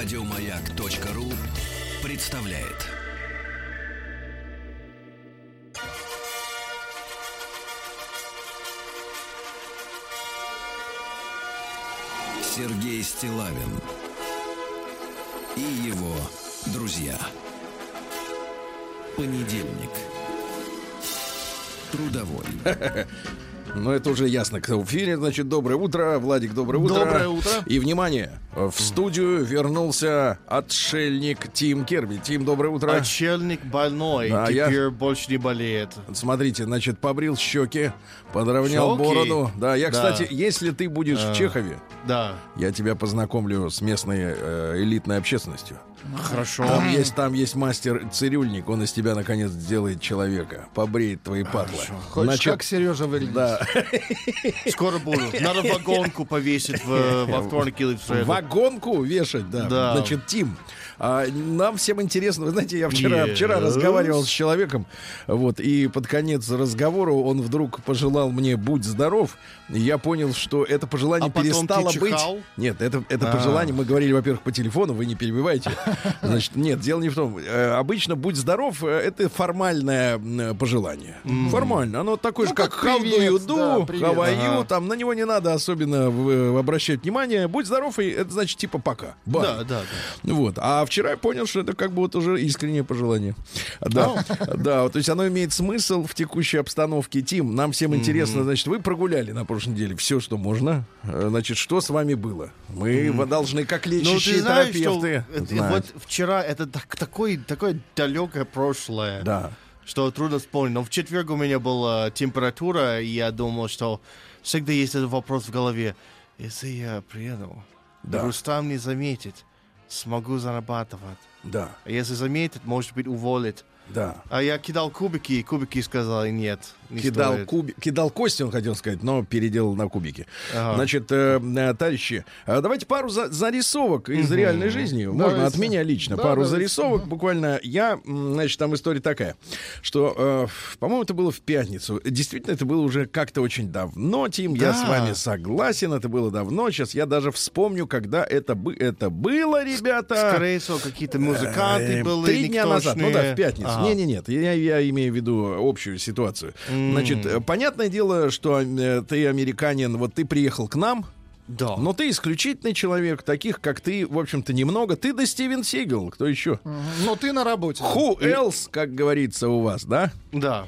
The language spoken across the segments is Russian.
Радиомаяк.ру представляет. Сергей Стилавин и его друзья. Понедельник. Трудовой. Ну, это уже ясно, кто в эфире. Значит, доброе утро. Владик, доброе утро. Доброе утро. И, внимание, в студию вернулся отшельник Тим Керби. Тим, доброе утро. Отшельник больной, Да, теперь я- больше не болеет. Смотрите, значит, побрил щеки, подровнял Щеки? бороду. Да, я, Да. кстати, если ты будешь в А. Чехове, Да, я тебя познакомлю с местной э, элитной общественностью. хорошо. Там есть, там есть мастер цирюльник, он из тебя наконец сделает человека, побреет твои патлы. Хочешь, Значит, как Сережа выглядит? да, Скоро буду. Надо вагонку повесить в, во вторник или в среду. Вагонку вешать, да. Да. Значит, Тим, а, нам всем интересно. Вы знаете, я вчера, Yes. вчера разговаривал с человеком, вот, и под конец разговора он вдруг пожелал мне «будь здоров». И я понял, что это пожелание А перестало быть... Нет, это, это А. пожелание, мы говорили, во-первых, по телефону, вы не перебивайте. Значит, нет, дело не в том. Э, Обычно «будь здоров» э, — это формальное пожелание. Формально. Оно такое же, Ну, как как «how do you do», да, Ага. там на него не надо особенно в- обращать внимание. «Будь здоров» это значит типа «пока». Bye. Да, да, да. Вот. А вчера я понял, что это как бы вот уже искреннее пожелание. Да, да, то есть оно имеет смысл в текущей обстановке. Тим, нам всем интересно, значит, вы прогуляли на прошлой неделе все, что можно. Э, Значит, что с вами было? Мы должны, как Ну, лечащие терапевты, э, вот вчера это так- такое, такое далекое прошлое, Да. что трудно вспомнить. Но в четверг у меня была температура, и я думал, что всегда есть этот вопрос в голове. Если я приеду, Да. Рустам не заметит, смогу зарабатывать. Да, А если заметит, может быть, уволит. да. А я кидал кубики, и кубики сказали нет, не Кидал, стоит. куби- кидал кости, он хотел сказать, но переделал на кубики. Ага. Значит, э, э, товарищи, э, давайте пару за- зарисовок из реальной жизни. Можно Давайте. от меня лично. Да, пару давайте. зарисовок. Буквально я, значит, там история такая, что, э, по-моему, это было в пятницу. Действительно, это было уже как-то очень давно, Тим. Я Да. с вами согласен, это было давно. Сейчас я даже вспомню, когда это, бы, это было, ребята. Скорее всего, какие-то музыканты Э, были Три дня назад, ну да, в пятницу. Ага. Не, не, нет, я, я имею в виду общую ситуацию. Значит, э, понятное дело, что э, ты американин, вот ты приехал к нам, Да. но ты исключительный человек, таких как ты, в общем-то, немного. Ты да Стивен Сигел, кто еще? Но ты на работе. Who else, как говорится у вас, да? Да.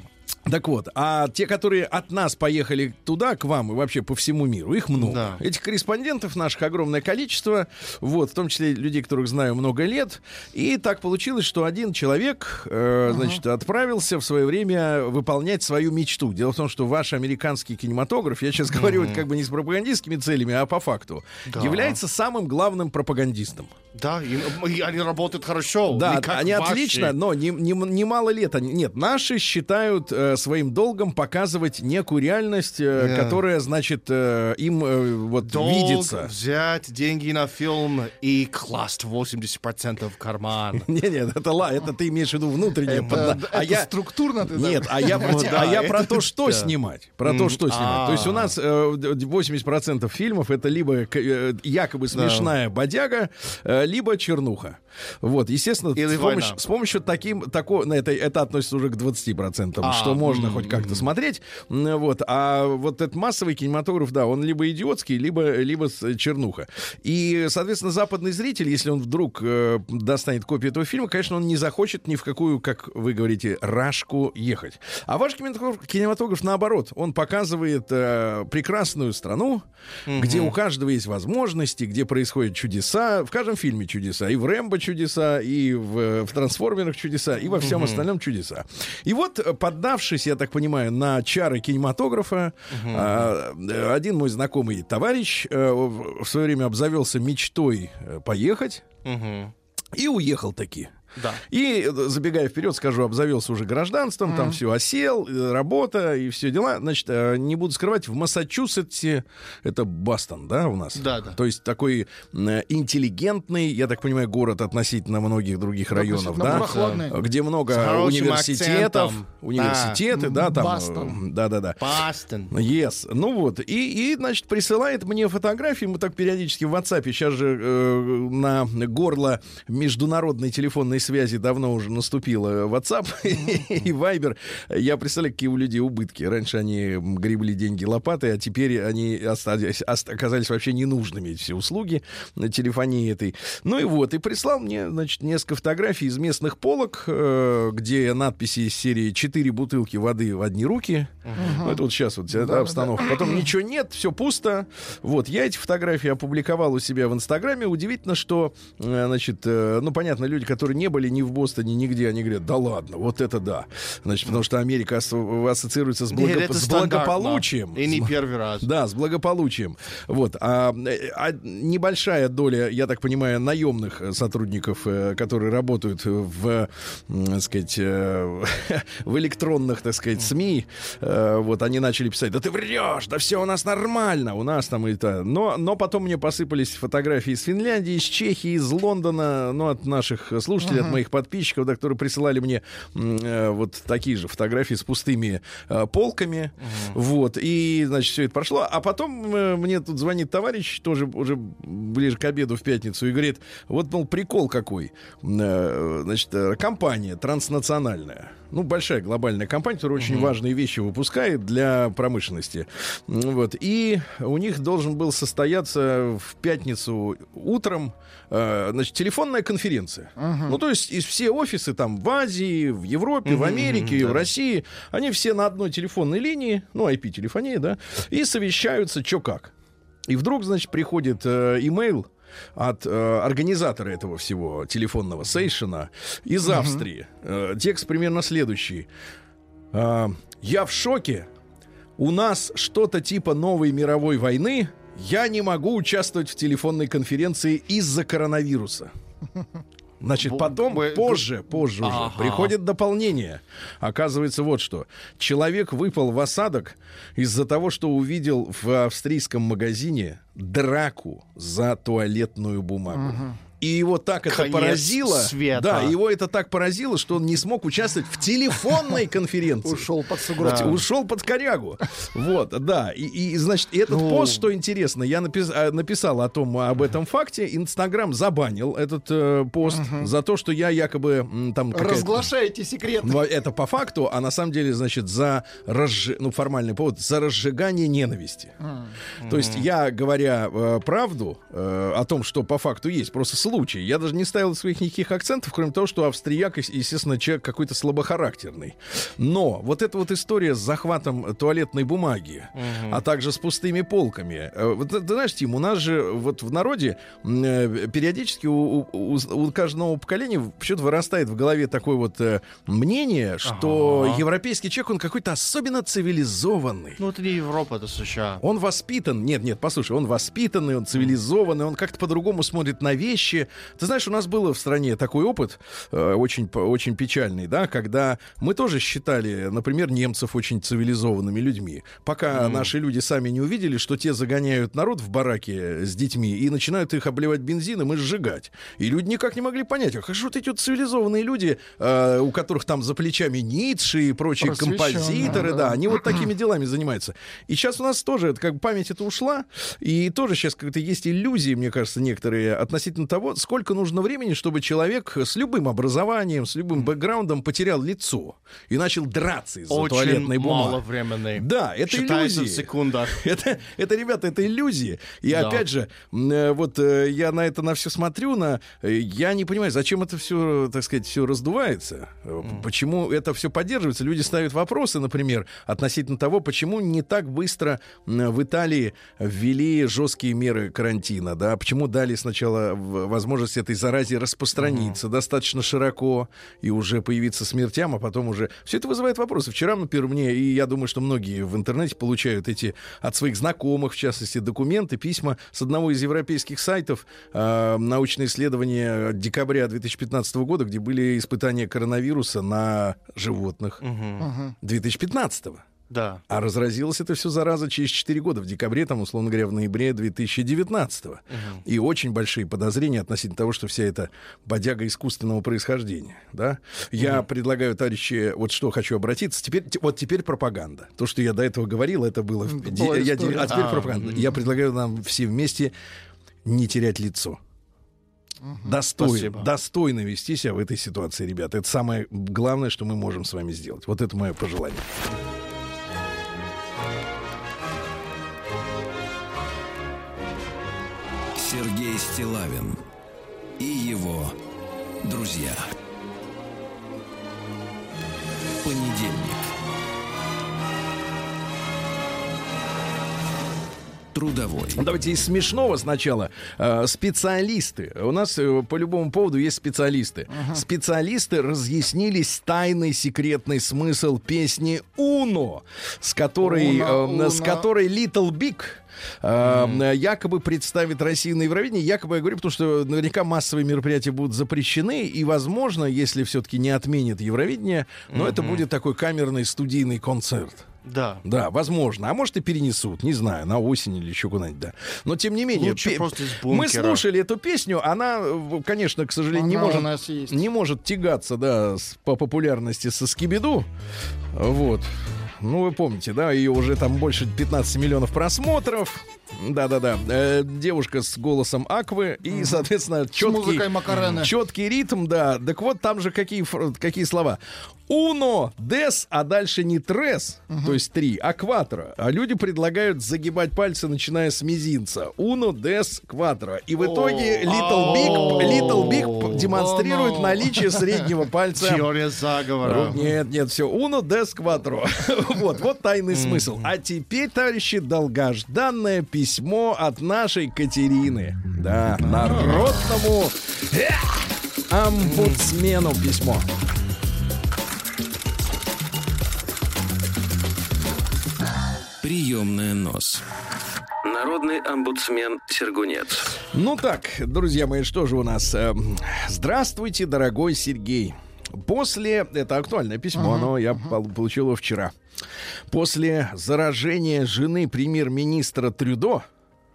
Так вот, а те, которые от нас поехали туда, к вам и вообще по всему миру, их много. Да. Этих корреспондентов наших огромное количество, вот, в том числе людей, которых знаю много лет. И так получилось, что один человек, э, значит, отправился в свое время выполнять свою мечту. Дело в том, что ваш американский кинематограф, я сейчас говорю это как бы не с пропагандистскими целями, а по факту, Да. является самым главным пропагандистом. Да, и, и они работают хорошо. Да, не они ваши. отлично, но не- не- немало лет они. Нет, наши считают э, своим долгом показывать некую реальность, э, Да. которая, значит, э, им э, вот Долг видится. взять деньги на фильм и класть 80% в карман. Не, нет, это ла, это ты имеешь в виду внутреннее. А я структурно ты нет, а я, про, Ну а я про то, что снимать. Про то, что снимать. То есть у а. нас э, д- 80% фильмов это либо э, якобы смешная бодяга, э, либо чернуха. Вот, естественно, с, помощью, таким, тако, на это, это относится уже к 20%, А, что можно м, хоть как-то смотреть. Вот, а вот этот массовый кинематограф, да, он либо идиотский, либо, либо с- чернуха. И, соответственно, западный зритель, если он вдруг э, достанет копию этого фильма, конечно, он не захочет ни в какую, как вы говорите, рашку ехать. А ваш кинематограф, кинематограф наоборот, он показывает э, прекрасную страну, где у каждого есть возможности, где происходят чудеса. В каждом фильме чудеса. И в Рэмбо чудеса, и в, в Трансформерах чудеса, и во всем остальном чудеса. И вот, э, поддавшись, я так понимаю, на чары кинематографа, а, э, один мой знакомый товарищ э, в свое время обзавелся мечтой э, поехать Мгм. и уехал таки. Да. И, э, забегая вперед, скажу, обзавелся уже гражданством, там все осел, э, работа и все дела. Значит, э, не буду скрывать, в Массачусетсе, это Бастон, да, у нас? Да, да. То есть такой интеллигентный, я так понимаю, город относительно многих других районов, Относительно да? прохладный. Где много университетов, акцентом. университеты, да, там. Бастон. Да, да, да. Бостон. Yes. Ну вот. И, и, значит, присылает мне фотографии. Мы так периодически в WhatsApp. Сейчас же э, на горло международной телефонной связи давно уже наступило WhatsApp и Viber. Я представляю, какие у людей убытки. Раньше они гребли деньги лопатой, а теперь они остались, оказались вообще ненужными, эти все услуги на телефонии этой. Ну и вот. И прислал мне, значит, несколько фотографий из местных полок, э, где надписи из серии «Четыре бутылки воды в одни руки». Ну, это вот сейчас вот эта обстановка. Потом ничего нет, все пусто. Вот, я эти фотографии опубликовал у себя в Инстаграме. Удивительно, что, э, значит, э, ну, понятно, люди, которые не были ни в Бостоне, нигде, они говорят, да ладно, вот это да. Значит, потому что Америка ас- ассоциируется с, благо- с благополучием. И не первый раз. да, с благополучием. Вот. А, а небольшая доля, я так понимаю, наемных сотрудников, э, которые работают в, так сказать, э, в электронных, так сказать, СМИ, э, вот они начали писать, да ты врешь, да все у нас нормально, у нас там это. Но, но потом мне посыпались фотографии из Финляндии, из Чехии, из Лондона, ну, от наших слушателей, от моих подписчиков, да, которые присылали мне э, вот такие же фотографии с пустыми э, полками. Вот. И, значит, все это прошло. А потом э, мне тут звонит товарищ, тоже уже ближе к обеду в пятницу, и говорит, вот, мол, прикол какой. Значит, компания транснациональная. Ну, большая глобальная компания, которая очень важные вещи выпускает для промышленности. Вот. И у них должен был состояться в пятницу утром значит, телефонная конференция. Ну, то есть, из все офисы там в Азии, в Европе, в Америке, в России, они все на одной телефонной линии, ну, IP-телефония, да, и совещаются, что как. И вдруг, значит, приходит э, имейл от э, организатора этого всего телефонного сейшена из Австрии. Э, текст примерно следующий. А, Я в шоке. У нас что-то типа новой мировой войны. Я не могу участвовать в телефонной конференции из-за коронавируса. Значит, потом, бу- позже, позже уже, Ага. приходит дополнение. Оказывается, вот что. Человек выпал в осадок из-за того, что увидел в австрийском магазине драку за туалетную бумагу. И его так это Конец поразило. света. Да, его это так поразило, что он не смог участвовать в телефонной конференции. Ушел под сугроб. Да. Ушел под корягу. Вот, да. И, и, значит, этот Ну. пост, что интересно, я напис- а, написал о том, об этом факте. Инстаграм забанил этот э, пост за то, что я якобы там Разглашаете секрет. это по факту, а на самом деле, значит, за разж... ну, формальный повод, за разжигание ненависти. То есть я, говоря э, правду э, о том, что по факту есть, просто случай, я даже не ставил своих никаких акцентов, кроме того, что австрияк, ес- естественно, человек какой-то слабохарактерный. Но вот эта вот история с захватом туалетной бумаги, а также с пустыми полками. э, Вот, ты знаешь, Тим, у нас же вот в народе э, периодически у, у- у каждого поколения почему-то вырастает в голове такое вот э, мнение, что Ага. европейский человек, он какой-то особенно цивилизованный. Ну, это не Европа, это США. Он воспитан, нет, нет, послушай, он воспитанный, он цивилизованный, он как-то по-другому смотрит на вещи. Ты знаешь, у нас было в стране такой опыт, э, очень, очень печальный, да, когда мы тоже считали, например, немцев очень цивилизованными людьми, пока наши люди сами не увидели, что те загоняют народ в бараке с детьми и начинают их обливать бензином и сжигать. И люди никак не могли понять, а же вот эти вот цивилизованные люди, э, у которых там за плечами Ницше и прочие композиторы, да. да, они вот такими делами занимаются. И сейчас у нас тоже, это как бы память это ушла, и тоже сейчас как-то есть иллюзии, мне кажется, некоторые относительно того, сколько нужно времени, чтобы человек с любым образованием, с любым бэкграундом потерял лицо и начал драться из-за Очень туалетной мало бумаги. времени. Да, это Считается в иллюзии. секундах. Это, это, ребята, это иллюзии. И Да. опять же, э, вот э, я на это на все смотрю, на, э, я не понимаю, зачем это все, так сказать, все раздувается, Э, почему это все поддерживается. Люди ставят вопросы, например, относительно того, почему не так быстро в Италии ввели жесткие меры карантина, да, почему дали сначала в- возможность этой заразе распространиться достаточно широко и уже появиться смертям, а потом уже... Все это вызывает вопросы. Вчера, например, мне, и я думаю, что многие в интернете получают эти от своих знакомых, в частности, документы, письма с одного из европейских сайтов, э, научные исследования декабря 2015 года, где были испытания коронавируса на животных. 2015 -го. Да. А разразилось это все зараза через 4 года, в декабре, там, условно говоря, в ноябре 2019 -го. И очень большие подозрения относительно того, что вся эта бодяга искусственного происхождения. Да? Я предлагаю, товарищи, вот что хочу обратиться. Теперь, вот теперь пропаганда. То, что я до этого говорил, это было... была я- история. а теперь А, пропаганда. Я предлагаю нам все вместе не терять лицо. Достойно, Спасибо. достойно вести себя в этой ситуации, ребята. Это самое главное, что мы можем с вами сделать. Вот это мое пожелание. Сергей Стилавин и его друзья. Понедельник. Трудовой. Ну, Давайте из смешного сначала. Э, Специалисты. У нас э, по любому поводу есть специалисты. Специалисты разъяснились тайный секретный смысл песни «Уно», с которой, Уно, э, с которой Little Big э, якобы представит Россию на Евровидении. Якобы я говорю, потому что наверняка массовые мероприятия будут запрещены, и, возможно, если все-таки не отменят Евровидение, но это будет такой камерный студийный концерт. Да. Да, возможно. А может и перенесут, не знаю, на осень или еще куда-нибудь, да. Но тем не менее, Лучше пе- просто из мы бункера. слушали эту песню, она, конечно, к сожалению, не Она у может, нас есть. не может тягаться, да, с- по популярности со Скибиду. Вот. Ну, вы помните, да, ее уже там больше 15 миллионов просмотров. Да-да-да. Э, девушка с голосом Аквы и, соответственно, четкий, четкий ритм, да. Так вот, там же какие, какие слова. Уно, дес, а дальше не трес, то есть три, а кватро. А люди предлагают загибать пальцы, начиная с мизинца. Уно, дес, кватро. И в итоге Little Big, Little Big демонстрирует наличие среднего пальца. Теория заговора. Нет, нет, все. Uno des quattro. вот, вот тайный смысл. А теперь, товарищи, долгожданное письмо от нашей Катерины. Да, народному э, омбудсмену письмо. Приемная нос. Народный омбудсмен Сергунец. Ну так, друзья мои, что же у нас? Эм, Здравствуйте, дорогой Сергей. После, это актуальное письмо, оно я пол- получил его вчера. После заражения жены премьер-министра Трюдо,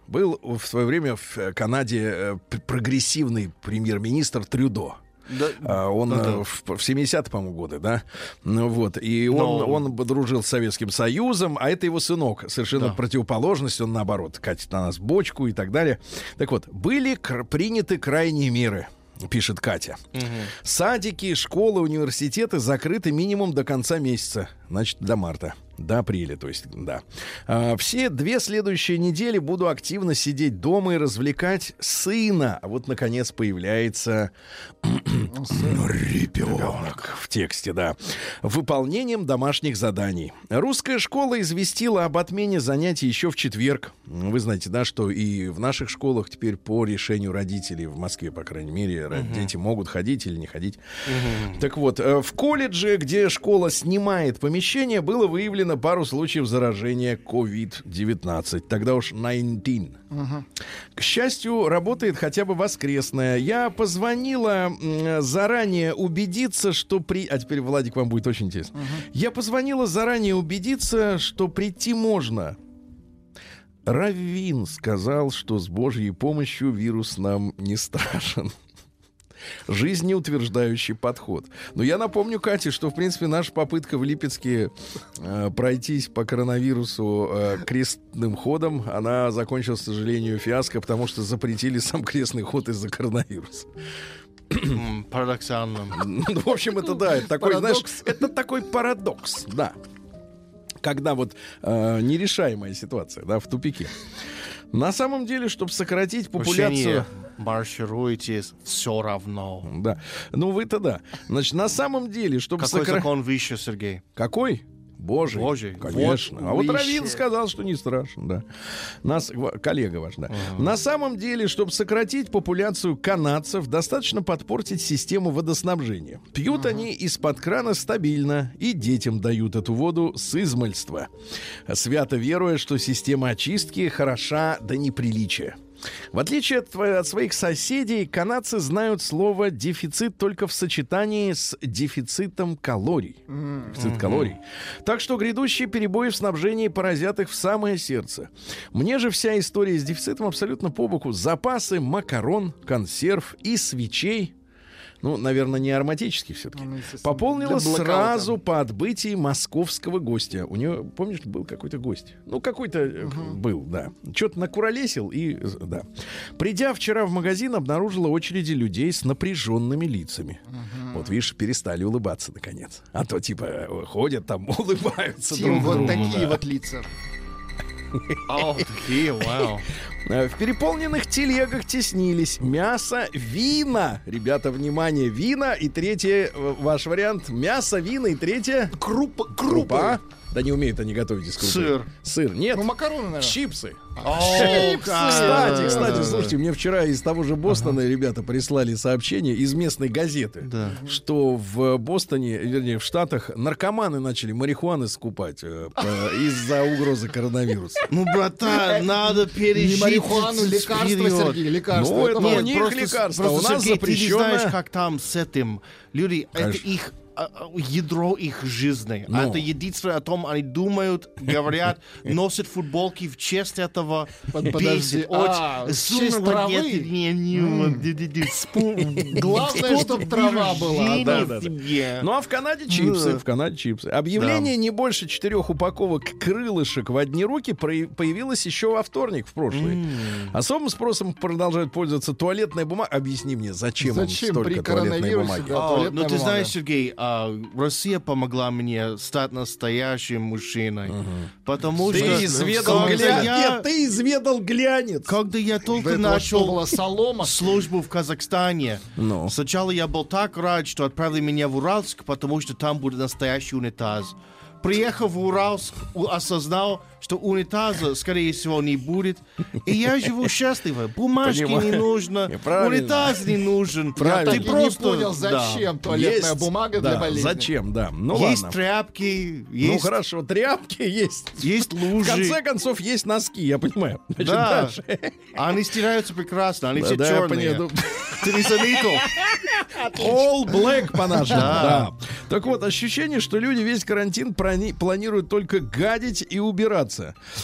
был в свое время в Канаде э, прогрессивный премьер-министр Трюдо. Да. А, Он Да-да. э, в, в 70-е, по-моему, годы, да? Ну вот. И он, Но- он дружил с Советским Союзом, а это его сынок. Совершенно Да. противоположность. Он, наоборот, катит на нас бочку и так далее. Так вот, были кр- приняты крайние меры, пишет Катя. Садики, школы, университеты закрыты минимум до конца месяца. Значит, до марта. До апреля, то есть, да. А, все две следующие недели буду активно сидеть дома и развлекать сына. А вот, наконец, появляется ребенок в тексте, да. Выполнением домашних заданий. Русская школа известила об отмене занятий еще в четверг. Вы знаете, да, что и в наших школах теперь по решению родителей в Москве, по крайней мере, ро- дети могут ходить или не ходить. Так вот, э, в колледже, где школа снимает помещение, было выявлено пару случаев заражения COVID-19. Тогда уж 19. К счастью, работает хотя бы воскресная. Я позвонила заранее убедиться, что при... А теперь, Владик, вам будет очень интересно. Я позвонила заранее убедиться, что прийти можно. Раввин сказал, что с Божьей помощью вирус нам не страшен. Жизнеутверждающий подход. Но я напомню, Кате, что, в принципе, наша попытка в Липецке э, пройтись по коронавирусу э, крестным ходом, она закончилась, к сожалению, фиаско, потому что запретили сам крестный ход из-за коронавируса. Парадоксально. Ну, в общем, это да, это такой, знаешь, это такой парадокс, да. Когда вот э, нерешаемая ситуация, да, в тупике. На самом деле, чтобы сократить Вообще популяцию... не маршируете все равно. Да. Ну, вы-то да. Значит, на самом деле, чтобы Какой сокра- закон выше, Сергей? Какой? Божий. Божий. Конечно. Вот а вот Равин сказал, что не страшно, да. Нас, коллега ваш, да. На самом деле, чтобы сократить популяцию канадцев, достаточно подпортить систему водоснабжения. Пьют они из-под крана стабильно и детям дают эту воду с измальства, свято веруя, что система очистки хороша до неприличия. В отличие от, от своих соседей, канадцы знают слово «дефицит» только в сочетании с дефицитом калорий. Дефицит калорий. Так что грядущие перебои в снабжении поразят их в самое сердце. Мне же вся история с дефицитом абсолютно по боку. Запасы макарон, консерв и свечей ну, наверное, не ароматический все-таки, Ну, естественно, пополнила сразу по отбытии московского гостя. У него, помнишь, был какой-то гость? Ну, какой-то э, был, да. Что-то накуролесил и, э, да. Придя вчера в магазин, обнаружила очереди людей с напряженными лицами. Вот, видишь, перестали улыбаться, наконец. А то, типа, э, ходят там, улыбаются Тим, друг вот другу. такие да. вот лица. О, такие, вау. Э, В переполненных телегах теснились мясо, вина. Ребята, внимание, вина. И третье, э, ваш вариант, мясо, вина. И третье, Крупа, крупа. Да не умеют они готовить из крупы. Сыр. Сыр. Нет, Ну, макароны, наверное. чипсы. Кстати, кстати, слушайте, мне вчера из того же Бостона ребята прислали сообщение из местной газеты, что в Бостоне, вернее, в Штатах наркоманы начали марихуаны скупать э, из-за угрозы коронавируса. Ну, братан, надо пережить Не марихуану, лекарства. Сергей, лекарства. Ну, это важно. у них просто- лекарства, у нас Сергей, ты не запрещено. знаешь, как там с этим. Люди, это их ядро их жизни. Ну. Это единственное о том, они думают, говорят, носят футболки в честь этого. Под- подожди, а, Очень. Главное, чтоб трава была. Ну а в Канаде чипсы, в Канаде чипсы. Объявление не больше четырех упаковок крылышек в одни руки появилось еще во вторник в прошлый. Особым спросом продолжают пользоваться туалетная бумага. Объясни мне, зачем, Зачем столько при туалетной коронавирусе, бумаги? ну ты знаешь, Сергей, а, Россия помогла мне стать настоящим мужчиной. Потому Ты что изведал когда глянец. я, Нет, ты изведал глянец. когда я только это начал солома? службу в Казахстане, Ну. сначала я был так рад, что отправили меня в Уральск, потому что там будет настоящий унитаз. Приехав в Уральск, осознал, что унитаза, скорее всего, не будет. И я живу счастливо. Бумажки Понимаю. не нужно, Правильно. унитаз не нужен. Правильно. Так Ты просто... не понял, да. зачем туалетная Есть, бумага да, для болезни. Зачем, да. Ну есть ладно. тряпки, Ну есть, хорошо, тряпки есть. есть В лужи. конце концов, есть носки, я понимаю. Значит, Да. дальше. А Они стираются прекрасно, они Да, все да, черные. не заметил? All black по-нашему. Да. Да. Так вот, ощущение, что люди весь карантин планируют только гадить и убираться.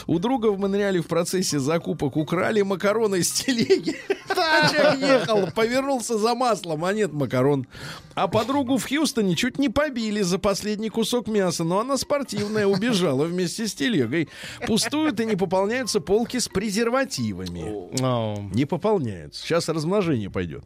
У друга в Монреале в процессе закупок украли макароны из телеги. Ехал, повернулся за маслом, а нет макарон. А подругу в Хьюстоне чуть не побили за последний кусок мяса, но она спортивная, убежала вместе с телегой. Пустуют и не пополняются полки с презервативами. Не пополняется. Сейчас размножение пойдет.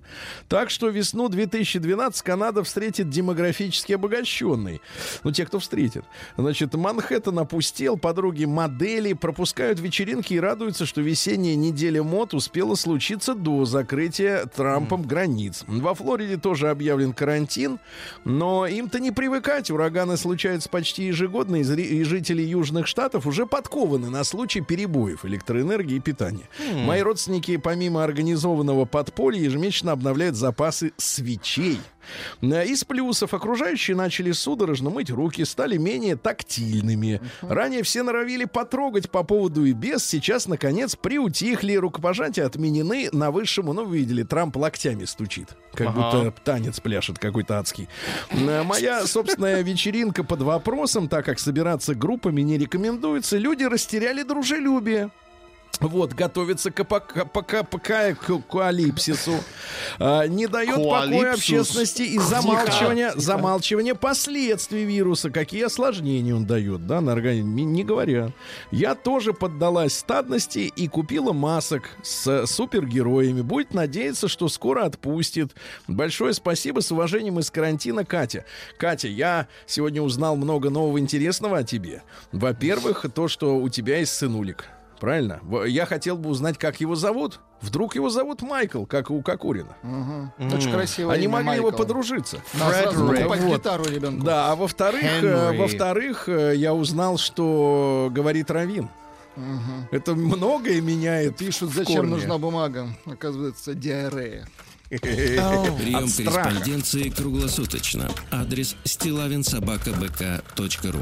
Так что весну 2012 Канада встретит демографически обогащенный. Ну, те, кто встретит. Значит, Манхэттен опустел, подруги модели пропускают вечеринки и радуются, что весенняя неделя мод успела случиться до закрытия Трампом границ. Во Флориде тоже объявлен карантин, но им-то не привыкать. Ураганы случаются почти ежегодно, и жители южных штатов уже подкованы на случай перебоев электроэнергии и питания. Мои родственники, помимо организованного подполья, ежемесячно обновляют запасы свечей. Э, Из плюсов окружающие начали судорожно мыть руки, стали менее тактильными. Ранее все норовили потрогать по поводу и без. Сейчас, наконец, приутихли. Рукопожатия отменены. На высшем, ну, вы видели, Трамп локтями стучит. Как Ага. будто танец пляшет какой-то адский. Э, Моя собственная вечеринка под вопросом, так как собираться группами не рекомендуется. Люди растеряли дружелюбие. Вот, готовится к, апока- пока, пока к коалипсису. А, не дает покоя общественности и замалчивания, замалчивания последствий вируса. Какие осложнения он дает, да, на организм, не, не говоря. Я тоже поддалась стадности и купила масок с супергероями. Будет надеяться, что скоро отпустит. Большое спасибо с уважением из карантина, Катя. Катя, я сегодня узнал много нового интересного о тебе. Во-первых, то, что у тебя есть сынулик. Правильно? Я хотел бы узнать, как его зовут. Вдруг его зовут Майкл, как и у Кокорина. Мгм. Очень красиво. Они могли его подружиться. Фредерик. покупать Вот. гитару ребенку. Да, а во-вторых, э, во-вторых, э, я узнал, что говорит Равин. Это многое меняет. Пишут, зачем корне. нужна бумага. Оказывается, диарея. Прием корреспонденции круглосуточно. Адрес стилавинсобакабк.ру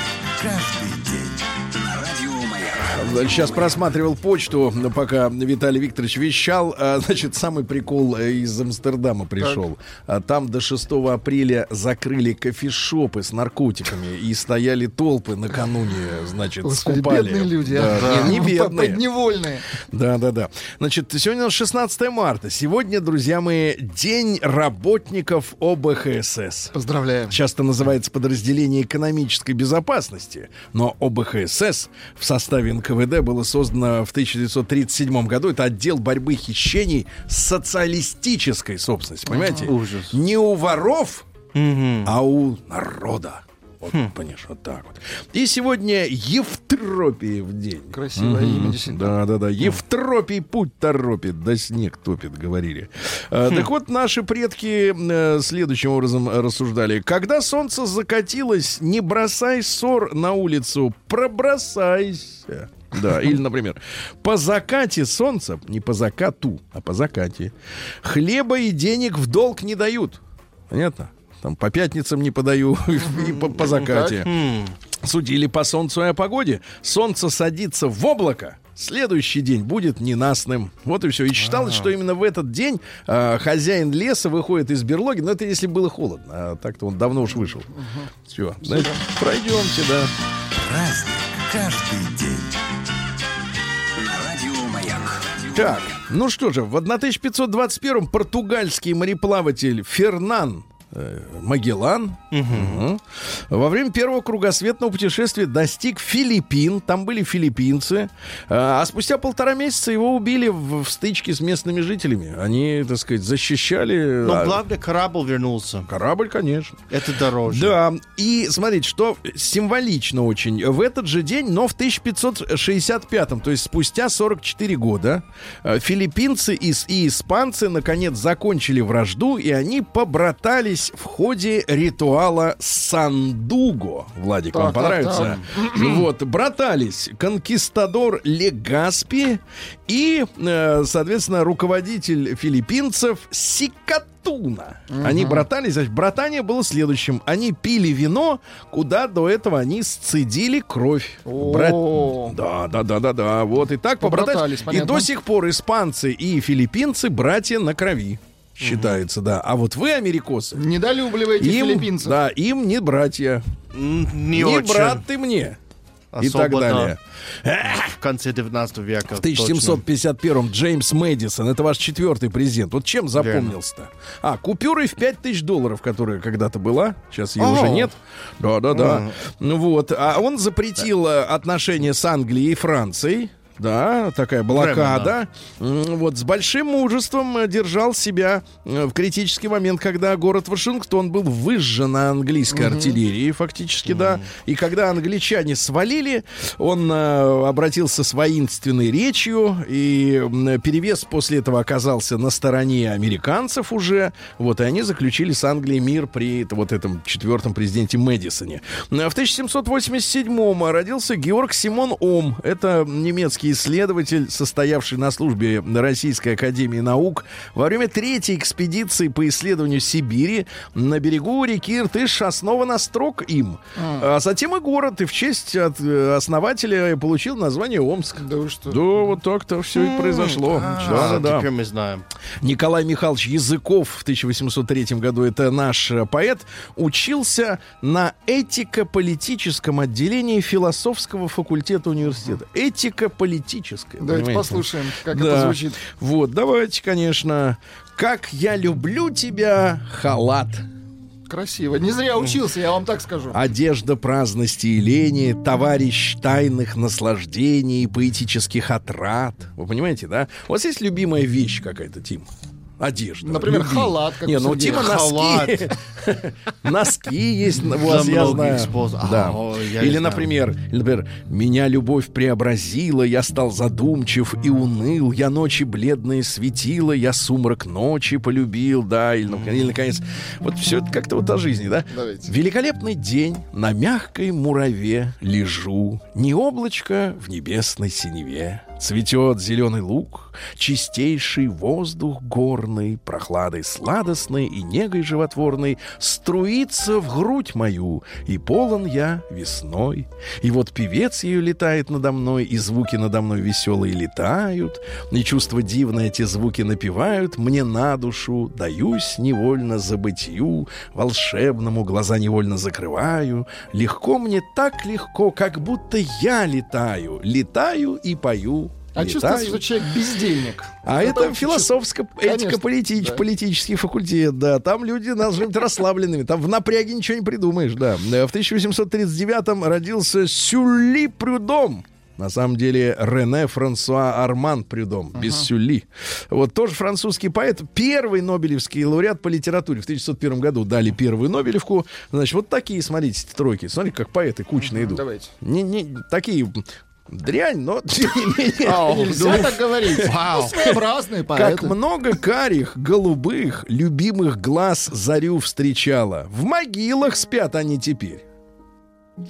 Сейчас просматривал почту, но пока Виталий Викторович вещал. А, Значит, самый прикол э, из Амстердама пришел. А Там до 6 апреля закрыли кофешопы с наркотиками и стояли толпы накануне, значит, Господи, скупали. бедные люди. Да, а. не, не бедные. Подневольные. Да, да, да. Значит, сегодня у нас 16 марта. Сегодня, друзья мои, День работников ОБХСС. Поздравляем. Часто называется подразделение экономической безопасности, но ОБХСС в составе НКВД было создано в 1937 году. Это отдел борьбы хищений социалистической собственностью. Понимаете? Ужас. Не у воров, а у народа. Вот, понимаешь, вот так вот. И сегодня Евтропиев день. Красивое имя, действительно. Да, да, да. Евтропий путь торопит, да снег топит, говорили. А, Так вот, наши предки э, следующим образом рассуждали. Когда солнце закатилось, не бросай ссор на улицу, пробросайся. Да, или, например, по закате солнца, не по закату, а по закате, хлеба и денег в долг не дают. Понятно? Там по пятницам не подаю и по, по закате. Судили по солнцу и о погоде. Солнце садится в облако. Следующий день будет ненастным. Вот и все. И считалось, что именно в этот день а, хозяин леса выходит из берлоги. Но это если было холодно. А так-то он давно уж вышел. Все. Пройдемте, да. Так, ну что же, в 1521-м португальский мореплаватель Фернан Магеллан мгм, во время первого кругосветного путешествия достиг Филиппин. Там были филиппинцы. А а спустя полтора месяца его убили в, в стычке с местными жителями. Они, так сказать, защищали... Но а, главное, корабль вернулся. Корабль, конечно. Это дороже. Да, и смотрите, что символично очень. В этот же день, но в 1565-м, то есть спустя 44 года, э, филиппинцы и, и испанцы наконец закончили вражду, и они побратались в ходе ритуала Сандуго. Владик, вам Так, так, понравится? Вот, братались конкистадор Легаспи и, э, соответственно, руководитель филиппинцев Сикатуна. Они братались, значит, братание было следующим. Они пили вино, куда до этого они сцедили кровь. О. Да, да, да, да, да. Вот и так Побратались. И до сих пор испанцы и филиппинцы братья на крови. Считается, да. А вот вы, америкосы, Недолюбливаете им, филиппинцев. да, им не братья. Не, Не очень. брат ты мне. и Особо, так далее. В конце 19 века. В 1751-м Джеймс Мэдисон, это ваш четвертый президент. Вот чем запомнился-то? А, купюрой в 5000 долларов, которая когда-то была, сейчас ее О. уже нет. Да-да-да. Ну вот, а он запретил э, отношения с Англией и Францией. Да, такая блокада. М, Вот с большим мужеством э, держал себя э, в критический момент, когда город Вашингтон был выжжен английской артиллерией, фактически, да. И когда англичане свалили, он э, обратился с воинственной речью, и перевес после этого оказался на стороне американцев уже. Вот, и они заключили с Англией мир при вот этом четвертом президенте Мэдисоне. В 1787 родился Георг Симон Ом. Это немецкий исследователь, состоявший на службе Российской Академии Наук во время третьей экспедиции по исследованию Сибири на берегу реки Иртыш основан острог им. А затем и город, и в честь от, э, основателя получил название Омск. Да вы что? Да, вот так-то все и произошло. Да, да, да. Теперь мы знаем. Николай Михайлович Языков в 1803 году, это наш э, поэт, учился на этико-политическом отделении философского факультета университета. Этико-политическое. Давайте понимаете? послушаем, как Да. это звучит. Вот, давайте, конечно. Как я люблю тебя, халат. Красиво. Не зря учился, я вам так скажу. Одежда праздности и лени, товарищ тайных наслаждений, поэтических отрад. Вы понимаете, да? У вас есть любимая вещь какая-то, Тим? Одежда. Например, Любимая. халат, как Не, ну Халат. носки. Носки есть у вас, я знаю. Да. Или, например, например, меня любовь преобразила, я стал задумчив и уныл, я ночи бледные светила, я сумрак ночи полюбил, да, или, наконец, вот все это как-то вот о жизни, да? Великолепный день, на мягкой мураве лежу, не облачко в небесной синеве. Цветет зеленый луг, чистейший воздух горный, прохладой сладостной и негой животворной струится в грудь мою, и полон я весной. И вот певец ее летает надо мной, и звуки надо мной веселые летают, и чувство дивное те звуки напевают, мне на душу даюсь невольно забытью, волшебному глаза невольно закрываю. Легко мне так легко, как будто я летаю, летаю и пою. А чувствуется, что человек бездельник. А это, очень философско-этико-политический да. политический факультет, да. Там люди должны быть расслабленными. Там в напряге ничего не придумаешь, да. Э, В 1839-м родился Сюлли Прюдом. На самом деле Рене Франсуа Арман Прюдом, без Сюлли. Вот тоже французский поэт, первый Нобелевский лауреат по литературе. В 1901 году дали первую Нобелевку. Значит, вот такие, смотрите, тройки. Смотрите, как поэты кучно идут. Давайте. Не, не, такие дрянь, но тем не менее. Нельзя так говорить. Ну, Своеобразные Как много карих, голубых, любимых глаз зарю встречала. В могилах спят они теперь.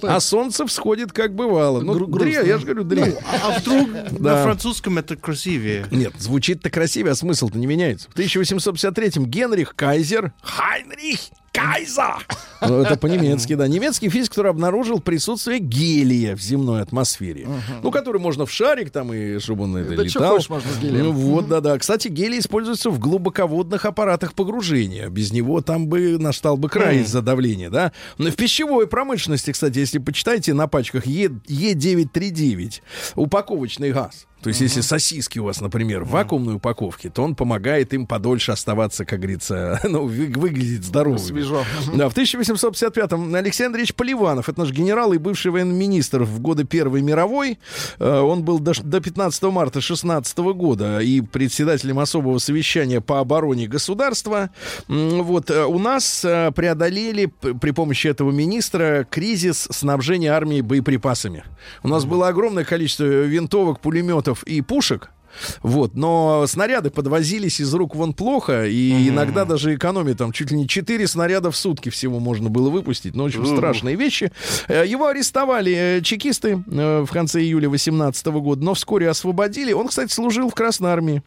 А солнце всходит, как бывало. Ну, Гру- я же говорю, дрянь. А вдруг Да. на французском это красивее? Нет, звучит-то красивее, а смысл-то не меняется. В 1853-м Генрих Кайзер, Хайнрих Кайза, ну, это по-немецки, да, немецкий физик, который обнаружил присутствие гелия в земной атмосфере, ну, который можно в шарик там, и чтобы он это Да летал. хочешь можно с гелием. Ну, вот, да-да. Кстати, гелий используется в глубоководных аппаратах погружения. Без него там бы настал бы край из-за давления, да. Но в пищевой промышленности, кстати, если почитаете на пачках Е, Е939, упаковочный газ. То есть, если сосиски у вас, например, в вакуумной упаковке, то он помогает им подольше оставаться, как говорится, ну, вы- выглядеть здоровыми. Свежо. Да, в 1855-м Алексей Андреевич Поливанов, это наш генерал и бывший военный министр в годы Первой мировой. Э, Он был до, ш- до 15 марта 16 года и председателем особого совещания по обороне государства. Вот э, у нас э, преодолели при помощи этого министра кризис снабжения армии боеприпасами. У нас было огромное количество винтовок, пулеметов и пушек. Вот, но снаряды подвозились из рук вон плохо, и иногда даже экономия там чуть ли не 4 снаряда в сутки всего можно было выпустить. Ну, в общем, страшные вещи. Э, Его арестовали э, чекисты э, в конце июля 18 года, но вскоре освободили. Он, кстати, служил в Красной армии.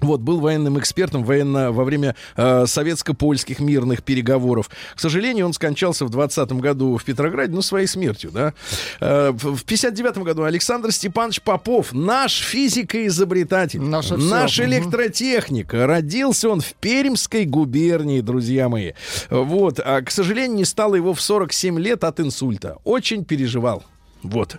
Вот, был военным экспертом военно, во время э, советско-польских мирных переговоров. К сожалению, он скончался в 20 году в Петрограде, ну, своей смертью, да. Э, в, в 59 году Александр Степанович Попов, наш физик и изобретатель, Наше наш электротехник. Родился он в Пермской губернии, друзья мои. Вот, а, к сожалению, не стало его в 47 лет от инсульта. Очень переживал. Вот.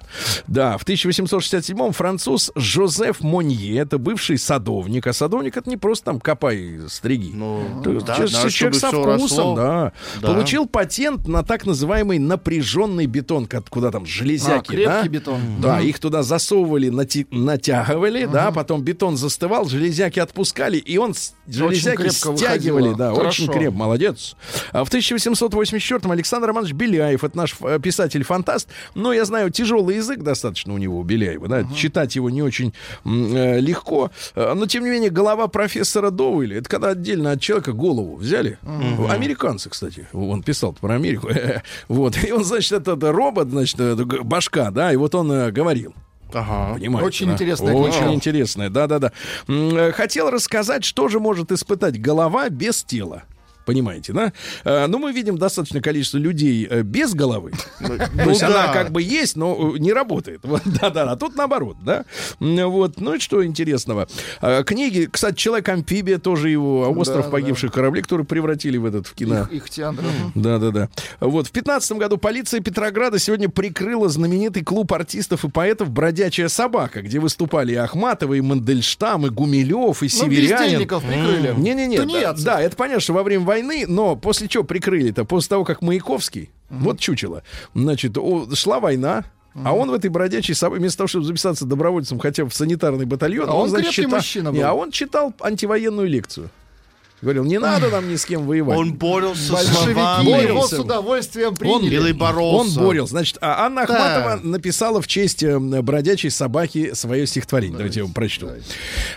Да, в 1867-м француз Жозеф Монье, это бывший садовник, а садовник это не просто там копай, стриги. Ну, То да, есть надо, человек со вкусом, да. Да. Получил патент на так называемый напряженный бетон, куда там А, железяки, крепкий да? бетон. Да, их туда засовывали, нати- натягивали, да, потом бетон застывал, железяки отпускали, и он железяки стягивали, выходило. да, Хорошо. очень крепко, молодец. А в 1884-м Александр Романович Беляев, это наш э, писатель-фантаст, но я знаю, тяжелый язык достаточно у него, у Беляева, да, читать его не очень э, легко, Э, но тем не менее голова профессора Доуэля, это когда отдельно от человека голову взяли, американцы, кстати, он писал про Америку, вот, и он, значит, этот робот, значит, э, башка, да, и вот он э, говорил. Ага. Понимаете, Очень да? интересная Очень книга. интересная, да-да-да. Хотел рассказать, что же может испытать голова без тела. Понимаете, да? Э, Ну, мы видим достаточное количество людей э, без головы. То есть она да. как бы есть, но э, не работает. Да-да, а тут наоборот, да? Вот, ну и что интересного. Книги, кстати, «Человек-амфибия» тоже его, «Остров погибших кораблей», который превратили в этот, в кино. Их, их театр. Да, да, да. Вот в пятнадцатом году полиция Петрограда сегодня прикрыла знаменитый клуб артистов и поэтов «Бродячая собака», где выступали и Ахматова, и Мандельштам, и Гумилев, и Ну, Северянин. бездельников прикрыли. Не-не-не, да, это понятно, что во время войны войны, но после чего прикрыли-то? После того, как Маяковский, вот чучело, значит, шла война, а он в этой бродячей собаке, вместо того, чтобы записаться добровольцем хотя бы в санитарный батальон, А он значит, крепкий читал- мужчина Не, был. а он читал антивоенную лекцию. Говорил, не надо нам ни с кем воевать. Он боролся с Большевики словами. его с удовольствием Он, приняли. Или боролся. Он боролся. Значит, а Анна Да. Ахматова написала в честь э, бродячей собаки свое стихотворение. Давайте я вам прочту.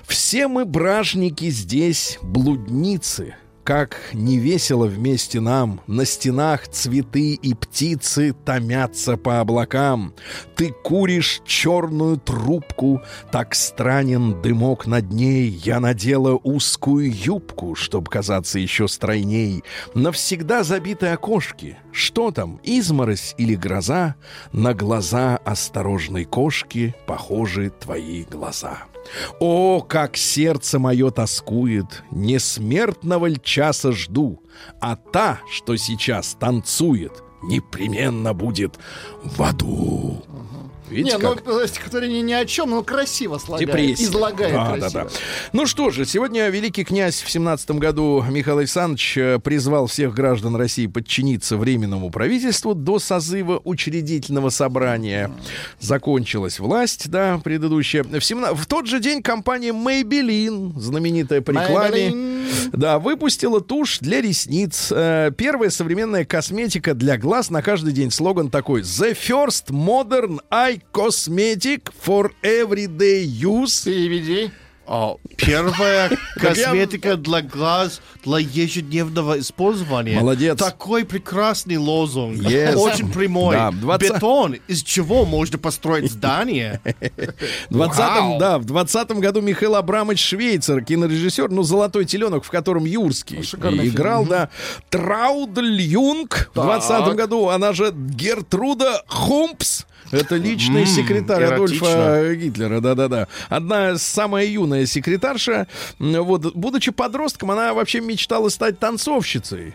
Все мы бражники здесь, блудницы. Как не весело вместе нам, на стенах цветы и птицы томятся по облакам. Ты куришь черную трубку, так странен дымок над ней. Я надела узкую юбку, чтоб казаться еще стройней. Навсегда забиты окошки. Что там, изморозь или гроза? На глаза осторожной кошки похожи твои глаза. О, как сердце мое тоскует, не смертного ль часа жду, а та, что сейчас танцует, непременно будет в аду. Видите, Не, как? ну стихотворение ни о чем, но красиво слагает. Депрессия. Излагает Да, красиво. да, да. Ну что же, сегодня великий князь в семнадцатом году Михаил Александрович э, призвал всех граждан России подчиниться Временному правительству до созыва учредительного собрания. Закончилась власть, да, предыдущая. В, семна- в тот же день компания Maybelline, знаменитая по рекламе, Maybelline. да, выпустила тушь для ресниц. Э, Первая современная косметика для глаз на каждый день. Слоган такой. The first modern eye cosmetic for everyday use. Переведи. А, Первая косметика для глаз для ежедневного использования. Молодец. Такой прекрасный лозунг. Yes. Очень прямой. Да, 20 Бетон, из чего можно построить здание. В 20 Вау. да, в 20 году Михаил Абрамович Швейцер, кинорежиссер, ну, «Золотой теленок», в котором Юрский Шикарный фильм. играл, да. Траудль Юнг в 20 году, она же Гертруда Хумпс. Это личный секретарь Адольфа. Гитлера, да-да-да. Одна самая юная секретарша. Вот, будучи подростком, она вообще мечтала стать танцовщицей.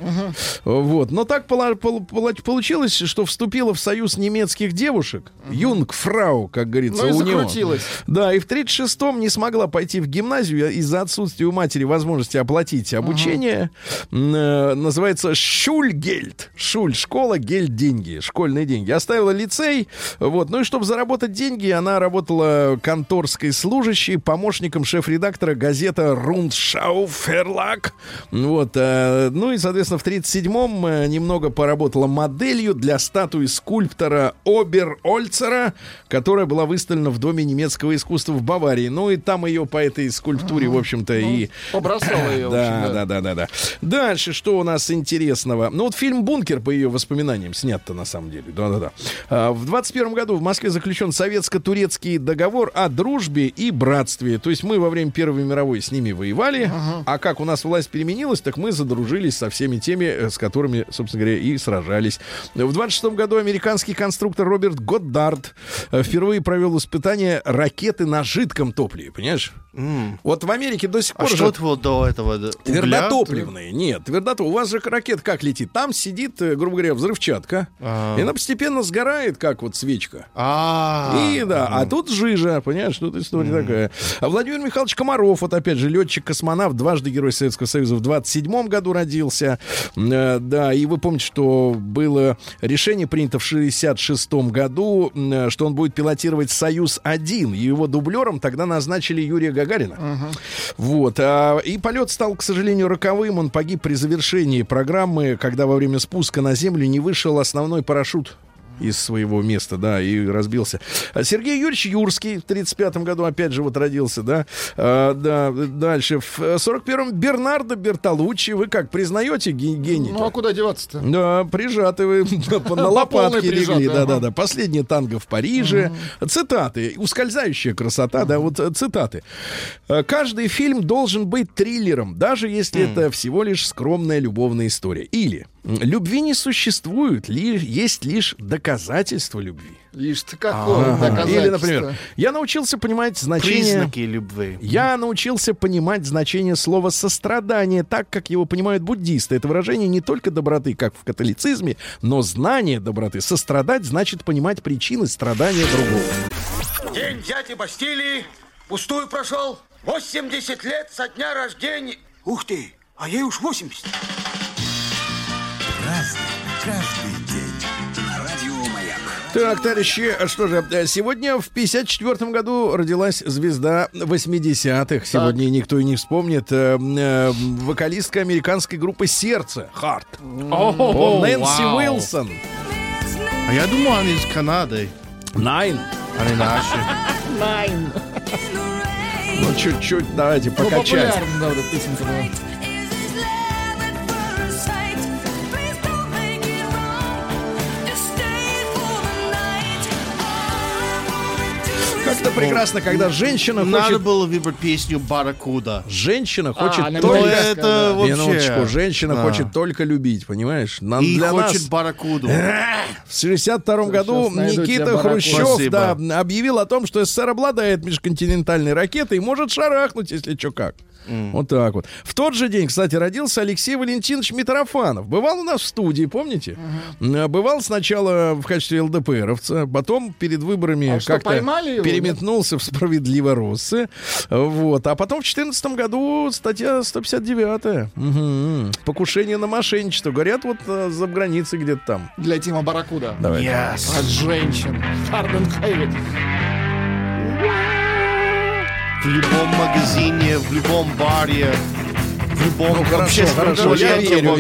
Вот. Но так получилось, что вступила в союз немецких девушек. Юнгфрау, как говорится, Ну у него. Да, и в 36-м не смогла пойти в гимназию из-за отсутствия у матери возможности оплатить обучение. Э, Называется Шульгельд. Шуль, школа, гельд, деньги. Школьные деньги. Оставила лицей. Вот. Ну и чтобы заработать деньги, она работала конторской служащей, помощником шеф-редактора газета Рундшау Ферлак. Вот. э, Ну и, соответственно, в 37-м э, немного поработала моделью для статуи скульптора Обер Ольцера, которая была выставлена в Доме немецкого искусства в Баварии. Ну и там ее по этой скульптуре, в общем-то, и... Побросала ее. Да, общем, да, да, да, да. Дальше что у нас интересного? Ну вот фильм «Бункер» по ее воспоминаниям снят-то на самом деле. Да, да, да. А, В 21 году в Москве заключен советско-турецкий договор о дружбе и братстве. То есть мы во время Первой мировой с ними воевали, а как у нас власть переменилась, так мы задружились со всеми теми, э, с которыми, собственно говоря, и сражались. В 26 году американский конструктор Роберт Годдард э, впервые провел испытание ракеты на жидком топливе, понимаешь? Вот в Америке до сих А пор же- что было до этого? Угля? Твердотопливные. Нет, твердотоп. У вас же ракета как летит? Там сидит, э, грубо говоря, взрывчатка. А. И она постепенно сгорает, как вот свечка. А, И да, а тут жижа, понимаешь, тут история такая. А Владимир Михайлович Комаров, вот опять же, летчик-космонавт, дважды Герой Советского Союза, в 27 году родился. Э, Да, и вы помните, что было решение принято в 66 году, э, что он будет пилотировать Союз-1. И его дублером тогда назначили Юрия Гагарина. Вот. а, и полет стал, к сожалению, роковым. Он погиб при завершении программы, когда во время спуска на Землю не вышел основной парашют из своего места, да, и разбился. А Сергей Юрьевич Юрский в 35 году опять же вот родился, да. А, да, дальше. В 41-м Бернардо Бертолуччи. Вы как, признаете ге- гений? Ну а куда деваться-то? Да, прижаты вы на полной лопатки легли. Да, ага. да, да. Последнее танго в Париже. Цитаты. Ускользающая красота, да, вот э, цитаты. Э, Каждый фильм должен быть триллером, даже если это всего лишь скромная любовная история. Или любви не существует, ли, есть лишь доказательства любви. Лишь какое доказательство. Или, например, я научился понимать значение... признаки любви. Я научился понимать значение слова сострадание так, как его понимают буддисты. Это выражение не только доброты, как в католицизме, но знание доброты. Сострадать значит понимать причины страдания другого. День дяди Бастилии пустую прошел. 80 лет со дня рождения. Ух ты, а ей уж 80. Так, товарищи, что же, сегодня в 54 году родилась звезда 80-х. Сегодня никто и не вспомнит. э, э, вокалистка американской группы «Сердце», «Харт». Нэнси вау. Уилсон. А я думал, они из Канады. Найн. Они наши. Найн. Ну, чуть-чуть, давайте, Ну, покачать. популярна, да, вот эта песенка была. Как-то прекрасно, когда женщина Надо хочет... было выбрать песню «Барракуда». Женщина хочет она То только... это да. вообще... Минуточку, женщина Да. хочет только любить, понимаешь? Нам И для хочет нас... «Барракуду». В 62 году Никита. Хрущев да, объявил о том, что СССР обладает межконтинентальной ракетой и может шарахнуть, если что как. Вот так вот. В тот же день, кстати, родился Алексей Валентинович Митрофанов. Бывал у нас в студии, помните? Э, Бывал сначала в качестве ЛДПРовца, потом перед выборами А как-то его, переметнулся в справедливо-россы. Вот. А потом в 2014 году статья 159. Мгм. Покушение на мошенничество. Говорят, вот э, за границей где-то там. Для Тима Баракуда. Давай. От женщин. And heavy. В любом магазине, в любом баре, любом Ну, хорошо, хорошо, я верю.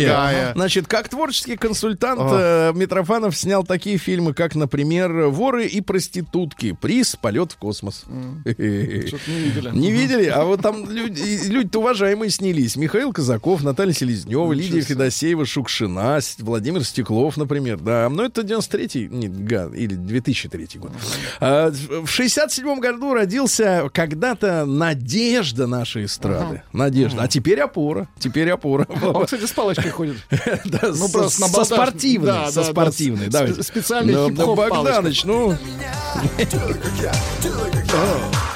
Значит, как творческий консультант А. Митрофанов снял такие фильмы, как, например, «Воры и проститутки», «Приз», «Полет в космос». Что-то не видели. Не видели? А вот там люди-то уважаемые снялись. Михаил Казаков, Наталья Селезнева, Лидия Федосеева, Шукшина, Владимир Стеклов, например. Да, но это 93-й, не, га- или 2003 год. А, в 67 году родился когда-то надежда нашей эстрады. Надежда. А теперь опора. Теперь опора. Он, кстати, с палочкой ходит. Ну, со- просто на со спортивной, со спортивной. специальный хип-хоп да, Богданыч, ну,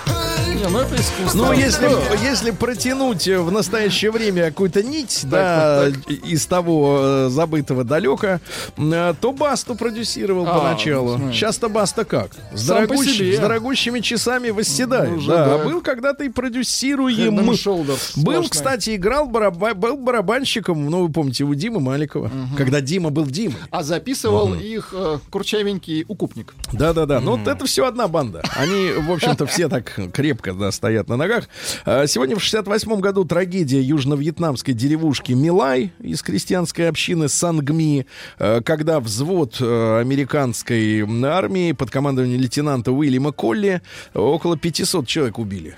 Не, ну это искусство. ну если, если протянуть в настоящее время какую-то нить, да, из того э, забытого далека, э, то Басту продюсировал А, поначалу. Сейчас-то Баста как? С, дорогущ- с дорогущими часами восседает. Уже да, да. а был когда-то и продюсируем. Был, кстати, играл бараба- был барабанщиком, ну, вы помните, у Димы Маликова, когда Дима был Димой. А записывал их э, курчавенький укупник. Да-да-да. Ну, вот это все одна банда. Они, в общем-то, все так крепко да, стоят на ногах. А, Сегодня в 68 году трагедия южно-вьетнамской деревушки Милай из крестьянской общины Сангми, э, когда взвод э, американской армии под командованием лейтенанта Уильяма Колли около 500 человек убили.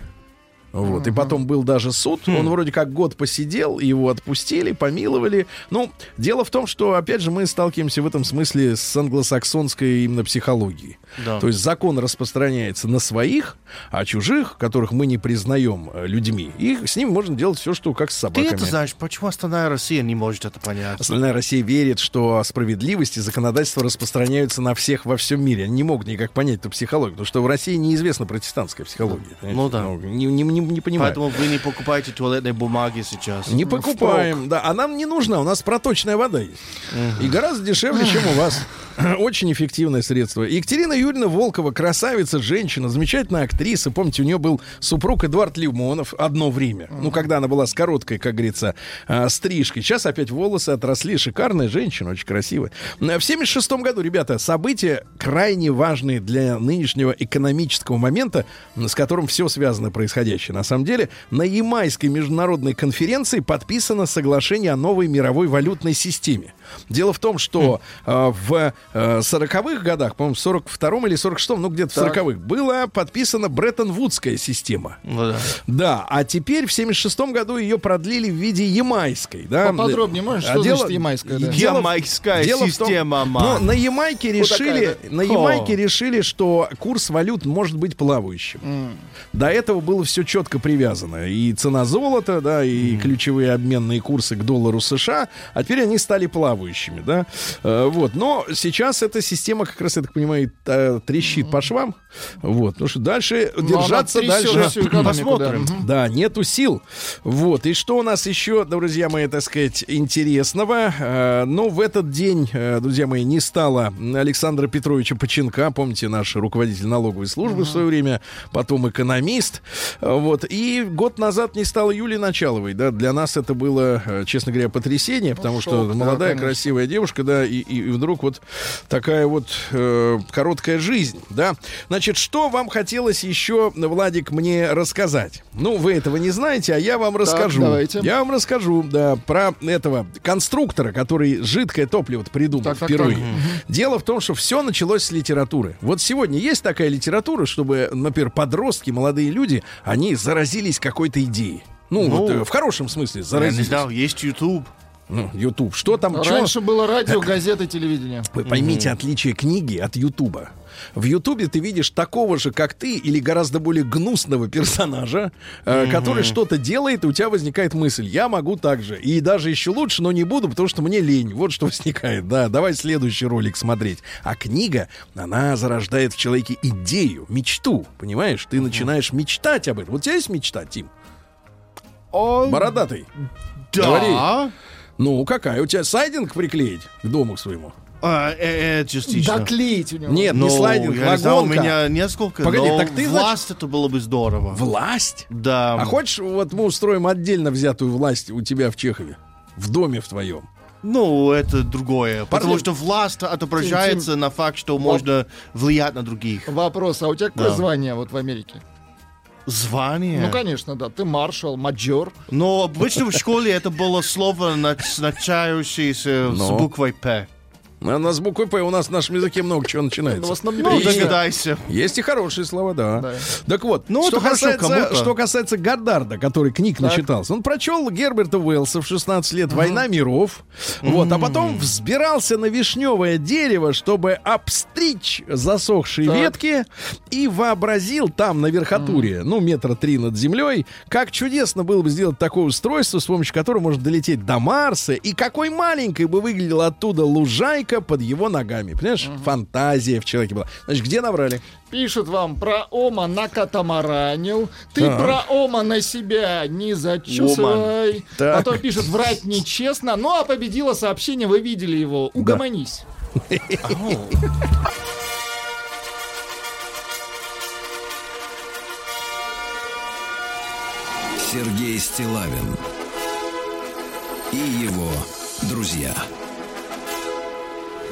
Вот. И потом был даже суд. Он вроде как год посидел, его отпустили, помиловали. Ну, дело в том, что, опять же, мы сталкиваемся в этом смысле с англосаксонской именно психологией. Да. То есть закон распространяется на своих, а чужих, которых мы не признаем э, людьми, их, с ними можно делать все, что как с Ты собаками. это знаешь, почему остальная Россия не может это понять? Остальная Россия верит, что справедливость и законодательство распространяются на всех во всем мире. Они не могут никак понять эту психологию, потому что в России неизвестна протестантская психология. понимаете? Ну да. Не, не, не, не понимаю. Поэтому вы не покупаете туалетной бумаги сейчас. Не покупаем, да. А нам не нужна, у нас проточная вода есть. И гораздо дешевле, чем у вас. Очень эффективное средство. Екатерина Юрьевна Волкова, красавица, женщина, замечательная актриса. Помните, у нее был супруг Эдуард Лимонов одно время. Ну, когда она была с короткой, как говорится, а, стрижкой. Сейчас опять волосы отросли. Шикарная женщина, очень красивая. В 76 году, ребята, события крайне важные для нынешнего экономического момента, с которым все связано происходящее. На самом деле, на Ямайской международной конференции подписано соглашение о новой мировой валютной системе. Дело в том, что э, в э, 40-х годах, по-моему, в 42-м или 46-м, ну где-то в 40-х, была подписана Бреттон-Вудская система. Ну да. Да, а теперь в 76-м году ее продлили в виде ямайской. Да? Поподробнее можешь, А что дело- значит ямайская, да? дело Ямайская дело в том- система. Но на Ямайке решили, такая, на Ямайке решили, что курс валют может быть плавающим. До этого было все четко привязано. И цена золота, да, и ключевые обменные курсы к доллару США, а теперь они стали плавающими, да. Э, Вот. Но сейчас эта система, как раз, я так понимаю, э, трещит по швам. Вот, потому что дальше Ну, держаться дальше. Посмотрим. да. Да, нету сил. Вот. И что у нас еще, друзья мои, так сказать, интересного? Э, ну, в этот день, друзья мои, не стало Александра Петровича Поченка, помните, наш руководитель налоговой службы в свое время, потом экономист. Вот. И год назад не стало Юлии Началовой. Да, для нас это было, честно говоря, потрясение, потому что шок, да, молодая, конечно. Красивая девушка, да, и, и- и вдруг вот такая вот э, короткая жизнь, да. Значит, что вам хотелось еще, Владик, мне рассказать? Ну, вы этого не знаете, а я вам расскажу. давайте. Я вам расскажу, да, про этого конструктора, который жидкое топливо придумал Так, так, впервые. так. Дело в том, что все началось с литературы. Вот сегодня есть такая литература, чтобы, например, подростки, молодые люди, они заразились какой-то идеей. Ну, Ну, вот э, в хорошем смысле Я не заразились. знал, есть YouTube. Ну, YouTube. Что там? чё? Раньше было радио, газеты, телевидение. Вы поймите отличие книги от Ютуба. В Ютубе ты видишь такого же, как ты, или гораздо более гнусного персонажа, э, который что-то делает, и у тебя возникает мысль: я могу так же. И даже еще лучше, но не буду, потому что мне лень. Вот что возникает. Да, давай следующий ролик смотреть. А книга, она зарождает в человеке идею, мечту. Понимаешь? Ты начинаешь мечтать об этом. Вот у тебя есть мечта, Тим? Бородатый. Да. Говори. Ну, какая? У тебя сайдинг приклеить к дому к своему? А, э, э, частично. Доклеить у него. Нет, Ну, не слайдинг, я знаю, у меня несколько, Погоди, но так ты, власть это было бы здорово. Власть? Да. А хочешь, вот мы устроим отдельно взятую власть у тебя в Чехове? В доме в твоем. Ну, это другое. Потому Парни- что власть отображается на факт, что можно влиять на других. Вопрос, а у тебя какое Да. звание вот в Америке? Звание. Ну, конечно, да. Ты маршал, маджор. Но обычно в школе это было слово, нач- начинающееся с буквой «П». А на с буквой П у нас в нашем языке много чего Ну, в начинается. основном Ну, догадайся. Есть и хорошие слова, да. Да. Так вот, Ну, что, касается, что касается Гаддарда, который книг Так. начитался, он прочел Герберта Уэллса в 16 лет «Война миров», вот, а потом взбирался на вишневое дерево, чтобы обстричь засохшие Так. ветки и вообразил там, на верхотуре, ну, метра три над землей, как чудесно было бы сделать такое устройство, с помощью которого можно долететь до Марса, и какой маленькой бы выглядела оттуда лужайка под его ногами. Понимаешь? Фантазия в человеке была. Значит, где набрали? Пишет вам про Ома на катамаранил. Ты Так. про Ома на себя не зачесывай. Так. А то пишет врать нечестно. Ну, а победило сообщение, вы видели его. Угомонись. Сергей Стилавин и его друзья.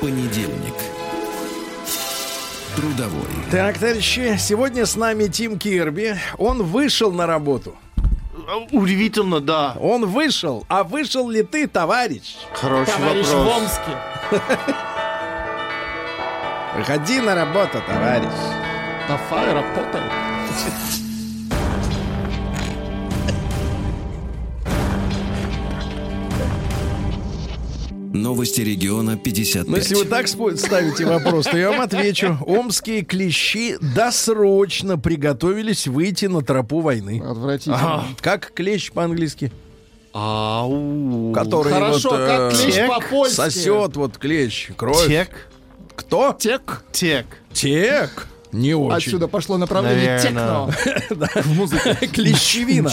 Понедельник. Трудовой. Так, товарищи, сегодня с нами Тим Кирби. Он вышел на работу. Удивительно, да. Он вышел. А вышел ли ты, товарищ? Хороший Товарищ в вопрос. Омске. Выходи на работу, товарищ. Давай, работай. Новости региона 55. Ну, если вы так ставите вопрос, то я вам отвечу. Омские клещи досрочно приготовились выйти на тропу войны. Отвратительно. Как клещ по-английски? Ау. Который Хорошо, вот, э, как клещ Тек по-польски. сосет вот клещ, кровь. Тек. Кто? Тек. Тек. Тек. Не очень. Отсюда пошло направление Наверно. техно. Клещевина.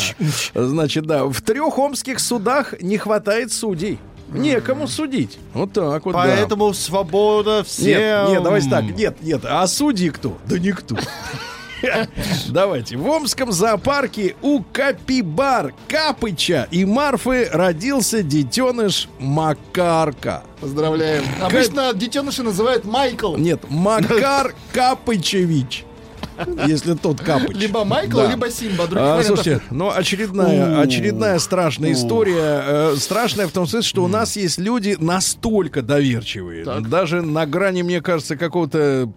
Значит, да, в трех омских судах не хватает судей. Некому судить. Вот так вот, да. Поэтому свобода всем. Нет, нет, давайте так. Нет, нет. А судьи кто? Да никто. Давайте. В Омском зоопарке у Капибар, Капыча и Марфы родился детеныш Макарка. Поздравляем. Обычно детеныши называют Майкл. Нет, Макар Капычевич. Если тот Капыч. Либо Майкл, Да. либо Симба. Других А, вариантов слушайте, ну очередная, очередная страшная история. Э, страшная в том смысле, что у нас есть люди настолько доверчивые, Так. даже на грани, мне кажется, какого-то,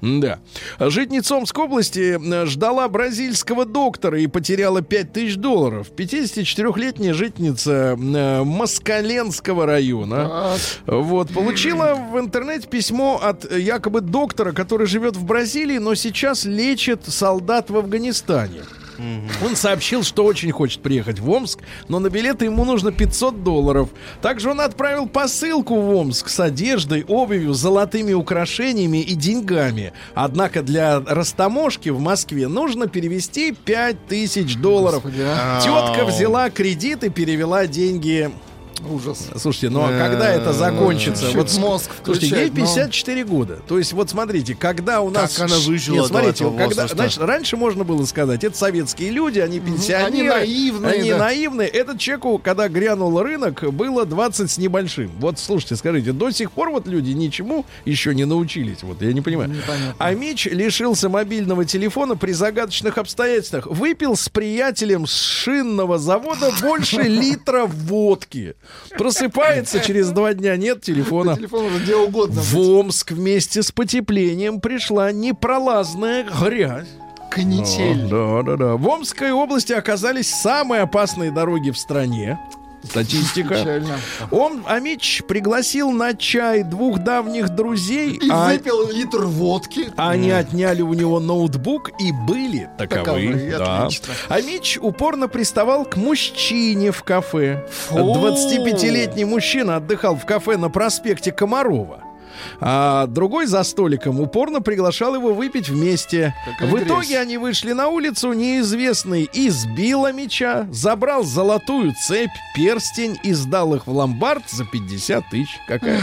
да. Житница Омской области э, ждала бразильского доктора и потеряла 5000 долларов. 54-летняя житница э, Москаленского района. Так. Вот, получила в интернете письмо от якобы доктора, который живет в Бразилии, но сейчас лечит солдат в Афганистане. Он сообщил, что очень хочет приехать в Омск, но на билеты ему нужно 500 долларов. Также он отправил посылку в Омск с одеждой, обувью, золотыми украшениями и деньгами. Однако для растаможки в Москве нужно перевести 5000 долларов. Господи, а. Тетка взяла кредит и перевела деньги Ужас. Слушайте, ну а когда это закончится? Чуть Вот мозг Слушайте, ей включать, но- 54 года. То есть, вот смотрите, когда у нас... Как она выжила Нет, смотрите, когда, значит, раньше можно было сказать, это советские люди, они пенсионеры. Они наивные, Они наивные. Этот человеку, когда грянул рынок, было 20 с небольшим. Вот, слушайте, скажите, до сих пор вот люди ничему еще не научились. Вот, я не понимаю. А Мич лишился мобильного телефона при загадочных обстоятельствах. Выпил с приятелем с шинного завода больше литра водки. Просыпается через два дня, нет телефона. Телефон уже где угодно. В Омск вместе с потеплением пришла непролазная грязь. Канитель. Да, да, да. В Омской области оказались самые опасные дороги в стране. Статистика. Он, Амич пригласил на чай двух давних друзей, И а, выпил литр водки. они отняли у него ноутбук и были таковы. Таковы, да. отлично. А Мич упорно приставал к мужчине в кафе. Фу. 25-летний мужчина отдыхал в кафе на проспекте Комарова. А другой за столиком упорно приглашал его выпить вместе. Какая в грязь. итоге они вышли на улицу, неизвестный избил меча, забрал золотую цепь, перстень и сдал их в ломбард за 50 тысяч. Какая?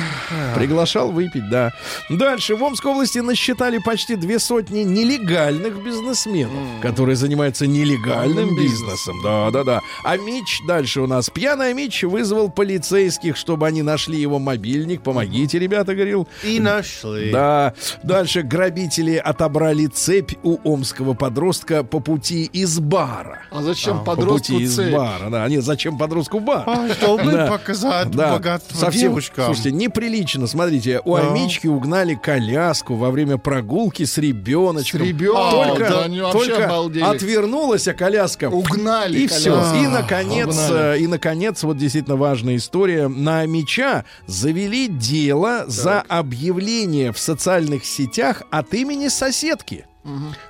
Приглашал выпить, да. Дальше в Омской области насчитали почти две сотни нелегальных бизнесменов, которые занимаются нелегальным Бизнесом. бизнесом. Да, да, да. А Мич дальше у нас. Пьяный Мич вызвал полицейских, чтобы они нашли его мобильник. Помогите, ребята, говорил. И нашли. Да. Дальше грабители отобрали цепь у омского подростка по пути из бара. А зачем По подростку пути из цепь? бара, да. Нет, зачем подростку бар? А, чтобы Да. показать Да, богатство совсем, девушкам. слушайте, неприлично. Смотрите, у Да. Амички угнали коляску во время прогулки с ребеночком. С ребенком, Только, да, они только обалдели. отвернулась, а коляска Угнали и коляску. все. И наконец, Угнали. э, и наконец, вот действительно важная история. На Меча завели дело за объявление в социальных сетях от имени соседки.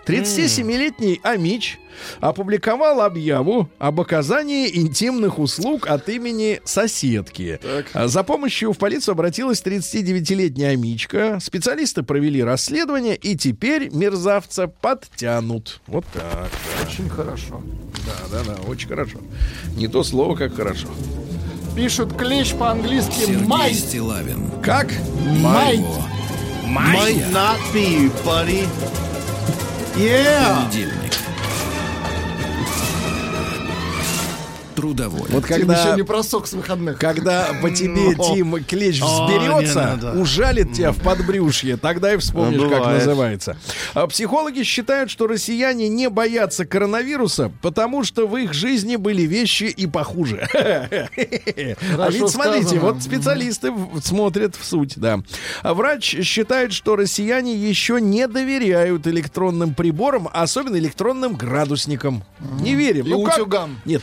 37-летний Амич опубликовал объяву об оказании интимных услуг от имени соседки. А За помощью в полицию обратилась 39-летняя Амичка. Специалисты провели расследование, и теперь мерзавца подтянут. Вот так. да. Очень хорошо. Да, да, да, очень хорошо. Не то слово, как хорошо. Пишут клещ по-английски «май». Стилавин. Как? Май. Его Might not be, buddy. Yeah. понедельник. Трудовой. Вот Тим, когда... еще не просок с выходных. Когда по тебе. Тим, клещ взберется, не ужалит тебя в подбрюшье, тогда и вспомнишь, как называется. А Психологи считают, что россияне не боятся коронавируса, потому что в их жизни были вещи и похуже. А ведь смотрите, вот специалисты смотрят в суть, да. А Врач считает, что россияне еще не доверяют электронным приборам, а особенно электронным градусникам. Не верим. И Ну как? утюгам. Нет,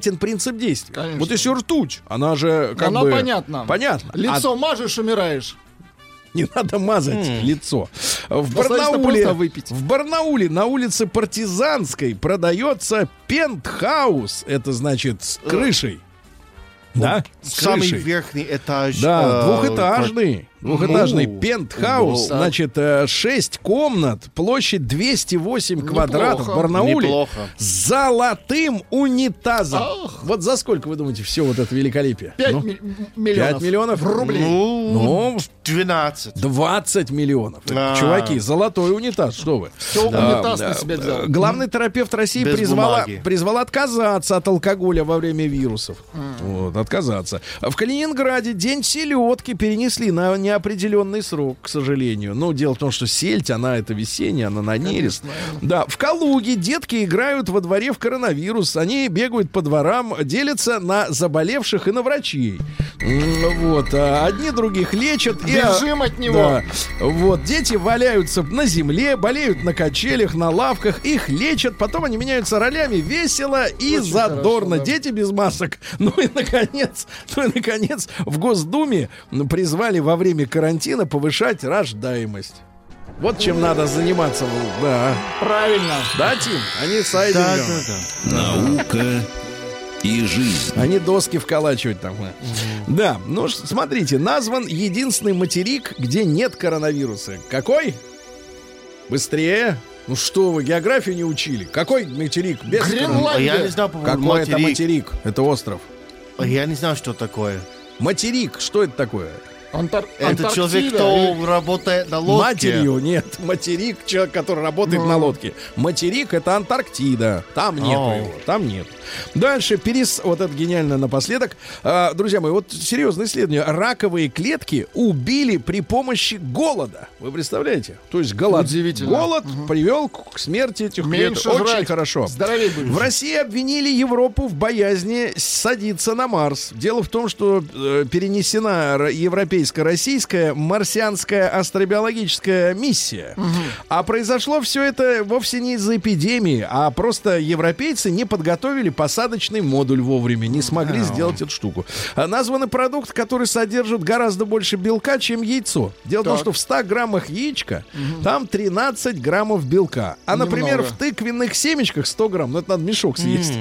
непонятен принцип действия. Конечно. Вот если ртуть, она же как Она бы... понятна. Понятно. Лицо мажешь, умираешь. А не надо мазать лицо. В Достаточно Барнауле, выпить. в Барнауле на улице Партизанской продается пентхаус. Это значит с крышей. Да, с Самый крышей. верхний этаж. Да, э, двухэтажный. Двухэтажный Ну, пентхаус, ну, значит, 6 комнат, площадь 208 квадратов в Барнауле. Неплохо. С золотым унитазом. Ах. Вот за сколько, вы думаете, все вот это великолепие? 5 Ну, миллионов. 5 миллионов? рублей. Ну, Ну, 12. 20 миллионов. А. Чуваки, золотой унитаз, что вы? Все унитаз на себя взял. Э, Главный терапевт России Без призвала, бумаги. призвал отказаться от алкоголя во время вирусов. Вот, отказаться. В Калининграде день селедки перенесли на неопределенный срок, к сожалению. Ну, дело в том, что сельдь, она это весенняя, она на нерест. Да, в Калуге детки играют во дворе в коронавирус. Они бегают по дворам, делятся на заболевших и на врачей. Вот. а Одни других лечат. и, а, Бежим от него. да. Вот, дети валяются на земле, болеют на качелях, на лавках, их лечат, потом они меняются ролями весело и Очень задорно. хорошо, да. Дети без масок. Ну и наконец, ну и наконец, в Госдуме призвали во время карантина повышать рождаемость. Вот чем надо заниматься. Да. Правильно. Да, Тим? Они сайдингом. Да, да, да. Наука и жизнь. Они доски вколачивать там. Да, ну смотрите, назван единственный материк, где нет коронавируса. Какой? Быстрее. Ну что вы, географию не учили? Какой материк? Без Гренландия. А я не знал поводу Какой это материк. материк? Это остров. А Я не знал, что такое. Материк, что это такое? Антар- Это человек, кто работает на лодке. Матерью нет. Материк, человек, который работает на лодке. Материк это Антарктида. Там нет его. Там нет. Дальше перес... Вот это гениально напоследок. А, друзья мои, вот серьезное исследование. Раковые клетки убили при помощи голода. Вы представляете? То есть голод. Удивительно. Голод привел к смерти этих Меньше клеток. Очень жрать. хорошо. Здоровее будешь. В России обвинили Европу в боязни садиться на Марс. Дело в том, что э, перенесена р- европейско-российская марсианская астробиологическая миссия. А произошло все это вовсе не из-за эпидемии, а просто европейцы не подготовили посадочный модуль вовремя, не смогли сделать эту штуку. А названы продукт, который содержит гораздо больше белка, чем яйцо. Дело в том, Так. что в 100 граммах яичка там 13 граммов белка. А, например, Немного. в тыквенных семечках 100 грамм, ну это надо мешок съесть.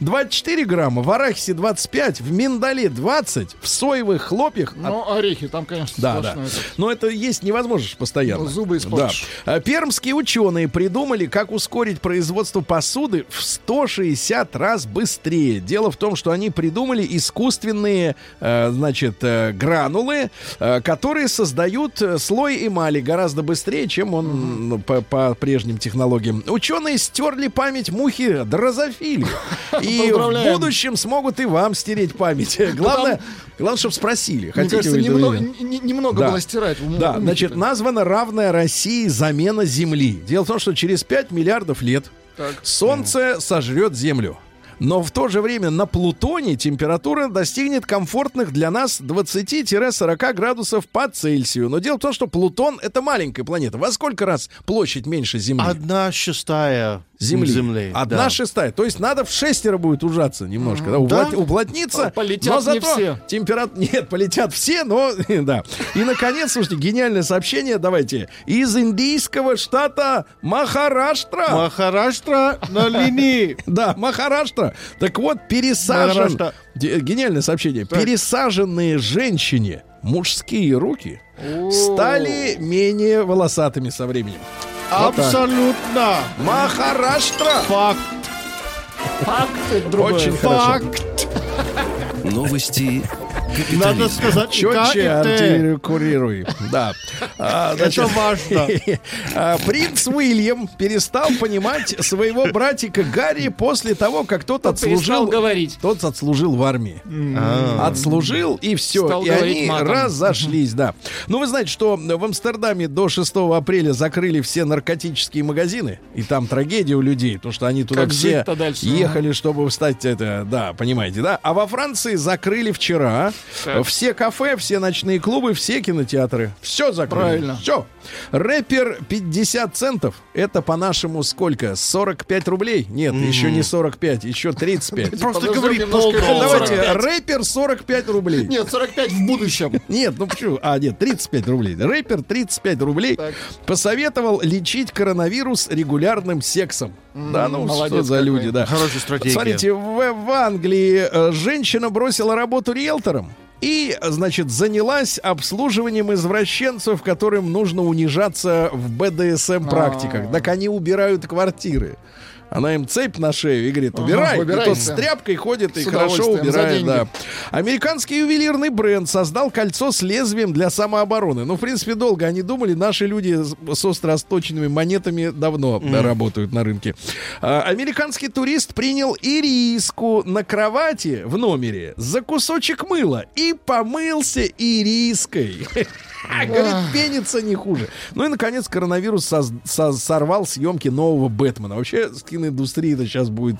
24 грамма, в арахисе 25, в миндале 20, в соевых хлопьях... от- Ну, орехи, там, конечно, Да, да. этот. Но это есть невозможно постоянно. Ну, зубы испортишь. Да. Пермские ученые придумали, как ускорить производство посуды в 160 раз быстрее. Дело в том, что они придумали искусственные, э, значит, э, гранулы, э, которые создают слой эмали гораздо быстрее, чем он ну, по, по прежним технологиям. Ученые стерли память мухи дрозофили. И в будущем смогут и вам стереть память. Главное, главное, чтобы спросили. Мне Хотите кажется, вы этого немного, немного Да. было стирать. Да, у значит, названа равная России замена Земли. Дело в том, что через 5 миллиардов лет Так. Солнце сожрет Землю. Но в то же время на Плутоне температура достигнет комфортных для нас 20-40 градусов по Цельсию. Но дело в том, что Плутон — это маленькая планета. Во сколько раз площадь меньше Земли? Одна шестая Земли. земли. Одна да. шестая. То есть надо в шестеро будет ужаться немножко. Да, уплот- Да. Уплотниться. Полетят но не зато все. температ- Нет, полетят все, но да. И, наконец, слушайте, гениальное сообщение, давайте. Из индийского штата Махараштра. Махараштра на линии. Да, Махараштра. Так вот, пересажен... Гениальное сообщение. Пересаженные женщине мужские руки стали менее волосатыми со временем. Абсолютно. Махараштра. Факт. Факт. Очень хорошо. Факт. Новости Надо сказать Четче артикулируй. Да. А, значит, Это важно. а, Принц Уильям перестал понимать своего братика Гарри после того, как тот отслужил... говорить. Тот отслужил в армии. Отслужил, и все. Стал И они матом. разошлись, да. Ну, вы знаете, что в Амстердаме до 6 апреля закрыли все наркотические магазины. И там трагедия у людей, потому что они туда Как все ехали, чтобы встать, это, да, понимаете, да? А во Франции закрыли вчера Так. все кафе, все ночные клубы, все кинотеатры. Все закрыли. Правильно. Все. Рэпер 50 центов. Это по-нашему сколько? 45 рублей? Нет, еще не 45, еще 35. Просто говори. Давайте, 45. рэпер 45 рублей. Нет, 45 в будущем. Нет, ну почему? А, нет, 35 рублей. Рэпер 35 рублей посоветовал лечить коронавирус регулярным сексом. Да, ну что молодец за какой. люди, да. Хорошая стратегия. Смотрите, в, в Англии э, женщина бросила работу риэлтором и, значит, занялась обслуживанием извращенцев, которым нужно унижаться в БДСМ-практиках. Так они убирают квартиры. Она им цепь на шею и говорит, убирай. и убирайте. тот с тряпкой ходит и С хорошо удовольствием, за убирает. Да. Американский ювелирный бренд создал кольцо с лезвием для самообороны. Ну, в принципе, долго они думали. Наши люди с остро осточенными монетами давно да, работают на рынке. А, американский турист принял ириску на кровати в номере за кусочек мыла и помылся ириской. Говорит, пенится не хуже. Ну и, наконец, коронавирус сорвал съемки нового Бэтмена. Вообще, с киноиндустрией это сейчас будет,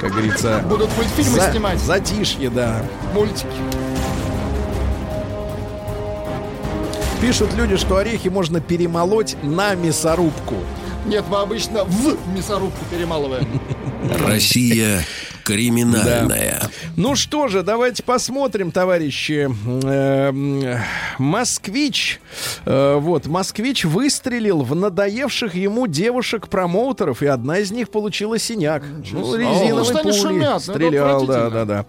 как говорится... Будут мультфильмы за- снимать. Затишье, да. Мультики. Пишут люди, что орехи можно перемолоть на мясорубку. Нет, мы обычно в мясорубку перемалываем. Россия Криминальная. Ну что же, давайте посмотрим, товарищи. Эм, Москвич, э, вот, Москвич выстрелил в надоевших ему девушек-промоутеров, и одна из них получила синяк. Ну, резиновой они пулей шумят, стрелял, да, да, да.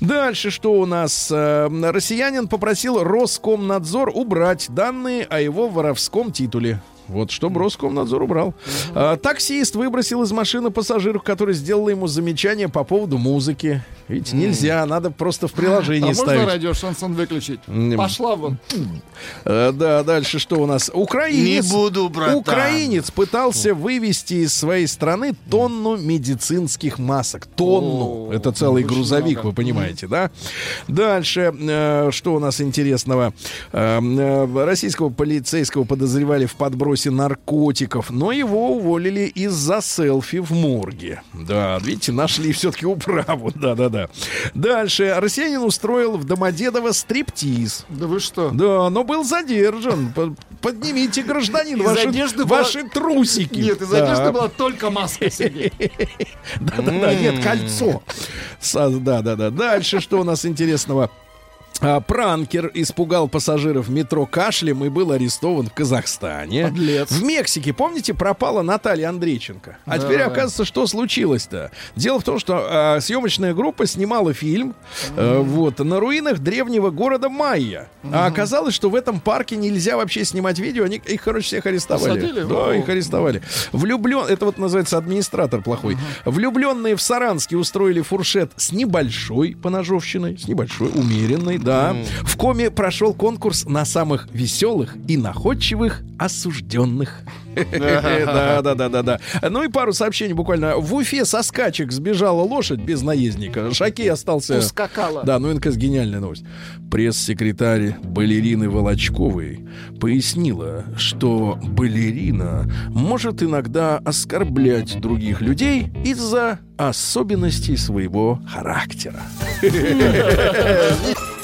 Дальше что у нас? Э, Россиянин попросил Роскомнадзор убрать данные о его воровском титуле. Вот, чтобы Роскомнадзор убрал. А, таксист выбросил из машины пассажиров, который сделал ему замечание по поводу музыки. Видите, нельзя, надо просто в А приложении можно ставить. радио шансон выключить? Пошла вон. Э, да, дальше что у нас? Украинец, Не буду, братан. Украинец пытался вывести из своей страны тонну медицинских масок. Тонну. О, Это целый грузовик, много. вы понимаете, да? Дальше, э, что у нас интересного? Э, э, российского полицейского подозревали в подбросе наркотиков, но его уволили из-за селфи в морге. Да, видите, нашли все-таки управу. Да-да-да. Дальше. Россиянин устроил в Домодедово стриптиз. Да вы что? Да, но был задержан. По- Поднимите, гражданин, Из ваши, была- ваши трусики. Нет, из Да. одежды была только маска. Да-да-да, нет, кольцо. Да-да-да. Дальше что у нас интересного? А, Пранкер испугал пассажиров метро кашлем и был арестован в Казахстане. Подлец. В Мексике, помните, пропала Наталья Андрейченко. А Да, теперь оказывается, что случилось-то? Дело в том, что а, съемочная группа снимала фильм э, вот, на руинах древнего города Майя. А оказалось, что в этом парке нельзя вообще снимать видео. Они, их, короче, всех арестовали. Посадили? Да, О. их арестовали. Влюблен... Это вот называется администратор плохой. Влюбленные в Саранске устроили фуршет с небольшой поножовщиной, с небольшой, умеренной, да. В коме прошел конкурс на самых веселых и находчивых осужденных. Да, да, да, да, да. Ну и пару сообщений буквально. В Уфе со скачек сбежала лошадь без наездника. Шакей остался... Ускакала. Да, ну НКС гениальная новость. Пресс-секретарь балерины Волочковой пояснила, что балерина может иногда оскорблять других людей из-за особенностей своего характера.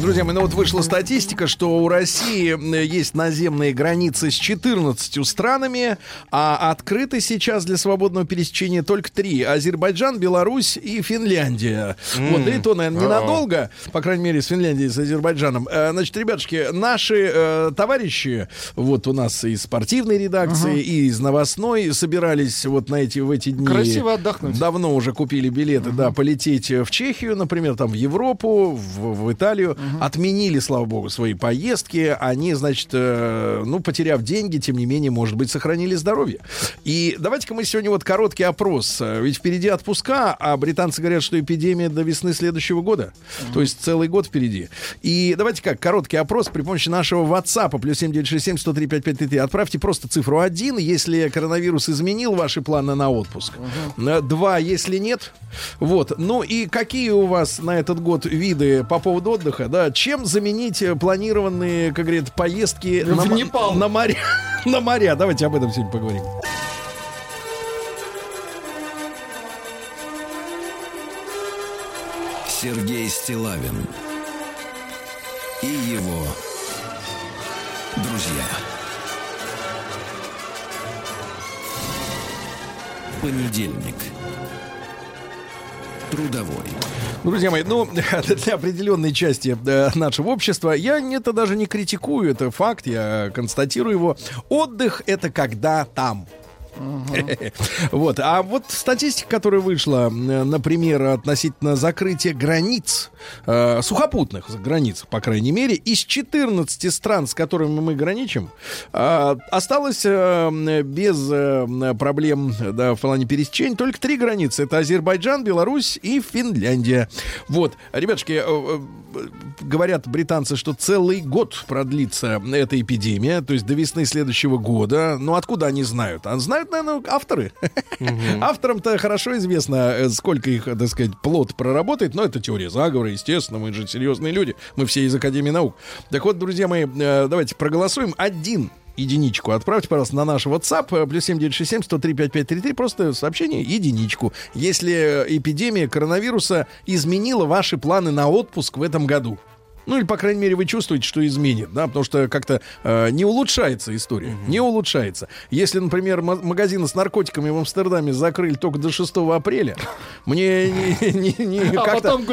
Друзья мои, ну вот вышла статистика, что у России есть наземные границы с 14 странами, а открыты сейчас для свободного пересечения только три. Азербайджан, Беларусь и Финляндия. Вот, да и то, наверное, ненадолго, по крайней мере, с Финляндией, с Азербайджаном. Э, Значит, ребятушки, наши э, товарищи, вот у нас из спортивной редакции, и из новостной, собирались вот на эти, в эти дни... Красиво отдохнуть. Давно уже купили билеты, да, полететь в Чехию, например, там в Европу, в, в Италию. Отменили, слава богу, свои поездки. Они, значит, э, ну, потеряв деньги, тем не менее, может быть, сохранили здоровье. И давайте-ка мы сегодня вот короткий опрос. Э, Ведь впереди отпуска, а британцы говорят, что эпидемия до весны следующего года. То есть целый год впереди. И давайте как, короткий опрос при помощи нашего WhatsApp, плюс 7967 103 5533. Отправьте просто цифру 1, если коронавирус изменил ваши планы на отпуск. Э, Два, если нет. Вот. Ну и какие у вас на этот год виды по поводу отдыха? Да, чем заменить э, планированные, как говорят, поездки В на, Непал. на моря? на моря. Давайте об этом сегодня поговорим. Сергей Стилавин и его друзья. Понедельник. Трудовой. Друзья мои, ну, для определенной части э, нашего общества, я это даже не критикую, это факт, я констатирую его. Отдых — это когда там. Вот. А вот статистика, которая вышла, э, например, относительно закрытия границ, э, сухопутных границ, по крайней мере, из 14 стран, с которыми мы граничим, э, осталось без проблем да, в плане пересечения только три границы. Это Азербайджан, Беларусь и Финляндия. Вот. Ребятушки, говорят британцы, что целый год продлится эта эпидемия, то есть до весны следующего года. Ну, откуда они знают? А знают, наверное, авторы. Авторам-то хорошо известно, э, сколько их, так сказать, плод проработает, но это теория заговора, естественно, мы же серьезные люди, мы все из Академии наук. Так вот, друзья мои, э, давайте проголосуем. Один единичку отправьте, пожалуйста, на наш WhatsApp, э, плюс 7967 103 5533, просто сообщение единичку. Если эпидемия коронавируса изменила ваши планы на отпуск в этом году. Ну или, по крайней мере, вы чувствуете, что изменит, да, потому что как-то э, не улучшается история, не улучшается. Если, например, ма- магазины с наркотиками в Амстердаме закрыли только до 6 апреля, мне не, не- не- А потом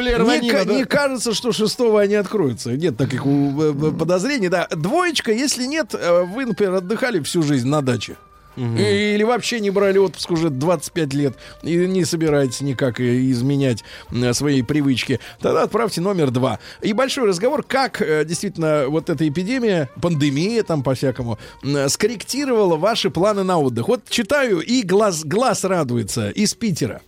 не, да? не кажется, что 6 они откроются. Нет таких э, э, подозрений, да. Двоечка, если нет, э, вы, например, отдыхали всю жизнь на даче. И- Или вообще не брали отпуск уже 25 лет и не собираетесь никак э, изменять э, свои привычки, тогда отправьте номер два. И большой разговор, как э, действительно вот эта эпидемия, пандемия там по-всякому, скорректировала ваши планы на отдых. Вот читаю, и глаз, глаз радуется из Питера.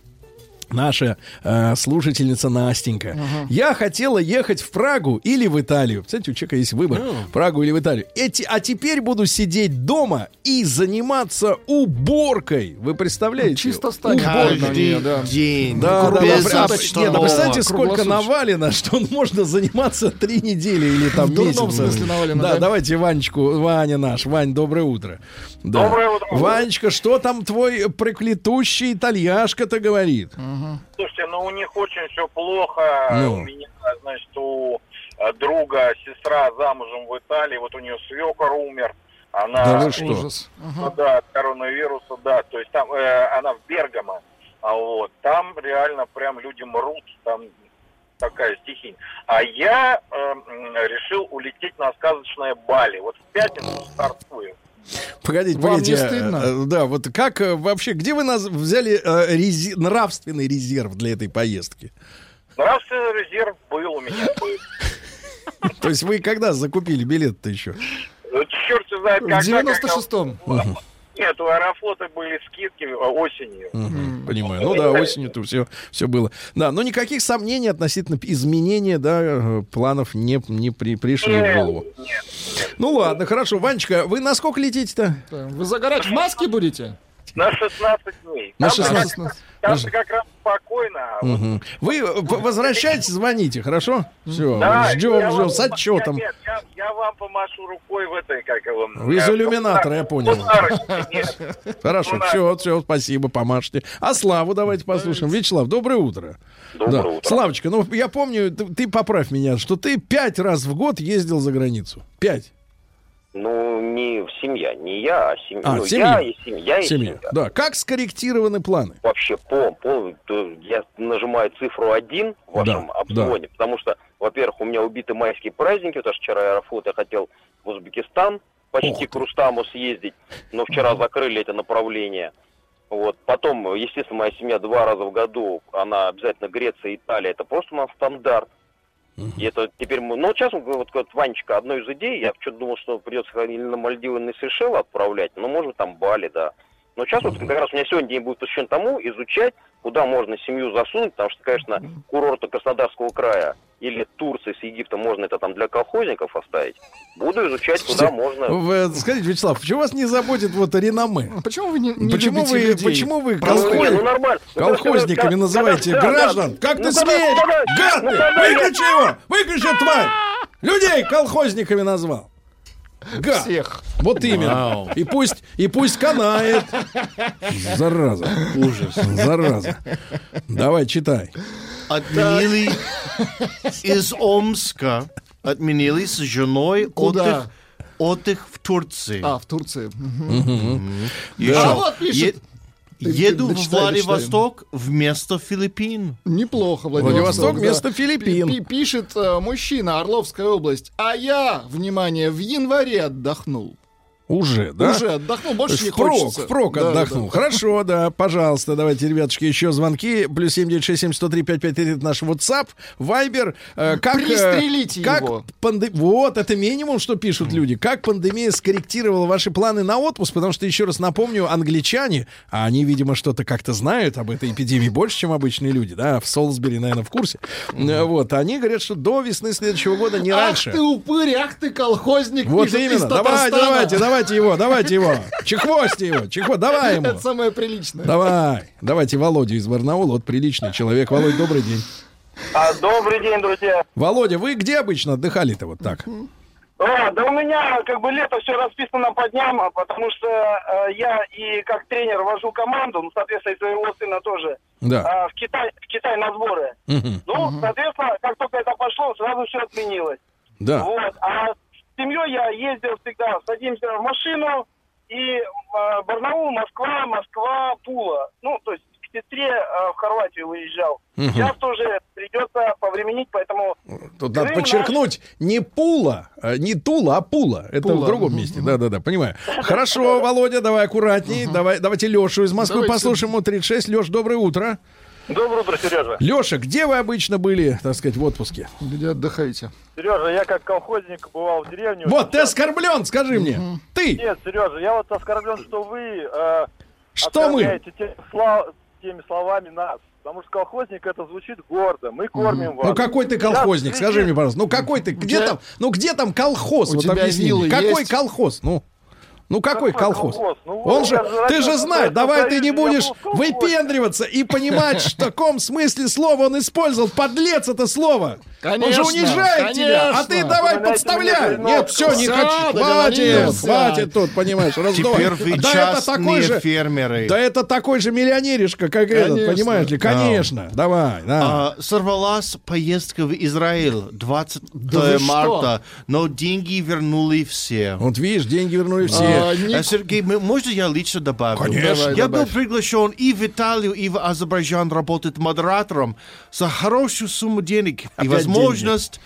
Наша э, слушательница Настенька. Я хотела ехать в Прагу или в Италию. Кстати, у человека есть выбор. Прагу или в Италию. Эти, а теперь буду сидеть дома и заниматься уборкой. Вы представляете? Чисто станет Уборкой. Каждый да. день. Да, да, да, а, остановок. нет, а представьте, сколько навалено, что можно заниматься три недели или там В месяц. смысле навалено, да, да? давайте Ванечку, Ваня наш. Вань, доброе утро. Да. Доброе утро. Ванечка, что там твой проклятущий итальяшка-то говорит? Слушайте, ну у них очень все плохо. Ну. У меня, значит, у э, друга сестра замужем в Италии, вот у нее свекор умер. Она, Да вы что? Ужас. ну да, от коронавируса, да. То есть там э, она в Бергамо, а вот там реально прям люди мрут, там такая стихия. А я э, решил улететь на сказочное Бали. Вот в пятницу стартую. Погодите, Вам погодите. не стыдно? э, Да, вот как э, вообще, где вы нас взяли э, рези- нравственный резерв для этой поездки? Нравственный резерв был у меня. То есть вы когда закупили билет-то еще? Ну, черт знает, В когда, когда 96-м. Нет, у Аэрофлота были скидки э, осенью. Мгм, Понимаю. Ну да, осенью-то все, все было. Да, но никаких сомнений относительно изменения да, э, планов не, не при, пришли в голову. Нет. Ну ладно, хорошо. Ванечка, вы на сколько летите-то? Вы загорать в маске будете? На 16 дней. На Там-то 16. как- Там-то как раз спокойно. Мгм. Вы возвращайтесь, звоните, хорошо? Все, Да, ждем, ждем с отчетом. Нет, я, я вам помашу рукой в этой, как его... Из э, иллюминатора, я понял. Хорошо, Ну, все, все, спасибо, помашьте. А Славу давайте послушаем. Вячеслав, доброе утро. Доброе Да. утро. Славочка, ну я помню, ты, ты поправь меня, что ты пять раз в год ездил за границу. Пять. Ну, не семья, не я, а семья. А, ну, семья. я и семья, и Семья. семья. Да. Как скорректированы планы? Вообще, по, по, я нажимаю цифру один в вашем Да, обзвоне, потому что, во-первых, у меня убиты майские праздники, потому что вчера Аэрофлот я хотел в Узбекистан почти Ох к Рустаму съездить, но вчера закрыли это направление. Вот. Потом, естественно, моя семья два раза в году, она обязательно Греция, Италия, это просто у нас стандарт. И это теперь мы... Ну, сейчас, вот, вот Ванечка, одной из идей, я что-то думал, что придется или на Мальдивы, или на Сейшелы отправлять, ну, может, там Бали, да. Но сейчас вот как раз у меня сегодня день будет посвящен тому, изучать, куда можно семью засунуть, потому что, конечно, курорты Краснодарского края или Турции с Египтом можно это там для колхозников оставить. Буду изучать, куда можно... Вы, скажите, Вячеслав, почему вас не заботит вот реноме? А Почему вы не, не Почему вы, людей? почему вы Ну, колхоз- ну, нормально. Ну, колхозниками когда- когда- называете да, да, граждан? да. Как Ну, ты когда- смеешь? когда- Гад ну, ты! когда я- Выключи его! Выключи, тварь! Людей колхозниками назвал. Гад. Всех. Вот именно. И пусть, и пусть канает. Зараза. Ужас. Зараза. Давай, читай. Отменили из Омска. Отменили с женой Куда? отдых, отдых в Турции. А, в Турции. Мгм. Еще. А вот пишет. Е- Еду в Владивосток вместо Филиппин. Неплохо, Владивосток. Владивосток да. вместо Филиппин. Пи- Пишет э, мужчина, Орловская область. А я, внимание, в январе отдохнул. Уже, да? Уже отдохнул, больше есть не впрок, хочется. впрок Да, отдохнул. да. Хорошо, да, пожалуйста, давайте, ребятушки, еще звонки. Плюс семь девять шесть семь сто три пять пять это наш WhatsApp, Viber. Э, как, э, Пристрелите как его. панде- Вот, это минимум, что пишут люди. Как пандемия скорректировала ваши планы на отпуск? Потому что, еще раз напомню, англичане, а они, видимо, что-то как-то знают об этой эпидемии больше, чем обычные люди, да, в Солсбери, наверное, в курсе. Э, Вот, они говорят, что до весны следующего года, не Ах раньше. ты упырь, ах ты колхозник. Вот именно. Давайте, Татарстана. давайте, давайте его, давайте его. Чехвости его, чехво, давай ему. Это самое приличное. Давай. Давайте Володю из Барнаула. Вот приличный человек. Володь, добрый день. А, добрый день, друзья. Володя, вы где обычно отдыхали-то вот так? А, да у меня как бы лето все расписано по дням, а потому что э, я и как тренер вожу команду, ну, соответственно, и своего сына тоже, Да. а, в Китай, в Китай на сборы. Мгм. Ну, соответственно, как только это пошло, сразу все отменилось. Да. Вот. А с семьей я ездил всегда, садимся в машину, и э, Барнаул, Москва, Москва, Пула. Ну, то есть к сестре э, в Хорватию выезжал. Мгм. Сейчас тоже придется повременить, поэтому... Тут надо подчеркнуть, не Пула, а, не Тула, а Пула. Это Пула. в другом месте. Да-да-да, понимаю. Хорошо, Володя, давай аккуратней. Давай, давайте Лешу из Москвы Давайте. послушаем. Ему 36. Леш, доброе утро. Доброе утро, Сережа. Леша, где вы обычно были, так сказать, в отпуске? Где отдыхаите? Сережа, я как колхозник бывал в деревне. Вот, ты оскорблен, скажи мне. Ты, Нет, Сережа, я вот оскорблен, что вы э, что мы? теми, словами нас. Потому что колхозник это звучит гордо. Мы кормим вас. Ну какой ты колхозник, скажи мне, пожалуйста. Ну какой ты, где тебя- там, ну где там колхоз? У Вот тебя объясни. Какой есть? колхоз? Ну, ну какой Какой колхоз? колхоз? Ну, Он же, ты же знаешь, давай ты не будешь выпендриваться и понимать, в таком смысле слова он использовал. Подлец это слово. он Конечно, же унижает тебя, а ты конечно. давай подставляй. Нет, все, не хочу. Хватит, хватит тут, понимаешь, раздор. Теперь вы Да это такой же, фермеры. да это такой же миллионеришка, как этот, Конечно. понимаешь ли? Конечно, давай, да. А, сорвалась поездка в Израиль 20 Да вы марта, но деньги вернули все. Вот видишь, деньги вернули все. А, А, Сергей, мы- можно я лично добавлю? Конечно. Я был приглашен и в Италию, и в Азербайджан работать модератором за хорошую сумму денег и возможность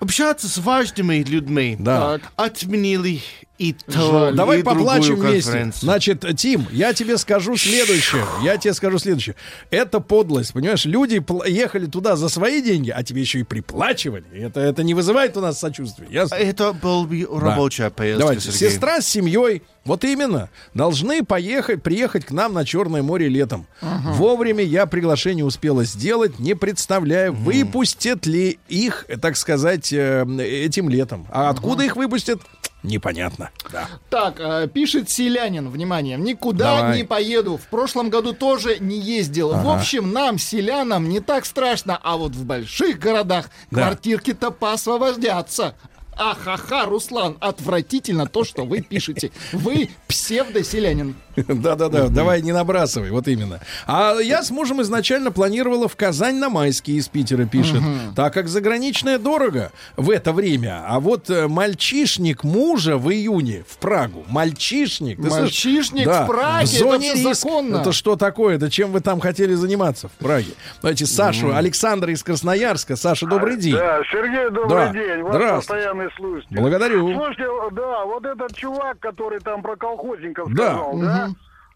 общаться с важными людьми. Да. Отменили и то, Жаль. и Давай другую поплачем вместе. Значит, Тим, я тебе скажу следующее. Я тебе скажу следующее. Это подлость, понимаешь? Люди ехали туда за свои деньги, а тебе еще и приплачивали. Это, это не вызывает у нас сочувствия. Ясно? Это был бы Да. рабочая поездка, Давайте. Сергей. Сестра с семьей, вот именно, должны поехать, приехать к нам на Черное море летом. Вовремя я приглашение успела сделать, не представляю, выпустят ли их, так сказать, э, этим летом. А откуда их выпустят? Непонятно. Да. Так, э, пишет селянин, внимание, никуда Давай. не поеду. В прошлом году тоже не ездил. В общем, нам, селянам, не так страшно, а вот в больших городах Да. квартирки-то поосвободятся. Ахаха, Руслан, отвратительно то, что вы пишете. Вы псевдоселянин. Да-да-да, давай не набрасывай, вот именно. А я с мужем изначально планировала в Казань на майские из Питера, пишет. Так как заграничное дорого в это время. А вот э, мальчишник мужа в июне в Прагу. Мальчишник. Мальчишник Да, в Праге, в зоне это всё риска. законно. Это что такое? Это чем вы там хотели заниматься в Праге? Давайте Сашу, Александра из Красноярска. Саша, добрый день. Да, Сергей, добрый Да. день. Здравствуй. постоянный слушатель. Благодарю. Слушайте, да, вот этот чувак, который там про колхозников Да. сказал, да?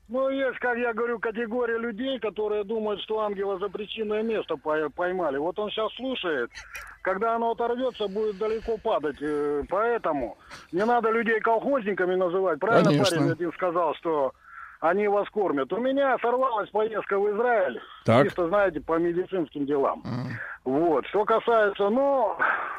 Ну, есть, как я говорю, категория людей, которые думают, что ангела за причинное место пой- поймали. Вот он сейчас слушает, когда оно оторвется, будет далеко падать. Э, Поэтому не надо людей колхозниками называть. Правильно Конечно. парень один сказал, что они вас кормят. У меня сорвалась поездка в Израиль. Так. Чисто, знаете, по медицинским делам. Вот. Что касается, ну,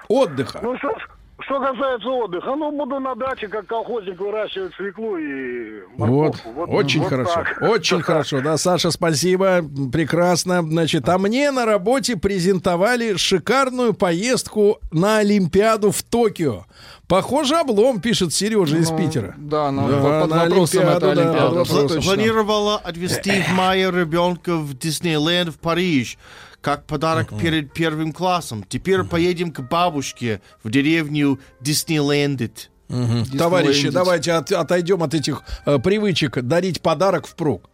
Отдыха. ну, что, что касается отдыха, ну, буду на даче, как колхозник, выращивать свеклу и Вот, морковку. очень вот хорошо, так. очень хорошо, да, Саша, спасибо, прекрасно. Значит, а мне на работе презентовали шикарную поездку на Олимпиаду в Токио. Похоже, облом, пишет Сережа из Ну, Питера. Да, на- Да, под на вопросом Олимпиаду, это да, Олимпиада. точно. Планировала отвезти в мае ребенка в Диснейленд в Париж, как подарок перед первым классом. Теперь поедем к бабушке в деревню Диснейлендит. Товарищи, Диснейлендить. давайте от- отойдем от этих э, привычек дарить подарок впрок.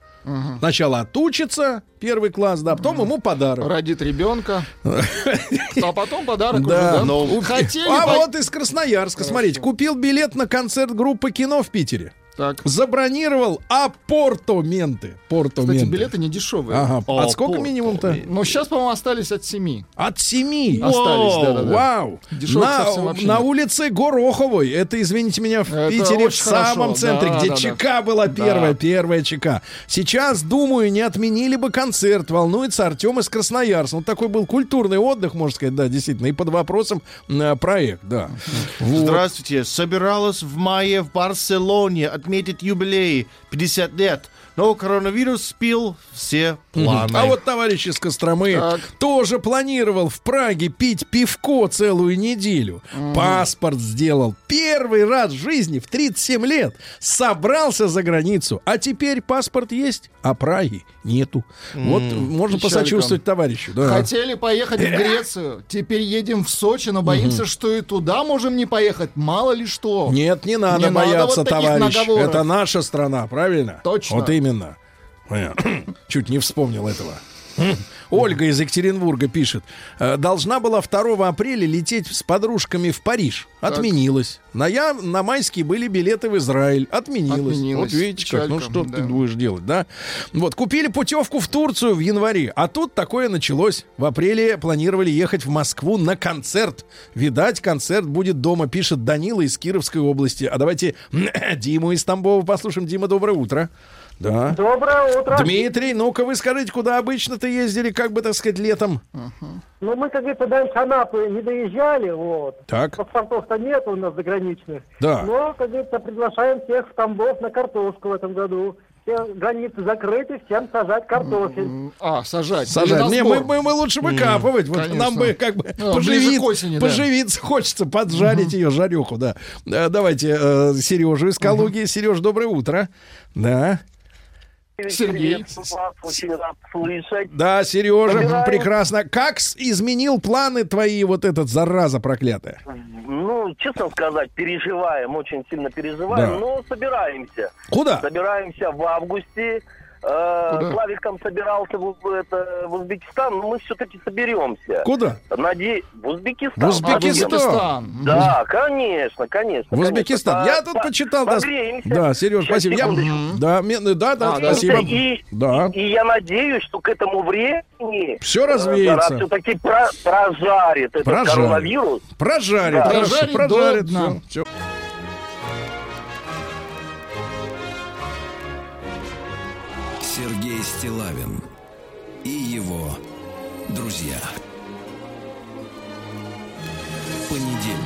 Сначала отучится первый класс, да, потом ему подарок. Родит ребенка, а потом подарок уже, Да, да? но- Хотели А вот из Красноярска, смотрите, купил билет на концерт группы кино в Питере. Так. Забронировал апортаменты. Портаменты. Кстати, билеты не дешевые. Ага. О, От сколько минимум-то? Но сейчас, по-моему, остались от 7. От семи. Остались, да-да-да. Вау! Дешевых на, совсем вообще на нет. улице Гороховой. Это, извините меня, в Это Питере, в самом хорошо. центре, Да, где да, да. ЧК была Да. первая, первая ЧК. Сейчас, думаю, не отменили бы концерт. Волнуется Артем из Красноярска. Ну, такой был культурный отдых, можно сказать, да, действительно. И под вопросом э, проект, да. Вот. Здравствуйте. Собиралась в мае в Барселоне отметить юбилей 50 лет. Но коронавирус спил все планы. А вот товарищ из Костромы Так. тоже планировал в Праге пить пивко целую неделю. Паспорт сделал первый раз в жизни в 37 лет. Собрался за границу. А теперь паспорт есть, а Праги нету. Вот можно Печалька. посочувствовать товарищу. Да. Хотели поехать в Грецию, теперь едем в Сочи, но боимся, что и туда можем не поехать. Мало ли что. Нет, не надо Не надо бояться, вот таких товарищ. наговоров. Это наша страна, правильно? Точно. Вот именно. Понятно. Чуть не вспомнил этого. Ольга из Екатеринбурга пишет. «Э, Должна была 2 апреля лететь с подружками в Париж. Отменилось. На, я, на майские были билеты в Израиль. Отменилось. Отменилось. Вот видите как. Ну что да. ты будешь делать, да? Вот, купили путевку в Турцию в январе. А тут такое началось. В апреле планировали ехать в Москву на концерт. Видать, концерт будет дома, пишет Данила из Кировской области. А давайте Диму из Тамбова послушаем. Дима, доброе утро. Да. Доброе утро. Дмитрий, ну-ка вы скажите, куда обычно-то ездили, как бы, так сказать, летом? Ну, мы, как говорится, дальше Анапы не доезжали, вот. Так. Паспортов-то нет у нас заграничных. Да. Но, как говорится, приглашаем всех в Тамбов на картошку в этом году. Все границы закрыты, всем сажать картофель. А, сажать. Сажать. Или на Не, мы, мы, мы лучше выкапывать. Вот конечно. нам бы как бы А, поживить- к осени, да. поживиться хочется, поджарить ее жареху, да. Э, Давайте э, Сережу из Калуги. Сереж, доброе утро. Да. Сергей. Да, Сережа, Собираем. прекрасно. Как изменил планы твои вот этот зараза проклятая? Ну, честно сказать, переживаем, очень сильно переживаем, Да. но собираемся. Куда? Собираемся в августе. Э, Куда? Славик там собирался в, это, в Узбекистан, но мы все-таки соберемся. Куда? Наде... В Узбекистан. В Узбекистан? Узбекистан. Да, конечно, конечно. В Узбекистан. конечно. Я тут По- почитал. Да, погреемся. да Сереж, спасибо. Я- да, мне- да, да, А, да, спасибо. И, Да. и я надеюсь, что к этому времени Всё развеется. все-таки прожарит этот Прожарит. коронавирус. Прожарит, Да. хорошо, Прожарит прожарит. до дна. Стилавин и его друзья. Понедельник.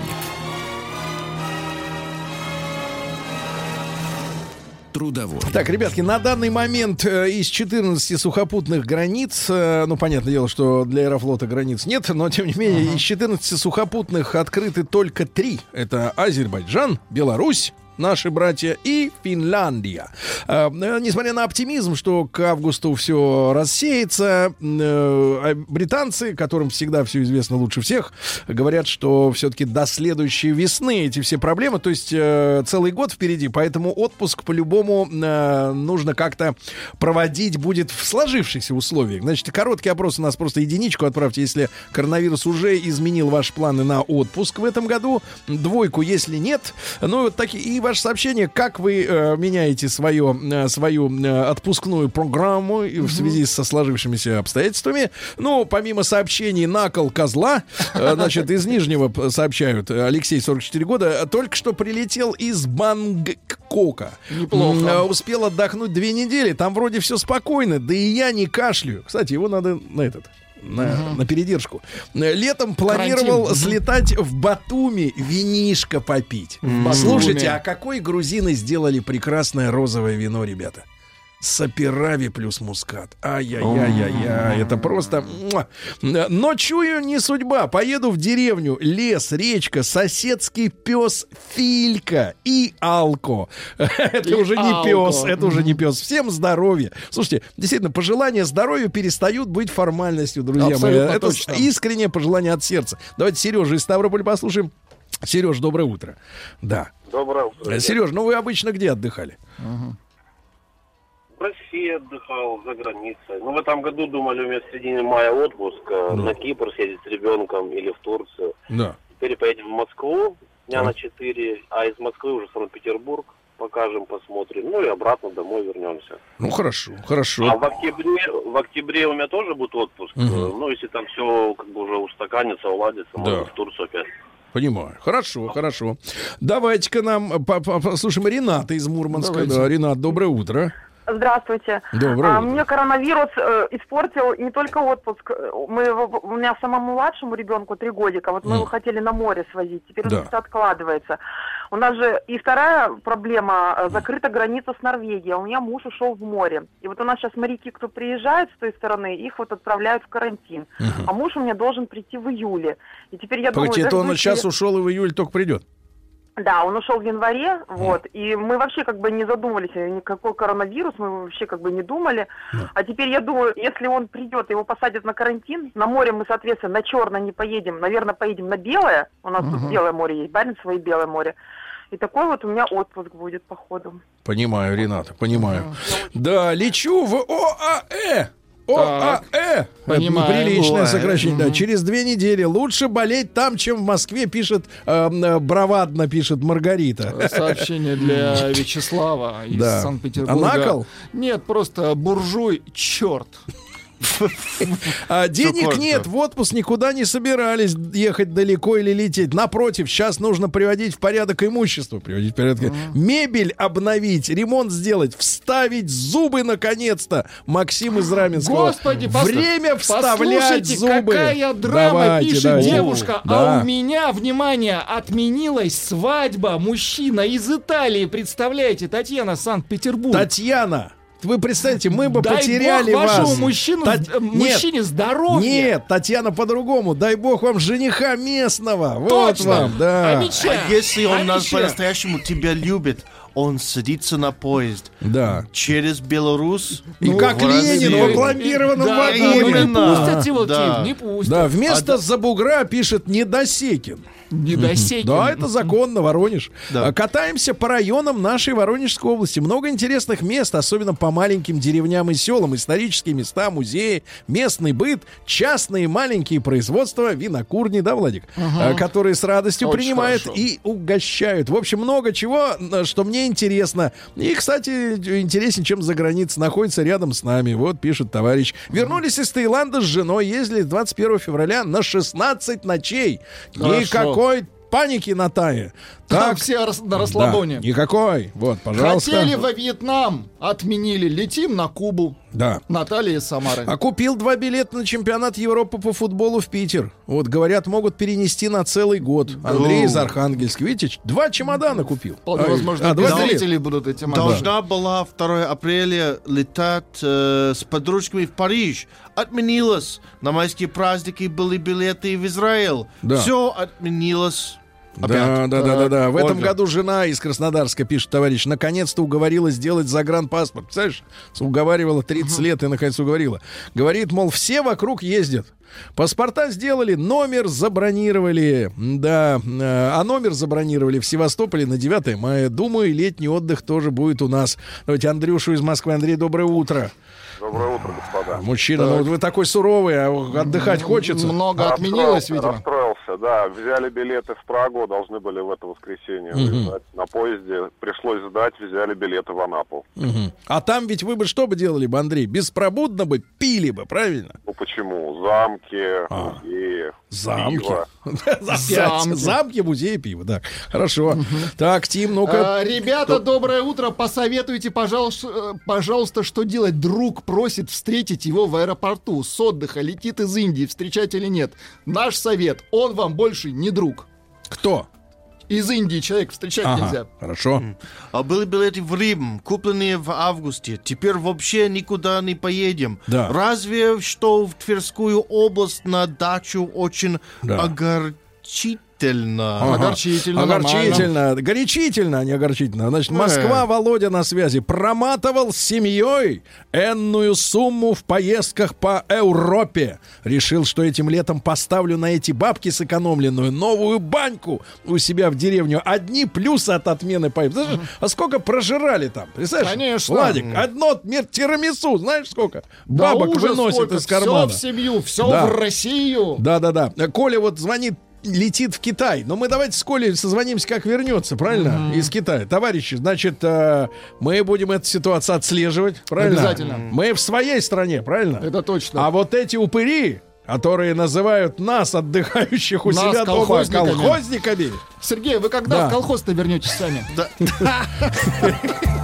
Трудовой. Так, ребятки, на данный момент э, из 14 сухопутных границ, э, ну, понятное дело, что для аэрофлота границ нет, но, тем не менее, из 14 сухопутных открыты только три. Это Азербайджан, Беларусь, наши братья и Финляндия. Э, несмотря на оптимизм, что к августу все рассеется, э, а британцы, которым всегда все известно лучше всех, говорят, что все-таки до следующей весны эти все проблемы, то есть э, целый год впереди, поэтому отпуск по-любому э, нужно как-то проводить будет в сложившихся условиях. Значит, короткий опрос у нас просто единичку отправьте, если коронавирус уже изменил ваши планы на отпуск в этом году, двойку, если нет. Ну, вот такие, и ваше сообщение, как вы э, меняете свое, э, свою э, отпускную программу и в связи со сложившимися обстоятельствами. Ну, помимо сообщений на кол козла, э, значит, из Нижнего сообщают, э, Алексей, 44 года, только что прилетел из Бангкока. Неплохо. Э, Успел отдохнуть две недели, там вроде все спокойно, да и я не кашляю. Кстати, его надо на этот на, на передержку. Летом планировал Карантин. слетать в Батуми винишко попить. Батуми. Слушайте, а какой грузины сделали прекрасное розовое вино, ребята? Саперави плюс мускат. Ай-яй-яй-яй-яй. Это просто... Но чую, не судьба. Поеду в деревню. Лес, речка, соседский пес Филька и Алко. Это уже не пес. Это уже не пес. Всем здоровья. Слушайте, действительно, пожелания здоровью перестают быть формальностью, друзья мои. Это искреннее пожелание от сердца. Давайте Сережа из Ставрополя послушаем. Сереж, доброе утро. Да. Доброе утро. Сереж, ну вы обычно где отдыхали? В России отдыхал, за границей. Ну, в этом году думали у меня в середине мая отпуск. э, Ну. На Кипр съездить с ребенком или в Турцию. Да. Теперь поедем в Москву дня Так. на 4, а из Москвы уже Санкт-Петербург покажем, посмотрим. Ну и обратно домой вернемся. Ну хорошо, хорошо. А в октябре, в октябре у меня тоже будет отпуск. Э, Ну, если там все как бы уже устаканится, уладится, Да. можно в Турцию опять. Понимаю. Хорошо, хорошо. Давайте-ка нам по- по- послушаем Рената из Мурманска. Давайте. Да, Ренат, доброе утро. Здравствуйте. Доброе А, мне коронавирус э, испортил не только отпуск. Э, Мы у меня самому младшему ребенку три годика. Вот мы М. его хотели на море свозить. Теперь Да. это откладывается. У нас же и вторая проблема э, закрыта граница с Норвегией. А У меня муж ушел в море. И вот у нас сейчас моряки, кто приезжает с той стороны, их вот отправляют в карантин. А муж у меня должен прийти в июле. И теперь я Погодите, думаю, это он сейчас ушел и в июль только придет. Да, он ушел в январе, вот, и мы вообще как бы не задумывались, э, никакой коронавирус, мы вообще как бы не думали. А теперь я думаю, если он придет, его посадят на карантин, на море мы, соответственно, на черное не поедем, наверное, поедем на белое, у нас тут белое море есть, Баренцево и белое море. И такой вот у меня отпуск будет, походу. Понимаю, Рената, понимаю. Да, лечу в ОАЭ. ОАЭ. Понимаю. Приличное сокращение. Да, через две недели. Лучше болеть там, чем в Москве, пишет, э, э, бравадно пишет Маргарита. Сообщение для Вячеслава из Да. Санкт-Петербурга. А накол? Нет, просто буржуй, черт. А денег нет, в отпуск никуда не собирались ехать далеко или лететь. Напротив, сейчас нужно приводить в порядок имущество, приводить в порядок. Мебель обновить, ремонт сделать, вставить зубы наконец-то. Максим из Раменского. Господи, Время вставлять зубы. какая драма, Давайте, пишет давайте. девушка. Да. А у меня, внимание, отменилась свадьба. Мужчина из Италии, представляете, Татьяна, Санкт-Петербург. Татьяна, вы представьте, мы бы Дай потеряли бог вашему вас. мужчину, Тат- э, мужчине здоровья. Нет, Татьяна по-другому. Дай бог вам жениха местного. Вот Точно. вам, да. А меча? А если он нас меча? по-настоящему тебя любит, он садится на поезд Да. через Беларусь. И как в Россию. Ленин в опломбированном да, вагоне. да, ну не пустят его, Да. Ким, не пустят. Да, вместо забугра пишет недосекин. Недосекин. Да, это законно, Воронеж. Да. А, Катаемся по районам нашей Воронежской области. Много интересных мест, особенно по маленьким деревням и селам. Исторические места, музеи, местный быт, частные маленькие производства, винокурни, да, Владик? А, Которые с радостью Очень принимают хорошо. и угощают. В общем, много чего, на- что мне интересно. И, кстати, интереснее, чем за границей. Находится рядом с нами. Вот пишет товарищ. Вернулись из Таиланда с женой. Ездили 21 февраля на 16 ночей. Хорошо. Никакой паники на Тае. Там Так, все рас- на да, расслабоне. никакой. Вот, пожалуйста. Хотели во Вьетнам, отменили. Летим на Кубу. Да. Наталья из Самары. А купил два билета на чемпионат Европы по футболу в Питер. Вот, говорят, могут перенести на целый год. Андрей из Архангельска. Видите, два чемодана купил. Вполне Ай, возможно, а, два зрители будут этим Должна была 2 апреля летать э, с подружками в Париж. Отменилось. На майские праздники были билеты в Израиль. Да. Все отменилось. Да, Опять. да, да, да, да. В этом году жена из Краснодарска, пишет товарищ, наконец-то уговорила сделать загранпаспорт. Представляешь, уговаривала 30 лет и наконец уговорила. Говорит, мол, все вокруг ездят. Паспорта сделали, номер забронировали. Да, э, а номер забронировали в Севастополе на 9 мая. Думаю, летний отдых тоже будет у нас. Давайте Андрюшу из Москвы. Андрей, доброе утро. Доброе утро, господа. Мужчина, ну вот вы такой суровый, а отдыхать хочется. Много отменилось, видимо. Расстроился, да. Взяли билеты в Прагу, должны были в это воскресенье уезжать. На поезде пришлось сдать, взяли билеты в Анапу. Мгм. А там ведь вы бы что бы делали бы, Андрей? Беспробудно бы пили бы, правильно? Ну почему? Замки, музеи, Замки. пиво. Замки. Замки, музеи, пиво, да. Хорошо. Так, Тим, ну-ка. А, ребята, доброе утро. Посоветуйте, пожалуйста, э, пожалуйста, что делать. Друг просит встретить его в аэропорту. С отдыха летит из Индии. Встречать или нет? Наш совет. Он вам больше не друг. Кто? Из Индии человек встречать Ага, нельзя. хорошо. А были билеты в Рим, купленные в августе. Теперь вообще никуда не поедем. Да. Разве что в Тверскую область на дачу очень Да. Огорчительно. Ага. Огорчительно, Огорчительно. Горячительно, а не огорчительно. Значит, Москва, Володя на связи, проматывал с семьей энную сумму в поездках по Европе. Решил, что этим летом поставлю на эти бабки сэкономленную новую баньку у себя в деревню. Одни плюсы от отмены поездки. Знаешь, А сколько прожирали там? Представляешь? Конечно. Владик, одно тирамису, знаешь сколько? Да Бабок ужас выносит сколько. из кармана. Все в семью, все Да. в Россию. Да, да, да. Коля вот звонит летит в Китай. Но мы давайте с Колей созвонимся, как вернется, правильно? Из Китая. Товарищи, значит, э, мы будем эту ситуацию отслеживать, правильно? Обязательно. Мы в своей стране, правильно? Это точно. А вот эти упыри, которые называют нас, отдыхающих у Нас себя дома, колхозниками. колхозниками. Сергей, вы когда Да. в колхоз-то вернетесь сами?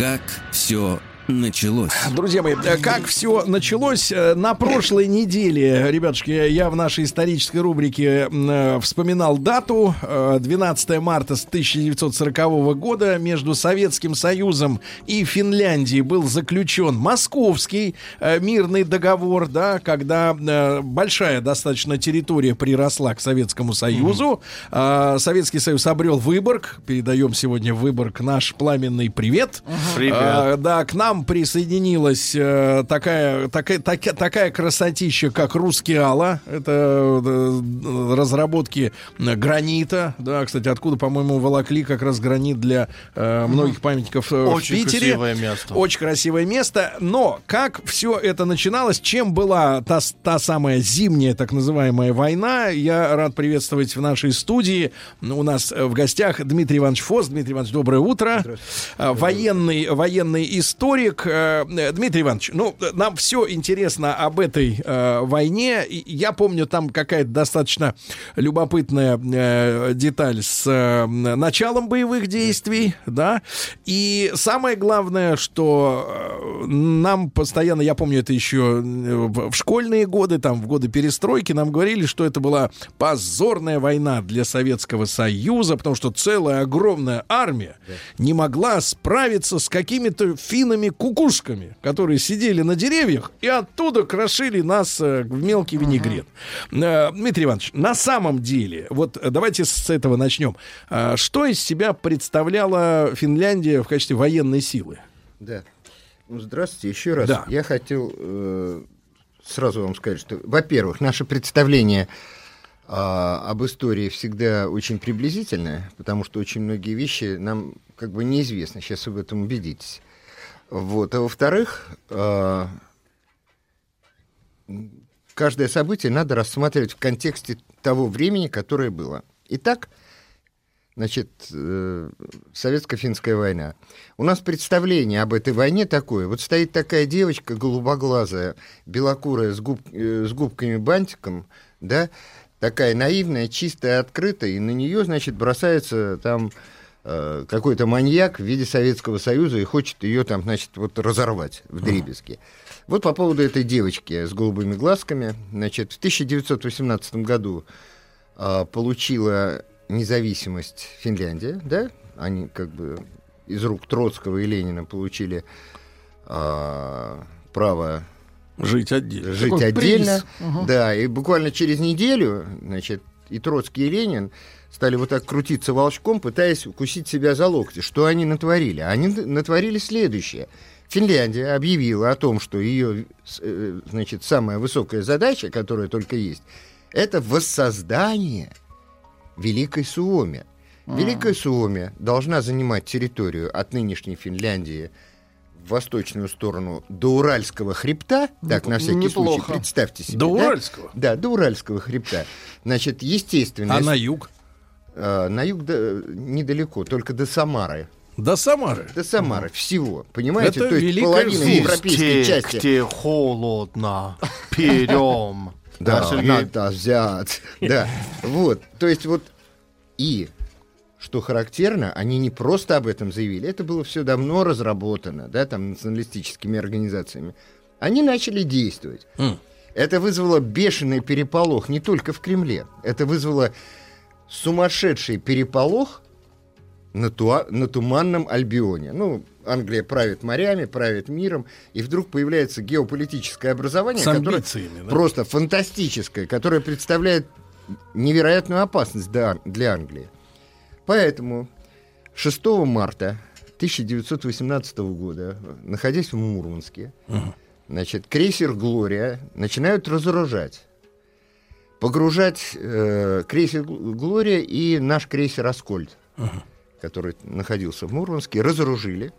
Как все началось? Друзья мои, э, как все началось э, на прошлой неделе, ребятушки, я в нашей исторической рубрике э, вспоминал дату, э, 12 марта с 1940 года между Советским Союзом и Финляндией был заключен Московский мирный договор, да, когда большая достаточно территория приросла к Советскому Союзу, Э, Советский Союз обрел Выборг, передаем сегодня в Выборг наш пламенный привет. Привет. Э, да, к нам присоединилась э, такая, такая, таки- такая красотища, как русский Алла. Это э, разработки гранита. Да, кстати, откуда, по-моему, волокли как раз гранит для э, многих памятников э, в Очень Питере. красивое место. Очень красивое место. Но как все это начиналось, чем была та, та самая зимняя так называемая война, я рад приветствовать в нашей студии. У нас в гостях Дмитрий Иванович Фос. Дмитрий Иванович, доброе утро. Э, Военный, военный историк. Э, э, Дмитрий Иванович, ну, нам все интересно об этой э, войне. Я помню, там какая-то достаточно любопытная э, деталь с э, началом боевых действий, да. И самое главное, что э, нам постоянно, я помню это еще в школьные годы, там в годы перестройки, нам говорили, что это была позорная война для Советского Союза, потому что целая огромная армия не могла справиться с какими-то финами-кукушками, которые сидели на деревьях и оттуда крошили нас э, в мелкий винегрет. Э, Дмитрий Иванович, на самом деле, вот э, давайте с этого начнем. А, Что из себя представляла Финляндия в качестве военной силы? Да. Ну, здравствуйте еще раз. Да. Я хотел э, сразу вам сказать, что, во-первых, наше представление а, об истории всегда очень приблизительное, потому что очень многие вещи нам как бы неизвестны. Сейчас вы в этом убедитесь. Вот. А во-вторых, а, каждое событие надо рассматривать в контексте того времени, которое было. Итак, Значит, э, советско-финская война. У нас представление об этой войне такое. Вот стоит такая девочка голубоглазая, белокурая, с, губ, э, с губками-бантиком, да, такая наивная, чистая, открытая, и на нее, значит, бросается там какой-то маньяк в виде Советского Союза и хочет ее там, значит, вот разорвать в дребезги. Вот по поводу этой девочки с голубыми глазками. Значит, в 1918 году а, получила независимость Финляндия, да? Они как бы из рук Троцкого и Ленина получили а, право Жить отдельно. жить Такой отдельно. приз. Да, и буквально через неделю, значит, и Троцкий, и Ленин стали вот так крутиться волчком, пытаясь укусить себя за локти. Что они натворили? Они натворили следующее. Финляндия объявила о том, что ее, э, значит, самая высокая задача, которая только есть, это воссоздание Великой Суоми. Великая Суоми должна занимать территорию от нынешней Финляндии в восточную сторону до Уральского хребта, так, на всякий неплохо. случай, представьте себе. До да? Уральского? Да, до Уральского хребта. Значит, естественно... А на юг? А, на юг да, недалеко, только до Самары. До Самары? До Самары, всего. Понимаете? Это То есть половина жизнь. европейской части... где холодно, перем. Да, Сергей? надо взять. Да, вот. То есть вот и что характерно, они не просто об этом заявили, это было все давно разработано, да, там националистическими организациями. Они начали действовать. Это вызвало бешеный переполох не только в Кремле, это вызвало сумасшедший переполох на, Туа- на Туманном Альбионе. Ну, Англия правит морями, правит миром, и вдруг появляется геополитическое образование, которое да? просто фантастическое, которое представляет невероятную опасность для, для Англии. Поэтому 6 марта 1918 года, находясь в Мурманске, значит, крейсер «Глория» начинают разоружать. Погружать э, крейсер «Гл- «Глория» и наш крейсер «Аскольд», который находился в Мурманске, разоружили.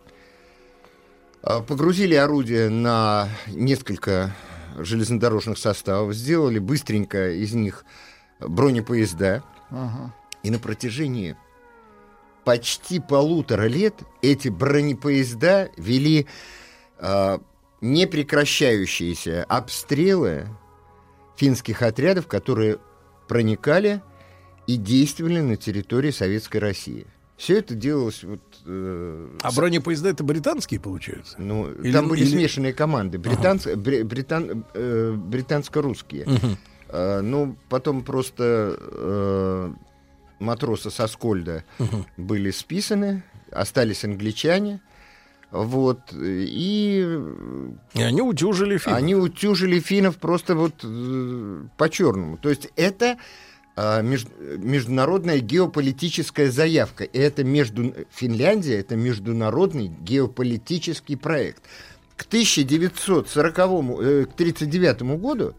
А, Погрузили орудия на несколько железнодорожных составов, сделали быстренько из них бронепоезда. Ага. И на протяжении почти полутора лет эти бронепоезда вели а, непрекращающиеся обстрелы финских отрядов, которые проникали и действовали на территории Советской России. Все это делалось вот... э, А бронепоезда это британские, получаются? Ну, Или- там были или- смешанные команды. Британц... бри- британ- э, Британско-русские. Мгм. А, ну, потом просто э, матросы со Скольда Мгм. были списаны, остались англичане. Вот, и... И они утюжили финнов. Они утюжили финнов просто вот э, по-черному. То есть это а, меж- международная геополитическая заявка. И это между... Финляндия — это международный геополитический проект. К 1940 э, к 1939 году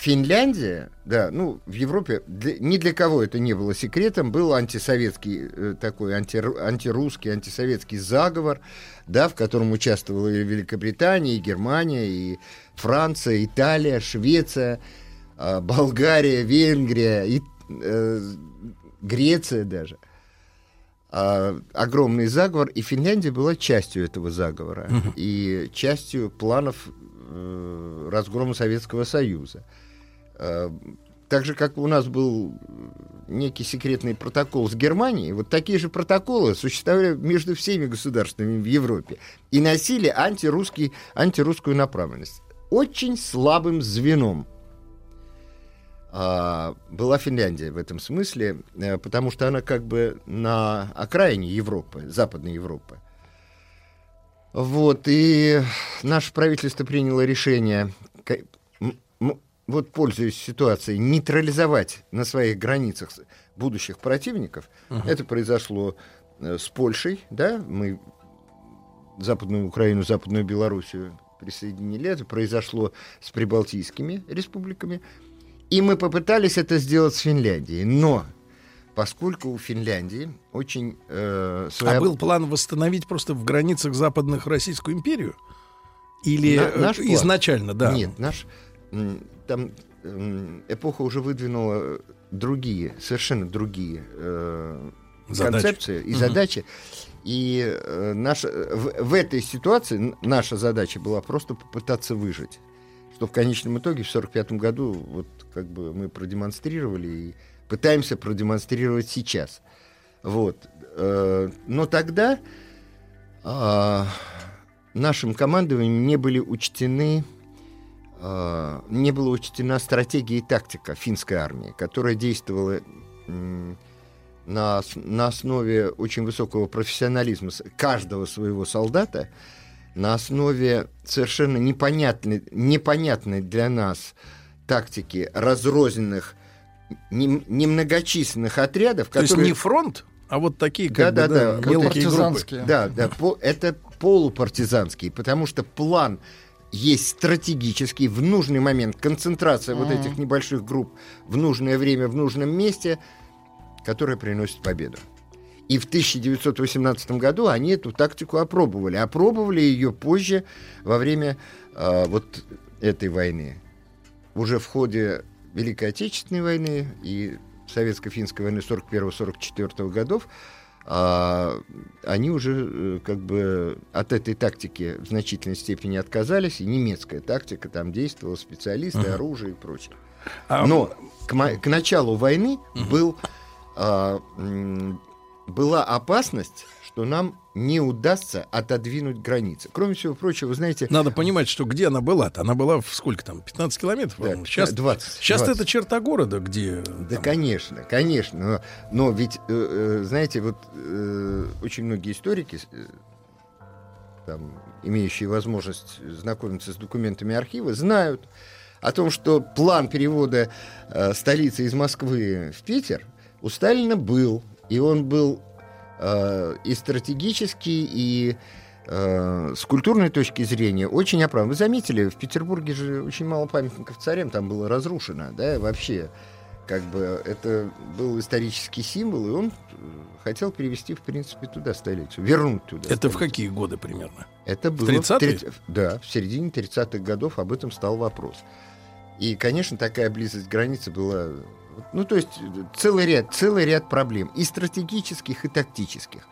Финляндия, да, ну, в Европе для- ни для кого это не было секретом, был антисоветский э, такой антиру- антирусский, антисоветский заговор, да, в котором участвовала и Великобритания, и Германия, и Франция, Италия, Швеция, а, Болгария, Венгрия, и, э, Греция даже. А, огромный заговор, и Финляндия была частью этого заговора, и частью планов э, разгрома Советского Союза. А, Так же, как у нас был некий секретный протокол с Германией, вот такие же протоколы существовали между всеми государствами в Европе и носили антирусский, антирусскую направленность. Очень слабым звеном а, была Финляндия в этом смысле, э, потому что она как бы на окраине Европы, Западной Европы. Вот, и наше правительство приняло решение, вот пользуясь ситуацией, нейтрализовать на своих границах будущих противников. Мгм. Это произошло э, с Польшей, да, мы Западную Украину, Западную Белоруссию присоединили. Это произошло с прибалтийскими республиками. И мы попытались это сделать с Финляндией. Но поскольку у Финляндии очень... э, своя- А был план восстановить просто в границах западных Российскую империю? Или На- э, наш план? изначально, да? Нет, наш... Там м, эпоха уже выдвинула другие, совершенно другие э, Задачи. концепции и Мгм. задачи. И э, наша, в, в этой ситуации наша задача была просто попытаться выжить. Что в конечном итоге в 1945 году вот как бы мы продемонстрировали и пытаемся продемонстрировать сейчас. Вот. Э, Но тогда а, нашим командованием не были учтены а, не была учтена стратегия и тактика финской армии, которая действовала на, на основе очень высокого профессионализма каждого своего солдата, на основе совершенно непонятной, непонятной для нас тактики разрозненных, немногочисленных отрядов, То есть которые... не фронт, а вот такие как да, бы, да. да, вот мелкие группы. Да, да. по- это полупартизанский, потому что план есть стратегический, в нужный момент концентрация вот Мгм. этих небольших групп в нужное время, в нужном месте, которая приносит победу. И в 1918 году они эту тактику опробовали. Опробовали ее позже, во время а, вот этой войны. Уже в ходе Великой Отечественной войны и Советско-финской войны 41-44 годов а, они уже э, как бы от этой тактики в значительной степени отказались, и немецкая тактика там действовала, специалисты, Мгм. оружие и прочее. А- Но к, к началу войны был, а, была опасность, что нам не удастся отодвинуть границы. Кроме всего прочего, вы знаете... Надо понимать, что где она была-то? Она была в сколько там? 15 километров? по-моему? сейчас 20, Сейчас 20. это черта города, где... Да, конечно, конечно. Но, но ведь, э, э, знаете, вот э, очень многие историки, э, там, имеющие возможность знакомиться с документами архива, знают о том, что план перевода э, столицы из Москвы в Питер у Сталина был. И он был э, и стратегический, и э, с культурной точки зрения очень оправдан. Вы заметили, в Петербурге же очень мало памятников царям там было разрушено, да, вообще. Как бы это был исторический символ, и он э, хотел перевести, в принципе, туда столицу, вернуть туда. Это в столицу. какие годы примерно? Это В было 30-е? тридцать- Да, в середине 30-х годов об этом стал вопрос. И, конечно, такая близость границы была... Ну, то есть э, целый ряд, целый ряд проблем, и стратегических, и тактических.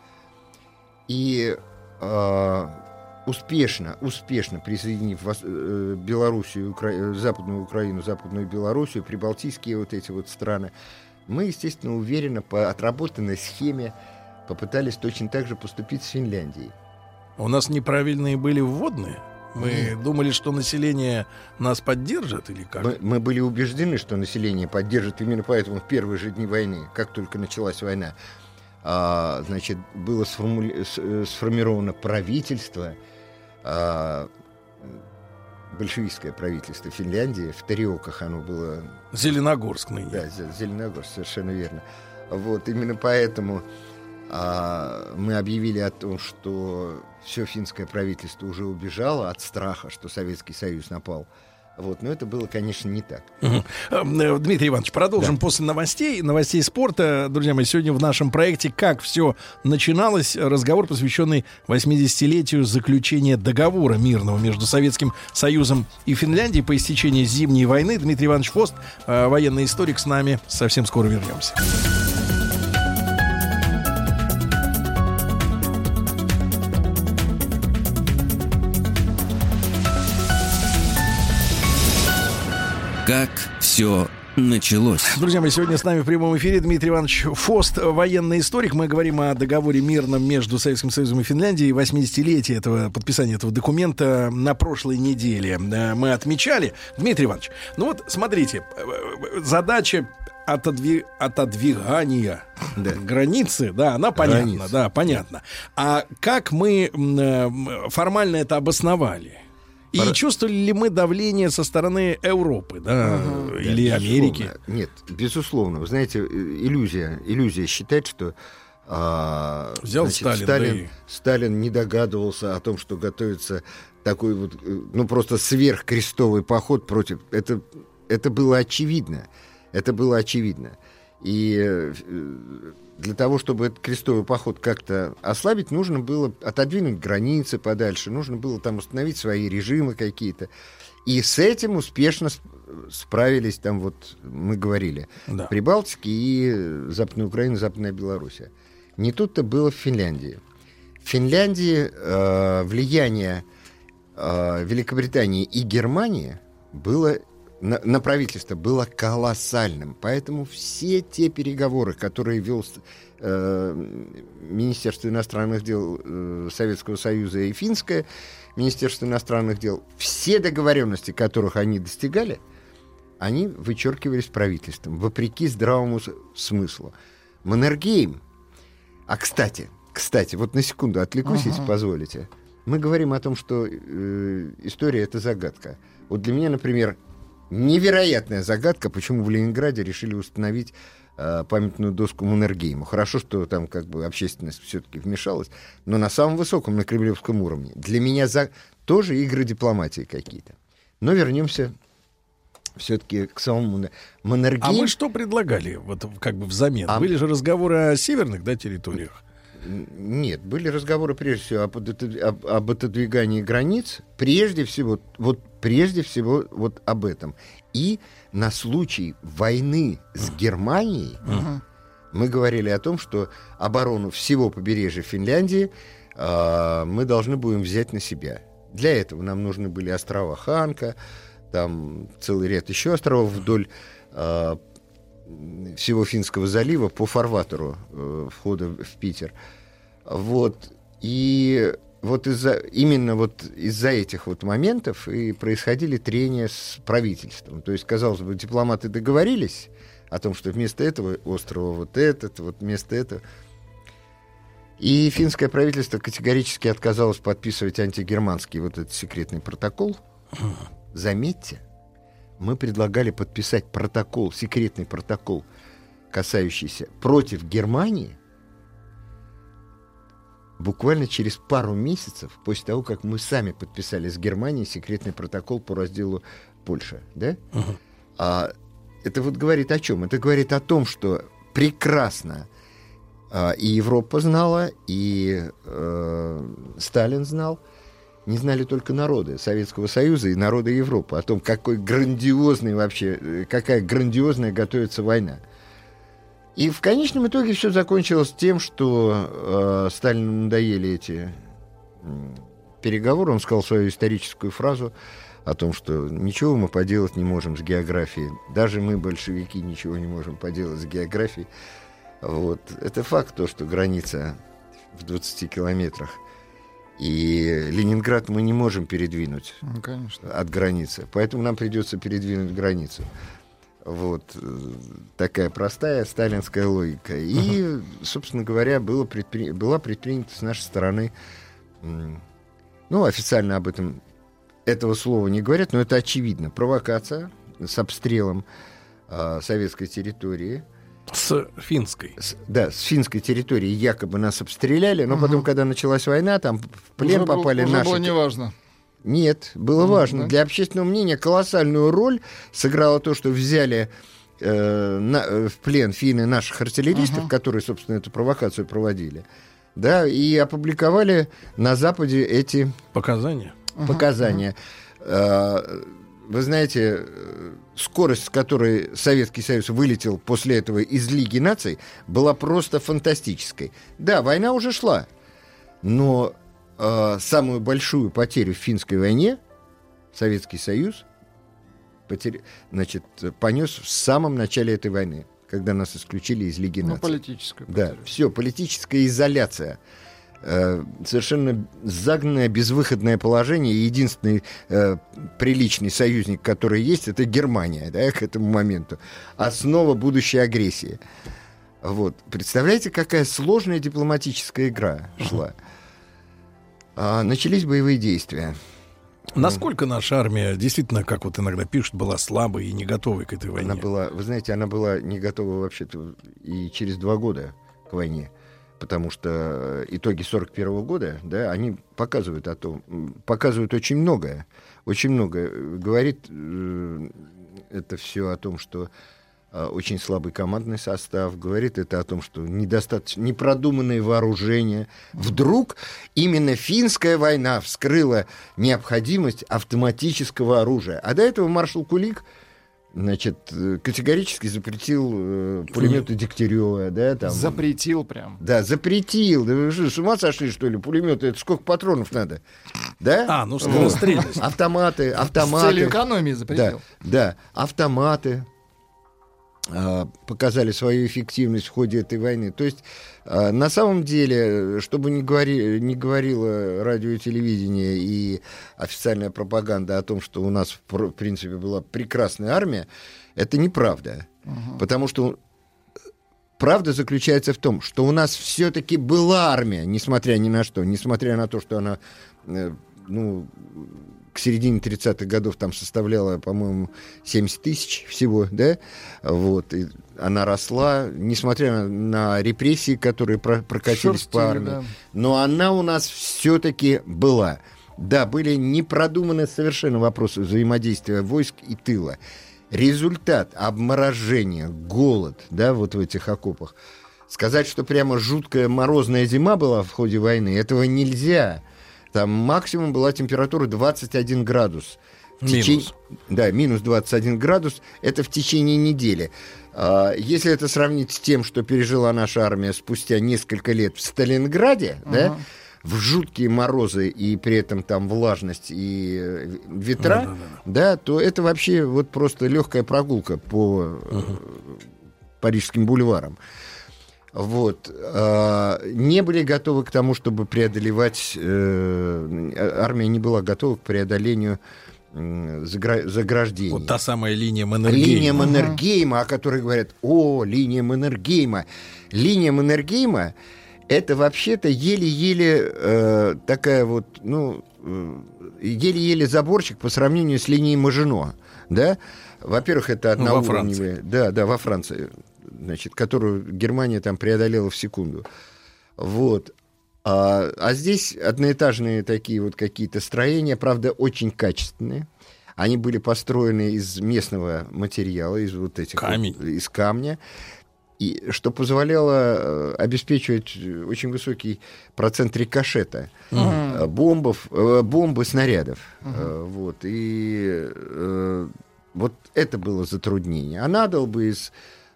И а, успешно, успешно присоединив Вос- э, Белоруссию, Укра- э, Западную Украину, Западную Белоруссию, прибалтийские вот эти вот страны, мы, естественно, уверенно по отработанной схеме попытались точно так же поступить с Финляндией. У нас неправильные были вводные. Мы думали, что население нас поддержит или как? Мы, мы были убеждены, что население поддержит именно поэтому в первые же дни войны, как только началась война, а, значит, было сформули- э, сформировано правительство, а, большевистское правительство Финляндии, в Тариоках оно было... Зеленогорск ныне. Да, Зе- Зеленогорск, совершенно верно. Вот, именно поэтому а, мы объявили о том, что все финское правительство уже убежало от страха, что Советский Союз напал. Вот, но это было, конечно, не так. Э, Дмитрий Иванович, продолжим после новостей, новостей спорта. Друзья мои, сегодня в нашем проекте «Как все начиналось» разговор, посвященный 80-летию заключения договора мирного между Советским Союзом и Финляндией по истечении Зимней войны. Дмитрий Иванович Фост, э, военный историк, с нами. Совсем скоро вернемся. Как все началось. Друзья мои, сегодня с нами в прямом эфире Дмитрий Иванович Фост, военный историк. Мы говорим о договоре мирном между Советским Союзом и Финляндией. 80-летие этого, подписания этого документа на прошлой неделе э, мы отмечали. Дмитрий Иванович, ну вот смотрите, э, э, задача отодви- отодвигания границы, да, она понятна, Границ. да, понятно. А как мы формально это обосновали? И Пора- чувствовали ли мы давление со стороны Европы, да, Да, или Америки? безусловно. Нет, безусловно. Вы знаете, э, иллюзия, иллюзия считать, что а, Взял Сталин, Сталин, да и- Сталин не догадывался о том, что готовится такой вот, э, ну просто сверхкрестовый поход против. Это, это было очевидно. Это было очевидно. И э, для того, чтобы этот крестовый поход как-то ослабить, нужно было отодвинуть границы подальше, нужно было там установить свои режимы какие-то. И с этим успешно справились там вот, мы говорили, Да. Прибалтики и Западная Украина, Западная Белоруссия. Не тут-то было в Финляндии. В Финляндии э, влияние э, Великобритании и Германии было на, на правительство было колоссальным. Поэтому все те переговоры, которые вел э, Министерство иностранных дел э, Советского Союза и Финское Министерство иностранных дел, все договоренности, которых они достигали, они вычеркивались правительством, вопреки здравому смыслу. Маннергейм, а кстати, кстати, вот на секунду отвлекусь, если позволите. Мы говорим о том, что э, история это загадка. Вот для меня, например, невероятная загадка, почему в Ленинграде решили установить э, памятную доску Маннергейму. Хорошо, что там как бы общественность все-таки вмешалась, но на самом высоком, на кремлевском уровне. Для меня за... тоже игры дипломатии какие-то. Но вернемся все-таки к самому Ман- Маннергейм. А мы что предлагали, вот как бы взамен? А- Были же разговоры о северных, да, территориях. Нет, были разговоры прежде всего об, об- об отодвигании границ, прежде всего, вот прежде всего вот об этом. И на случай войны с Германией мы говорили о том, что оборону всего побережья Финляндии а, мы должны будем взять на себя. Для этого нам нужны были острова Ханка, там целый ряд еще островов вдоль а, всего Финского залива по фарватеру э, входа в Питер. Вот. И вот из-за, именно вот из-за этих вот моментов и происходили трения с правительством. То есть, казалось бы, дипломаты договорились о том, что вместо этого острова вот этот, вот вместо этого. И финское правительство категорически отказалось подписывать антигерманский вот этот секретный протокол. Заметьте, мы предлагали подписать протокол, секретный протокол, касающийся против Германии, буквально через пару месяцев после того, как мы сами подписали с Германией секретный протокол по разделу Польши, да? А это вот говорит о чем? Это говорит о том, что прекрасно а, и Европа знала, и э, Сталин знал, не знали только народы Советского Союза и народы Европы о том, какой грандиозный вообще, э, какая грандиозная готовится война. И в конечном итоге все закончилось тем, что э, Сталину надоели эти переговоры. Он сказал свою историческую фразу о том, что ничего мы поделать не можем с географией. Даже мы, большевики, ничего не можем поделать с географией. Вот. Это факт, то, что граница в 20 километрах. И Ленинград мы не можем передвинуть Ну, конечно. от границы. Поэтому нам придется передвинуть границу. Вот э, такая простая сталинская логика. И, собственно говоря, было предпри- была предпринята с нашей стороны, ну, официально об этом этого слова не говорят, но это очевидно. Провокация с обстрелом а, советской территории. С финской. С- да, с финской территории якобы нас обстреляли, но потом, когда началась война, там в плен Уже был- попали уже наши. было неважно. Нет, было важно. да. Для общественного мнения колоссальную роль сыграло то, что взяли э, на- э, в плен финны наших артиллеристов, которые, собственно, эту провокацию проводили, да, и опубликовали на Западе эти Показания. показания. Э, Вы знаете, э, скорость, с которой Советский Союз вылетел после этого из Лиги наций, была просто фантастической. Да, война уже шла, но э, самую большую потерю в финской войне Советский Союз потер- значит, понес в самом начале этой войны, когда нас исключили из Лиги Ну, наций. политическую Да, все, политическая изоляция. Э, совершенно загнанное, безвыходное положение. И единственный э, приличный союзник, который есть, это Германия, да, к этому моменту. Основа будущей агрессии. Вот. Представляете, какая сложная дипломатическая игра шла? А, начались боевые действия. Насколько наша армия действительно, как вот иногда пишут, была слабой и не готовой к этой войне? Она была, вы знаете, она была не готова вообще-то и через два года к войне. Потому что итоги 41 года, да, они показывают о том, показывают очень многое. Очень многое. Э, Говорит э, это все о том, что очень слабый командный состав, говорит это о том, что недостаточно непродуманное вооружение. Вдруг именно финская война вскрыла необходимость автоматического оружия. А до этого маршал Кулик значит, э, категорически запретил э, пулеметы Дегтярева, да, там. Запретил прям. Да, запретил. Да вы что, с ума сошли, что ли? Пулеметы, это сколько патронов надо? Да? А, ну, скорострельность. Автоматы, автоматы. С целью экономии запретил. Да, да, автоматы показали свою эффективность в ходе этой войны. То есть, а, на самом деле, чтобы не, говори, не говорило радио и телевидение и официальная пропаганда о том, что у нас, в пр- в принципе, была прекрасная армия, это неправда. Потому что правда заключается в том, что у нас все-таки была армия, несмотря ни на что, несмотря на то, что она, э, ну, к середине 30-х годов там составляла, по-моему, 70 тысяч всего, да, вот, и она росла, несмотря на, репрессии, которые про- прокатились Шерстили, по армии, да. но она у нас все-таки была. Да, были не продуманы совершенно вопросы взаимодействия войск и тыла. Результат обморожения, голод, да, вот в этих окопах. Сказать, что прямо жуткая морозная зима была в ходе войны, этого нельзя. Там максимум была температура 21 градус. В Минус. течение- Да, минус 21 градус. Это в течение недели. А, Если это сравнить с тем, что пережила наша армия спустя несколько лет в Сталинграде, да, в жуткие морозы и при этом там влажность и э, ветра, да, то это вообще вот просто легкая прогулка по э, парижским бульварам. Вот. а, Не были готовы к тому, чтобы преодолевать... э, Армия не была готова к преодолению заграждений. Вот та самая линия Маннергейма. Линия Маннергейма, о которой говорят, о, линия Маннергейма. Линия Маннергейма это вообще-то еле-еле э, такая вот, ну, э, еле-еле заборчик по сравнению с линией Мажино, да? Во-первых, это Ну, во одноуровневая, да, да, во Франции, значит, которую Германия там преодолела в секунду. Вот. А, а здесь одноэтажные такие вот какие-то строения, правда, очень качественные. Они были построены из местного материала, из вот этих вот- Камень. из камня. И что позволяло э, обеспечивать очень высокий процент рикошета э, бомбов, э, бомбы, снарядов. Э, Вот. И вот это было затруднение. А надо бы из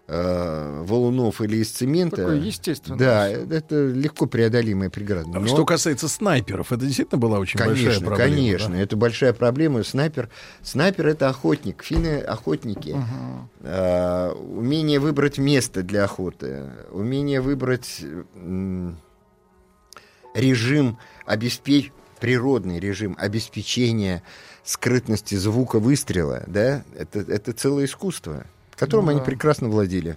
э, валунов или из цемента. Такое естественное Да, это легко преодолимая преграда. А Но- Что касается снайперов, это действительно была очень конечно, большая проблема. конечно, да? это большая проблема. Снайпер, снайпер это охотник, финны охотники. А, умение выбрать место для охоты, умение выбрать м, режим обеспеч природный режим обеспечения скрытности звука выстрела, да, это, это целое искусство, которым Ну они да. прекрасно владели.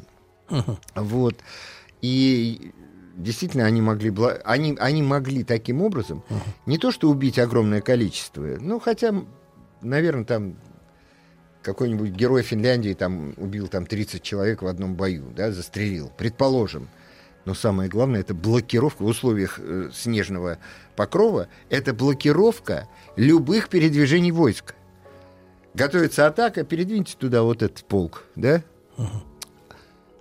Вот. И действительно они могли, они, они могли таким образом не то что убить огромное количество, ну хотя, наверное, там какой-нибудь герой Финляндии там убил там 30 человек в одном бою, да, застрелил, предположим. Но самое главное, это блокировка в условиях э, снежного покрова, это блокировка любых передвижений войск. Готовится атака, передвиньте туда вот этот полк, да?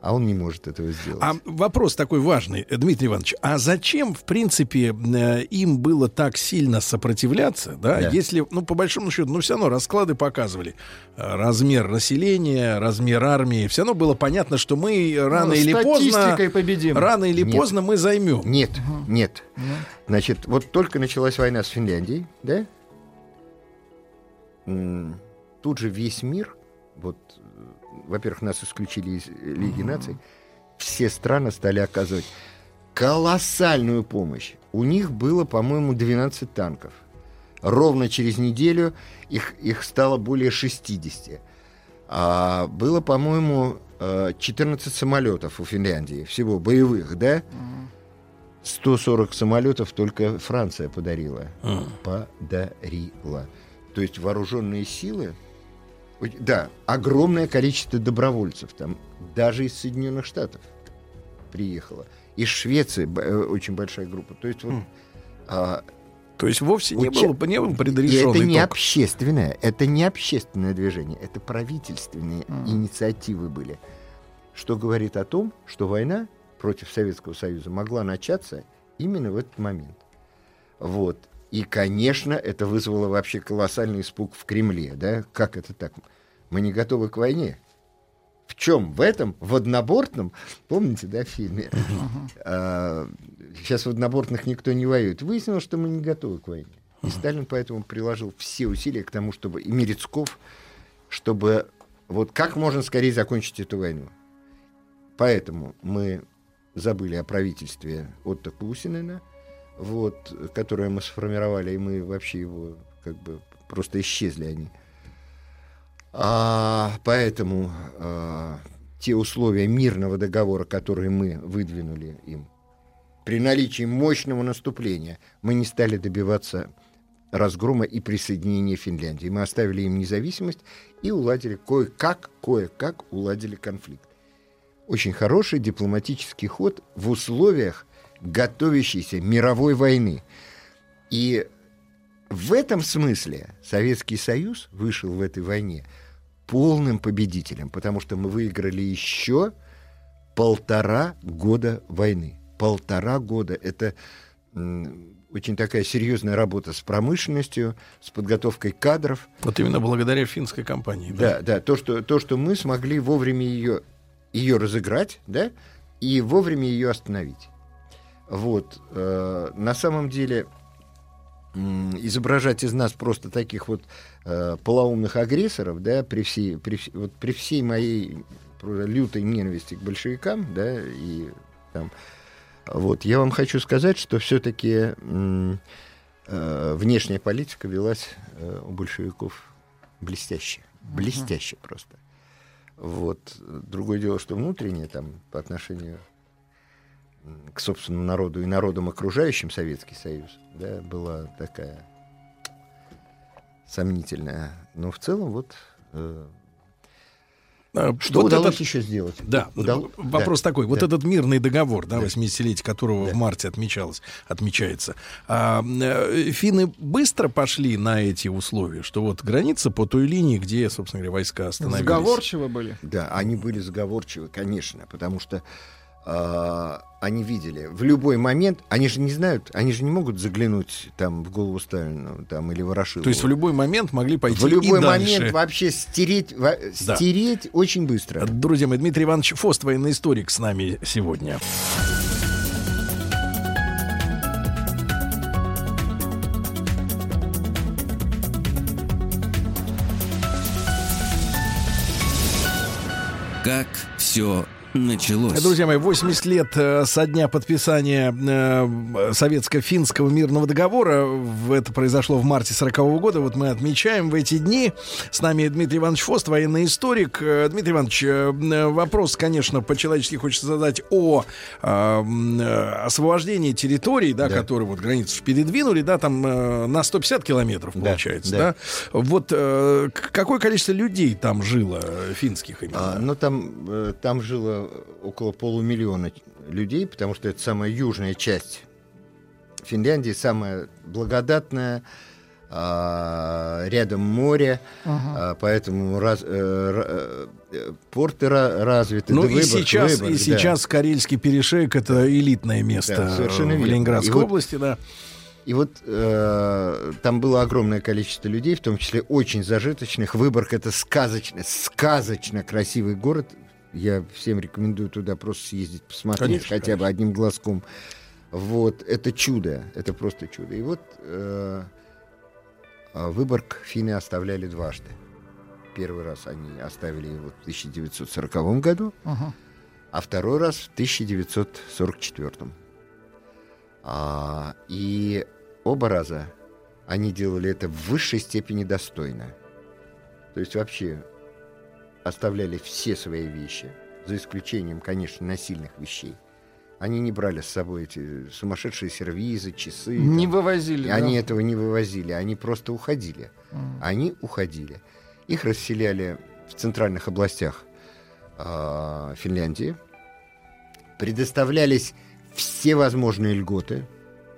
А он не может этого сделать. А вопрос такой важный, э, Дмитрий Иванович. А зачем, в принципе, э, им было так сильно сопротивляться, да, Да. если, ну, по большому счету, ну, все равно расклады показывали э, размер населения, размер армии. Все равно было понятно, что мы рано Ну, или поздно, победим. рано или Нет. поздно мы займем. Нет, нет. Значит, вот только началась война с Финляндией, да? М, Тут же весь мир, вот, э, во-первых, нас исключили из э, Лиги наций, все страны стали оказывать колоссальную помощь. У них было, по-моему, 12 танков. Ровно через неделю их, их стало более 60. А было, по-моему, э, 14 самолетов у Финляндии, всего боевых, да? 140 самолетов только Франция подарила. Подарила. То есть вооруженные силы, да, огромное количество добровольцев там, даже из Соединенных Штатов приехало. Из Швеции э, очень большая группа. То есть вот... а, То есть вовсе не Уча- было, не был и предрешенный это не ток. общественное, это не общественное движение, это правительственные инициативы были. Что говорит о том, что война против Советского Союза могла начаться именно в этот момент. Вот. И, конечно, это вызвало вообще колоссальный испуг в Кремле. Да? Как это так? Мы не готовы к войне. В чем? В этом? В однобортном? Помните, да, в фильме? А, Сейчас в однобортных никто не воюет. Выяснилось, что мы не готовы к войне. И Сталин поэтому приложил все усилия к тому, чтобы... И Мерецков, чтобы вот как можно скорее закончить эту войну. Поэтому мы забыли о правительстве Отто Кусинена, вот, которое мы сформировали, и мы вообще его как бы просто исчезли они. А, поэтому а, те условия мирного договора, которые мы выдвинули им, при наличии мощного наступления, мы не стали добиваться разгрома и присоединения Финляндии. Мы оставили им независимость и уладили кое-как, кое-как уладили конфликт. Очень хороший дипломатический ход в условиях готовящейся мировой войны. И в этом смысле Советский Союз вышел в этой войне полным победителем, потому что мы выиграли еще полтора года войны. Полтора года. Это очень такая серьезная работа с промышленностью, с подготовкой кадров. Вот именно благодаря финской компании. Да, да, то, что, то, что мы смогли вовремя ее, ее разыграть, да, и вовремя ее остановить. Вот. э, на самом деле изображать из нас просто таких вот э, полоумных агрессоров, да, при всей, при, вот при всей моей лютой ненависти к большевикам, да, и там, вот, я вам хочу сказать, что все-таки внешняя политика велась э, у большевиков блестяще, блестяще просто. Вот. Другое дело, что внутреннее там по отношению к собственному народу и народам, окружающим Советский Союз, да, была такая сомнительная. Но в целом вот э, А, что вот удалось этот- еще сделать? Да, Удал- вопрос да, такой. Вот да. этот мирный договор, да, 80-летие которого в марте отмечалось, отмечается. А, э, финны быстро пошли на эти условия, что вот граница по той линии, где, собственно говоря, войска остановились. Сговорчивы были. Да, они были сговорчивы, конечно, потому что они видели. В любой момент, они же не знают, они же не могут заглянуть там в голову Сталину там, или Ворошилову. То есть в любой момент могли пойти В любой и дальше. момент вообще стереть, во- Да. стереть очень быстро. Друзья мои, Дмитрий Иванович Фост, военный историк, с нами сегодня. Как все началось. Друзья мои, 80 лет э, со дня подписания э, советско-финского мирного договора. Это произошло в марте 40 года. Вот мы отмечаем в эти дни. С нами Дмитрий Иванович Фост, военный историк. Э, Дмитрий Иванович, э, вопрос, конечно, по-человечески хочется задать о э, освобождении территорий, да, которые вот границу передвинули, да, там на 150 километров, Да, получается, да. да. Вот какое количество людей там жило, финских именно? А, ну, там, там жило около полумиллиона людей, потому что это самая южная часть Финляндии, самая благодатная, рядом море, Ага. а, поэтому раз- э, э, порты ра- развиты. Ну Да и сейчас, Выборг, и да. сейчас Карельский перешеек это элитное место Да, совершенно в верно. Ленинградской И вот- области, да. И вот э, там было огромное количество людей, в том числе очень зажиточных. Выборг это сказочно, сказочно красивый город. Я всем рекомендую туда просто съездить, посмотреть Конечно, хотя бы одним глазком. Вот это чудо, это просто чудо. И вот э, Выборг финны оставляли дважды. Первый раз они оставили его в 1940 году, Ага. а второй раз в 1944. А, и оба раза они делали это в высшей степени достойно. То есть вообще оставляли все свои вещи, за исключением, конечно, насильных вещей. Они не брали с собой эти сумасшедшие сервизы, часы. Не там. вывозили, И да? Они этого не вывозили, они просто уходили. Мгм. Они уходили. Их расселяли в центральных областях а, Финляндии. Предоставлялись все возможные льготы,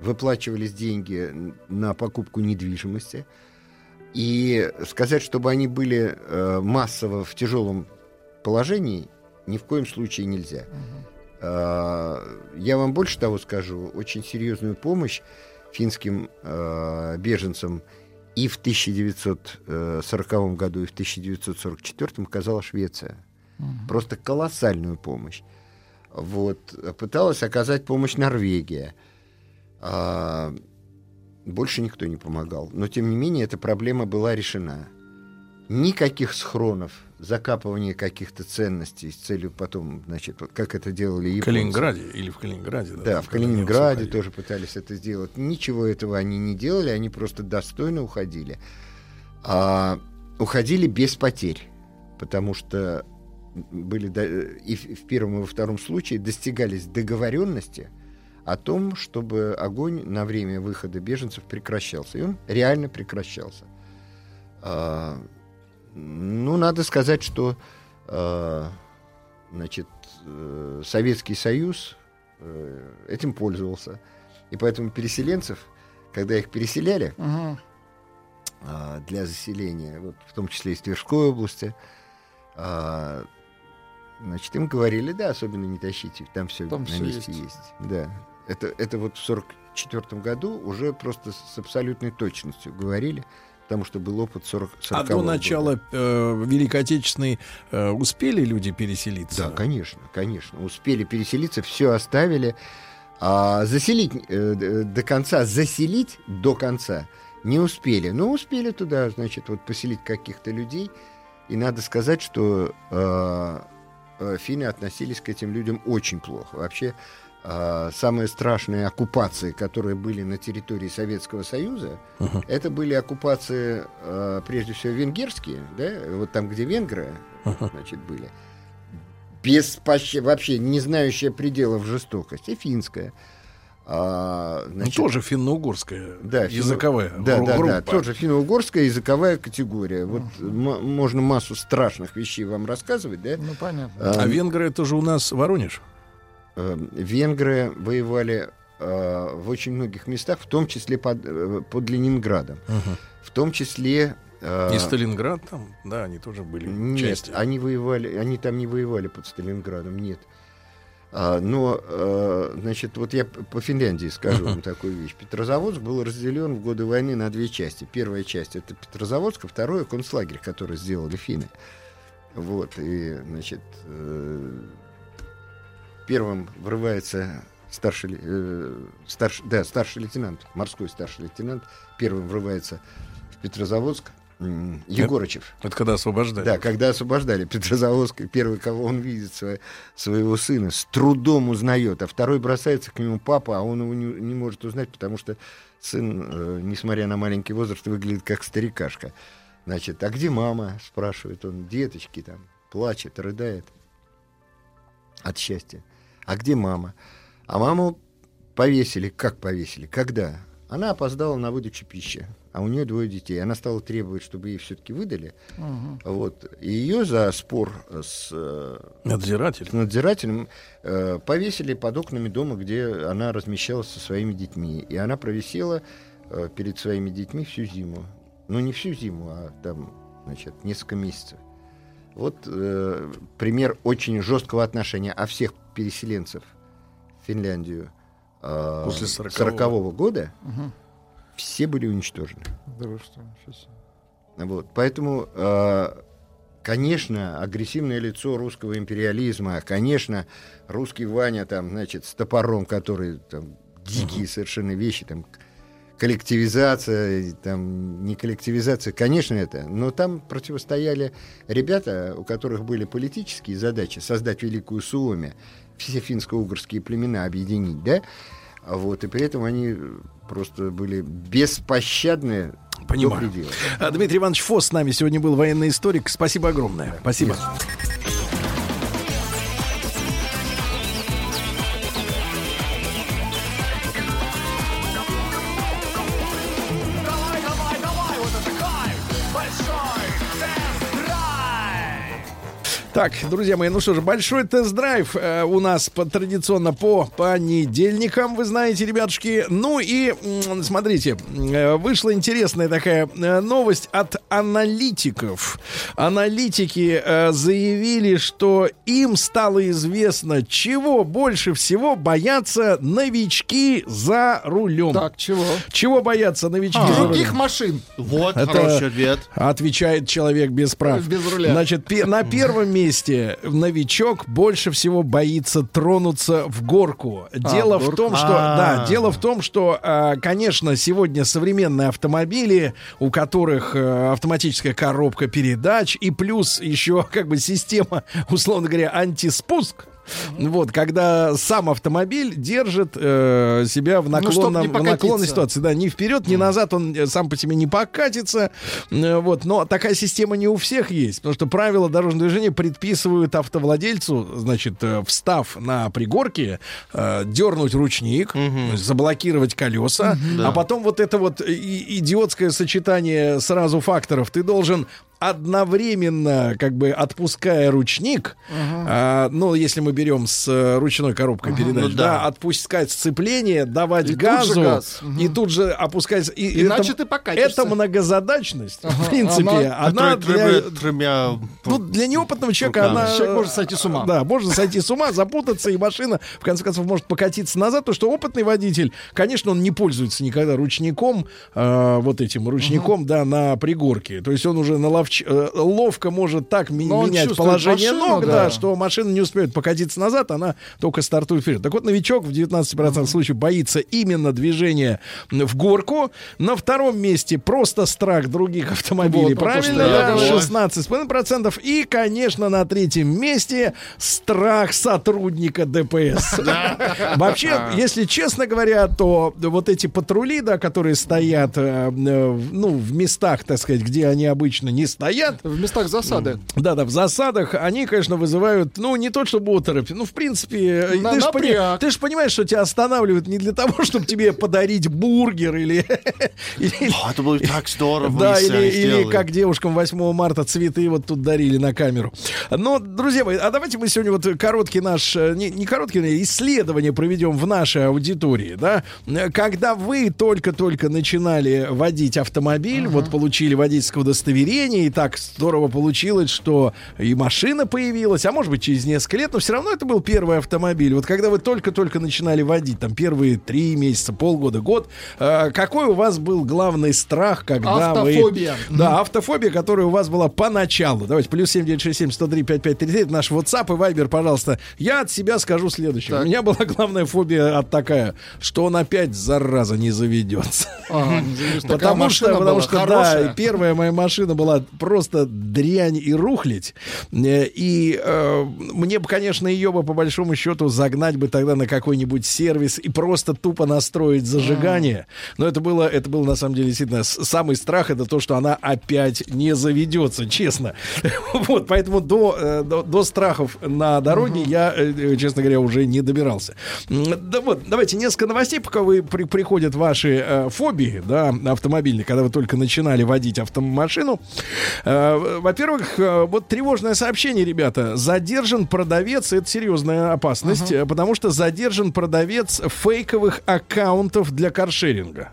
выплачивались деньги на покупку недвижимости. И сказать, чтобы они были э, массово в тяжелом положении, ни в коем случае нельзя. Э, Я вам больше того скажу, очень серьезную помощь финским э, беженцам и в 1940 году, и в 1944 оказала Швеция. Просто колоссальную помощь. Вот. Пыталась оказать помощь Норвегия. А, больше никто не помогал. Но, тем не менее, эта проблема была решена. Никаких схронов, закапывания каких-то ценностей с целью потом, значит, вот как это делали В японцы. Калининграде или в Калининграде. Да, там, в Калининграде тоже пытались это сделать. Ничего этого они не делали, они просто достойно уходили. А, уходили без потерь, потому что были и в в первом и во втором случае достигались договоренности о том, чтобы огонь на время выхода беженцев прекращался. И он реально прекращался. А, ну, надо сказать, что а, значит, э, Советский Союз э, этим пользовался. И поэтому переселенцев, когда их переселяли а, для заселения, вот, в том числе из Тверской области, а, значит, им говорили, да, особенно не тащите, там все Там на всё месте есть. есть. Да. Это, это вот в 1944 году уже просто с абсолютной точностью говорили, потому что был опыт 40 А до начала э, Великой Отечественной э, успели люди переселиться? Да, конечно, конечно. Успели переселиться, все оставили. А заселить э, д- до конца, заселить до конца не успели. Но успели туда, значит, вот поселить каких-то людей. И надо сказать, что э, э, финны относились к этим людям очень плохо. Вообще, э, самые страшные оккупации, которые были на территории Советского Союза, Ага. это были оккупации, э, прежде всего, венгерские, да, вот там, где венгры, значит, были без вообще не знающая пределов жестокости, финская. А, Ну, значит, тоже финно-угорская да, финно- языковая да, да, да, тоже финно-угорская языковая категория. Вот м- можно массу страшных вещей вам рассказывать, да? Ну, понятно. А венгры это же у нас Воронеж. Э, Венгры воевали э, в очень многих местах, в том числе под, э, под Ленинградом. В том числе... э, И Сталинград там, да, они тоже были Нет, частью. они воевали, они там не воевали под Сталинградом, нет. А, но, значит, вот я по Финляндии скажу вам такую вещь. Петрозаводск был разделен в годы войны на две части. Первая часть это Петрозаводск, а второе концлагерь, который сделали финны. Вот, и, значит, э, первым врывается старший, э, старший, да, старший лейтенант, морской старший лейтенант, первым врывается в Петрозаводск, Егорычев. Это когда освобождали. Да, когда освобождали Петрозаводск, первый, кого он видит, свое- своего сына, с трудом узнает, а второй бросается к нему папа, а он его не, не может узнать, потому что сын, э, несмотря на маленький возраст, выглядит как старикашка. Значит, а где мама? спрашивает он. Деточки там, плачет, рыдает от счастья. А где мама? А маму повесили. Как повесили? Когда? Она опоздала на выдачу пищи, а у нее двое детей. Она стала требовать, чтобы ей все-таки выдали. Мгм. Вот. И ее за спор с э, Надзирателем. с надзирателем э, повесили под окнами дома, где она размещалась со своими детьми. И она провисела э, перед своими детьми всю зиму. Ну, не всю зиму, а там, значит, несколько месяцев. Вот э, пример очень жесткого отношения. А всех переселенцев в Финляндию э, После 40-го. 40-го года Мгм. все были уничтожены. Да вы что, сейчас. Вот, поэтому, э, конечно, агрессивное лицо русского империализма, конечно, русский Ваня там, значит, с топором, который там дикие совершенно вещи, там коллективизация, там не коллективизация, конечно, это, но там противостояли ребята, у которых были политические задачи создать великую Суоми, все финско-угорские племена объединить, да, вот, и при этом они просто были беспощадны Понимаю. до предела. А, Дмитрий Иванович Фос с нами сегодня был военный историк. Спасибо огромное. Спасибо. Давай, Так, друзья мои, ну что же, большой тест-драйв э, у нас по- традиционно по понедельникам, вы знаете, ребятушки. Ну и м, смотрите, э, вышла интересная такая э, новость от аналитиков. Аналитики э, заявили, что им стало известно, чего больше всего боятся новички за рулем. Так, чего? Чего боятся новички за Других рулем? машин. Вот Это хороший ответ. Отвечает человек без прав. Без руля. Значит, пе- на первом месте новичок больше всего боится тронуться в горку. Дело в в горку. том, что А. да, дело в том, что, а, конечно, сегодня современные автомобили, у которых э, автоматическая коробка передач и плюс еще как бы система, условно говоря, антиспуск. Вот, когда сам автомобиль держит э, себя в Ну, наклонном, не в наклонной ситуации. Да, ни вперед, ни назад он э, сам по себе не покатится. Э, Вот, но такая система не у всех есть, потому что правила дорожного движения предписывают автовладельцу, значит, э, встав на пригорке, э, дернуть ручник, есть заблокировать колеса, а потом вот это вот идиотское сочетание сразу факторов. Ты должен одновременно, как бы отпуская ручник, а, ну, если мы берем с э, ручной коробкой передач, ну да. да. отпускать сцепление, давать И тут газу, же газ. и тут же опускать. И, Иначе это, ты покатишься. это многозадачность, Ага, в принципе. она- Она, для, тремя, тремя ну, для неопытного человека руками. она... Человек может сойти с ума. Да, можно сойти с ума, запутаться, и машина, в конце концов, может покатиться назад, потому что опытный водитель, конечно, он не пользуется никогда ручником, э, вот этим ручником, да, на пригорке. То есть он уже наловч- э, ловко может так ми- менять положение машину, ног, да. да, что машина не успеет покатиться назад, она только стартует вперед. Так вот, новичок в 19% случаев боится именно движения в горку. На втором месте просто страх других автомобилей. Вот Правильно, да, говорю. 16,5%. И, конечно, на третьем месте страх сотрудника ДПС. Вообще, если честно говоря, то вот эти патрули, да, которые стоят, э, э, ну, в местах, так сказать, где они обычно не стоят, В местах засады. да-да, в засадах, они, конечно, вызывают, ну, не то чтобы оторопь, ну, в принципе, На- ты же напряг. понимаешь, что тебя останавливают не для того, чтобы тебе подарить бургер или... О, это было так здорово. да, или, как девушкам 8 марта цветы вот тут дарили на камеру. Но, друзья мои, а давайте мы сегодня вот короткий наш, э, не, не короткий, исследование проведем в нашей аудитории, да. Э, Когда вы только-только начинали водить автомобиль, вот получили водительское удостоверение жизни так здорово получилось, что и машина появилась, а может быть через несколько лет, но все равно это был первый автомобиль. Вот когда вы только-только начинали водить, там первые три месяца, полгода, год, э, какой у вас был главный страх, когда Автофобия. вы... Да, автофобия, которая у вас была поначалу. Давайте, плюс 7967 103 5533, это наш WhatsApp и Viber, пожалуйста. Я от себя скажу следующее. У меня была главная фобия от такая, что он опять, зараза, не заведется. Ага, не заведется. Потому что, потому была что, да, хорошая. и первая моя машина была просто дрянь и рухлить. Э, И э, мне бы, конечно, ее бы по большому счету загнать бы тогда на какой-нибудь сервис и просто тупо настроить зажигание. Но это было, это было на самом деле действительно самый страх, это то, что она опять не заведется, честно. Вот, поэтому до, э, до, до страхов на дороге я, э, честно говоря, уже не добирался. Да вот, давайте несколько новостей, пока вы при- приходят ваши э, фобии, да, автомобильные, когда вы только начинали водить автомашину. Э, во-первых, э, вот тревожное сообщение, ребята. Задержан продавец, это серьезная опасность, э, потому что задержан продавец фейковых аккаунтов для каршеринга.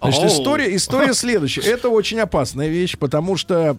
Значит, история, история следующая. Это очень опасная вещь, потому что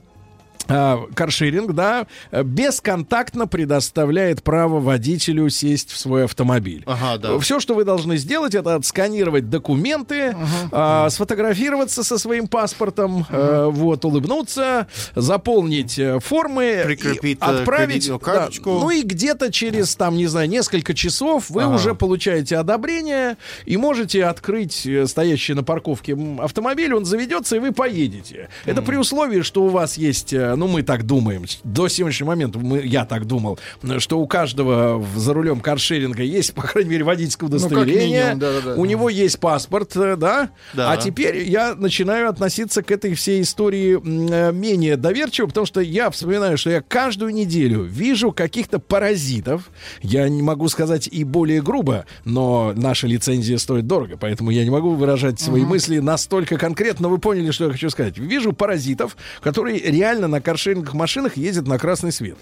каршеринг, да, бесконтактно предоставляет право водителю сесть в свой автомобиль. Ага, да. Все, что вы должны сделать, это отсканировать документы, а, сфотографироваться со своим паспортом, э, вот, улыбнуться, заполнить э, формы, Прикрепить, э, отправить. да, карточку. ну и где-то через, там, не знаю, несколько часов вы Ага. уже получаете одобрение и можете открыть стоящий на парковке автомобиль, он заведется, и вы поедете. Это при условии, что у вас есть, ну, мы так думаем, до сегодняшнего момента мы, я так думал, что у каждого за рулем каршеринга есть, по крайней мере, водительское Ну, удостоверение, минимум, да-да-да. у него есть паспорт, э, да? Да. А теперь я начинаю относиться к этой всей истории э, менее доверчиво, потому что я вспоминаю, что я каждую неделю вижу каких-то паразитов. Я не могу сказать и более грубо, но наша лицензия стоит дорого, поэтому я не могу выражать свои мысли настолько конкретно. Вы поняли, что я хочу сказать. Вижу паразитов, которые реально на каршеринговых машинах ездят на красный свет.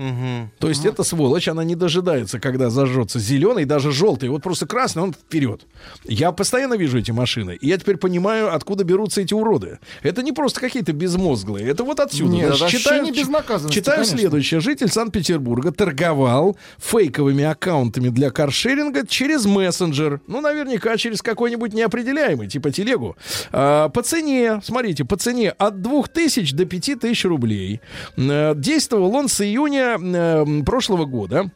Мгм. То есть эта сволочь, она не дожидается, когда зажжется зеленый, даже желтый. Вот просто красный, он вперед. Я постоянно вижу эти машины, и я теперь понимаю, откуда берутся эти уроды. Это не просто какие-то безмозглые, это вот отсюда. Нет, Значит, читаю, не читаю конечно. следующее. Житель Санкт-Петербурга торговал фейковыми аккаунтами для каршеринга через мессенджер. Ну, наверняка через какой-нибудь неопределяемый, типа телегу. А, по цене, смотрите, по цене от 2000 до 5000 рублей. Э, Действовал он с июня э, прошлого года.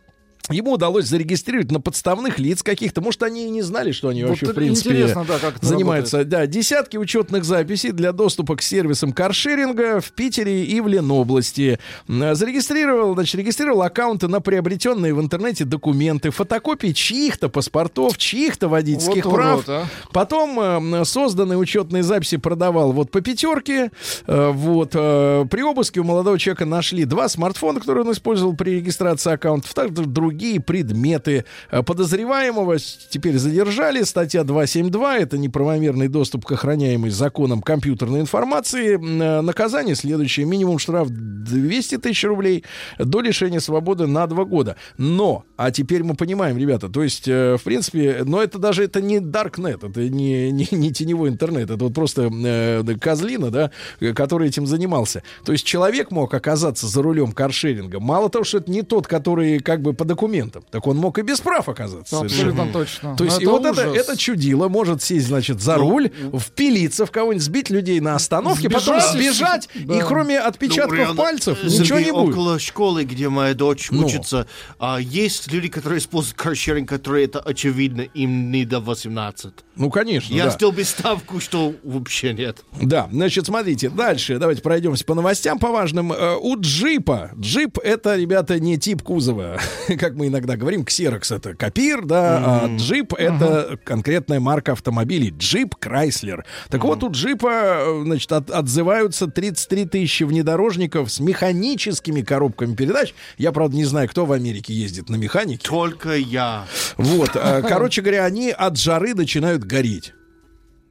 Ему удалось зарегистрировать на подставных лиц каких-то. Может, они и не знали, что они Вот вообще, в принципе, да, как занимаются. Да, десятки учетных записей для доступа к сервисам каршеринга в Питере и в Ленобласти. Зарегистрировал, значит, регистрировал аккаунты на приобретенные в интернете документы, фотокопии чьих-то паспортов, чьих-то водительских Вот прав. урод, а. Потом э, созданные учетные записи продавал вот по пятерке. Э, вот. э, при обыске у молодого человека нашли два смартфона, которые он использовал при регистрации аккаунтов, также другие предметы. Э, Подозреваемого теперь задержали. Статья 272. Это неправомерный доступ к охраняемой законом компьютерной информации. Э, Наказание следующее. Минимум штраф 200 тысяч рублей до лишения свободы на два года. Но, а теперь мы понимаем, ребята, то есть, э, в принципе, но это даже это не Darknet, это не, не, не теневой интернет, это вот просто э, козлина, да, который этим занимался. То есть человек мог оказаться за рулем каршеринга. Мало того, что это не тот, который как бы по документам, так он мог и без прав оказаться. Абсолютно точно. То есть, Ну, и вот это, ужас. это чудило может сесть, значит, за руль, впилиться в кого-нибудь, сбить людей на остановке, потом Сбежать. сбежать, и Да. кроме отпечатков Ну, реально, пальцев э, ничего не будет. около школы, где моя дочь Ну. учится, а, есть люди, которые используют каршеринг, которые это очевидно им не до 18. Ну, конечно, Я да. сделал бы ставку, что вообще нет. Да, значит, смотрите, дальше давайте пройдемся по новостям, по важным. Э, У джипа, джип это, ребята, не тип кузова, как мы иногда говорим, ксерокс это копир, да, а джип это конкретная марка автомобилей, джип Крайслер. Так вот, у джипа, э, значит, от- отзываются 33 тысячи внедорожников с механическими коробками передач. Я, правда, не знаю, кто в Америке ездит на механике. Только я. Вот, э, короче говоря, они от жары начинают гореть.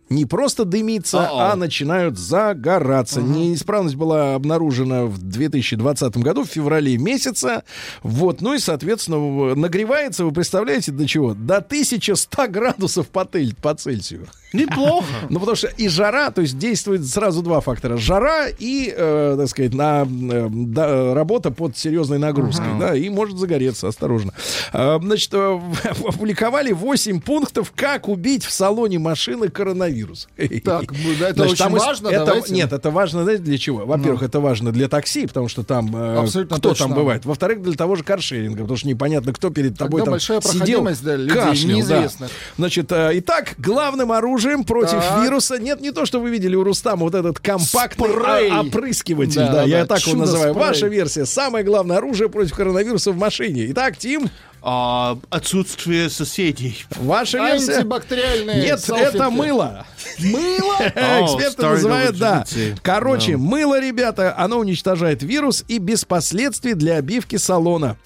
не просто дымиться, О-о. а начинают загораться. Неисправность была обнаружена в 2020 году, в феврале месяца. Вот, ну и, соответственно, нагревается, вы представляете, до чего? До 1100 градусов по, тель- по Цельсию. Неплохо. Ну, потому что и жара, то есть действует сразу два фактора. Жара и, э, так сказать, на, э, да, работа под серьезной нагрузкой, да, и может загореться, осторожно. Э, значит, э, опубликовали 8 пунктов, как убить в салоне машины коронавирус. Так, ну, да, это Значит, очень важно, это- давайте. Нет, это важно, знаете, для чего? Во-первых, Ну. это важно для такси, потому что там э, Абсолютно кто точно. там бывает. Во-вторых, для того же каршеринга, потому что непонятно, кто перед тобой Когда там большая сидел, проходимость, да, людей кашлял, да. Значит, э, итак, главным оружием против Так. вируса нет не то, что вы видели у Рустама, вот этот компактный Спрей. опрыскиватель, Да, да, да, я да, так его называю. чудо-спрей. Ваша версия. Самое главное оружие против коронавируса в машине. Итак, Тим, А, отсутствие соседей. ваша версия? Антибактериальные Нет, салфетки. это мыло. Мыло? Эксперты называют, да. Короче, мыло, ребята, оно уничтожает вирус и без последствий для обивки салона.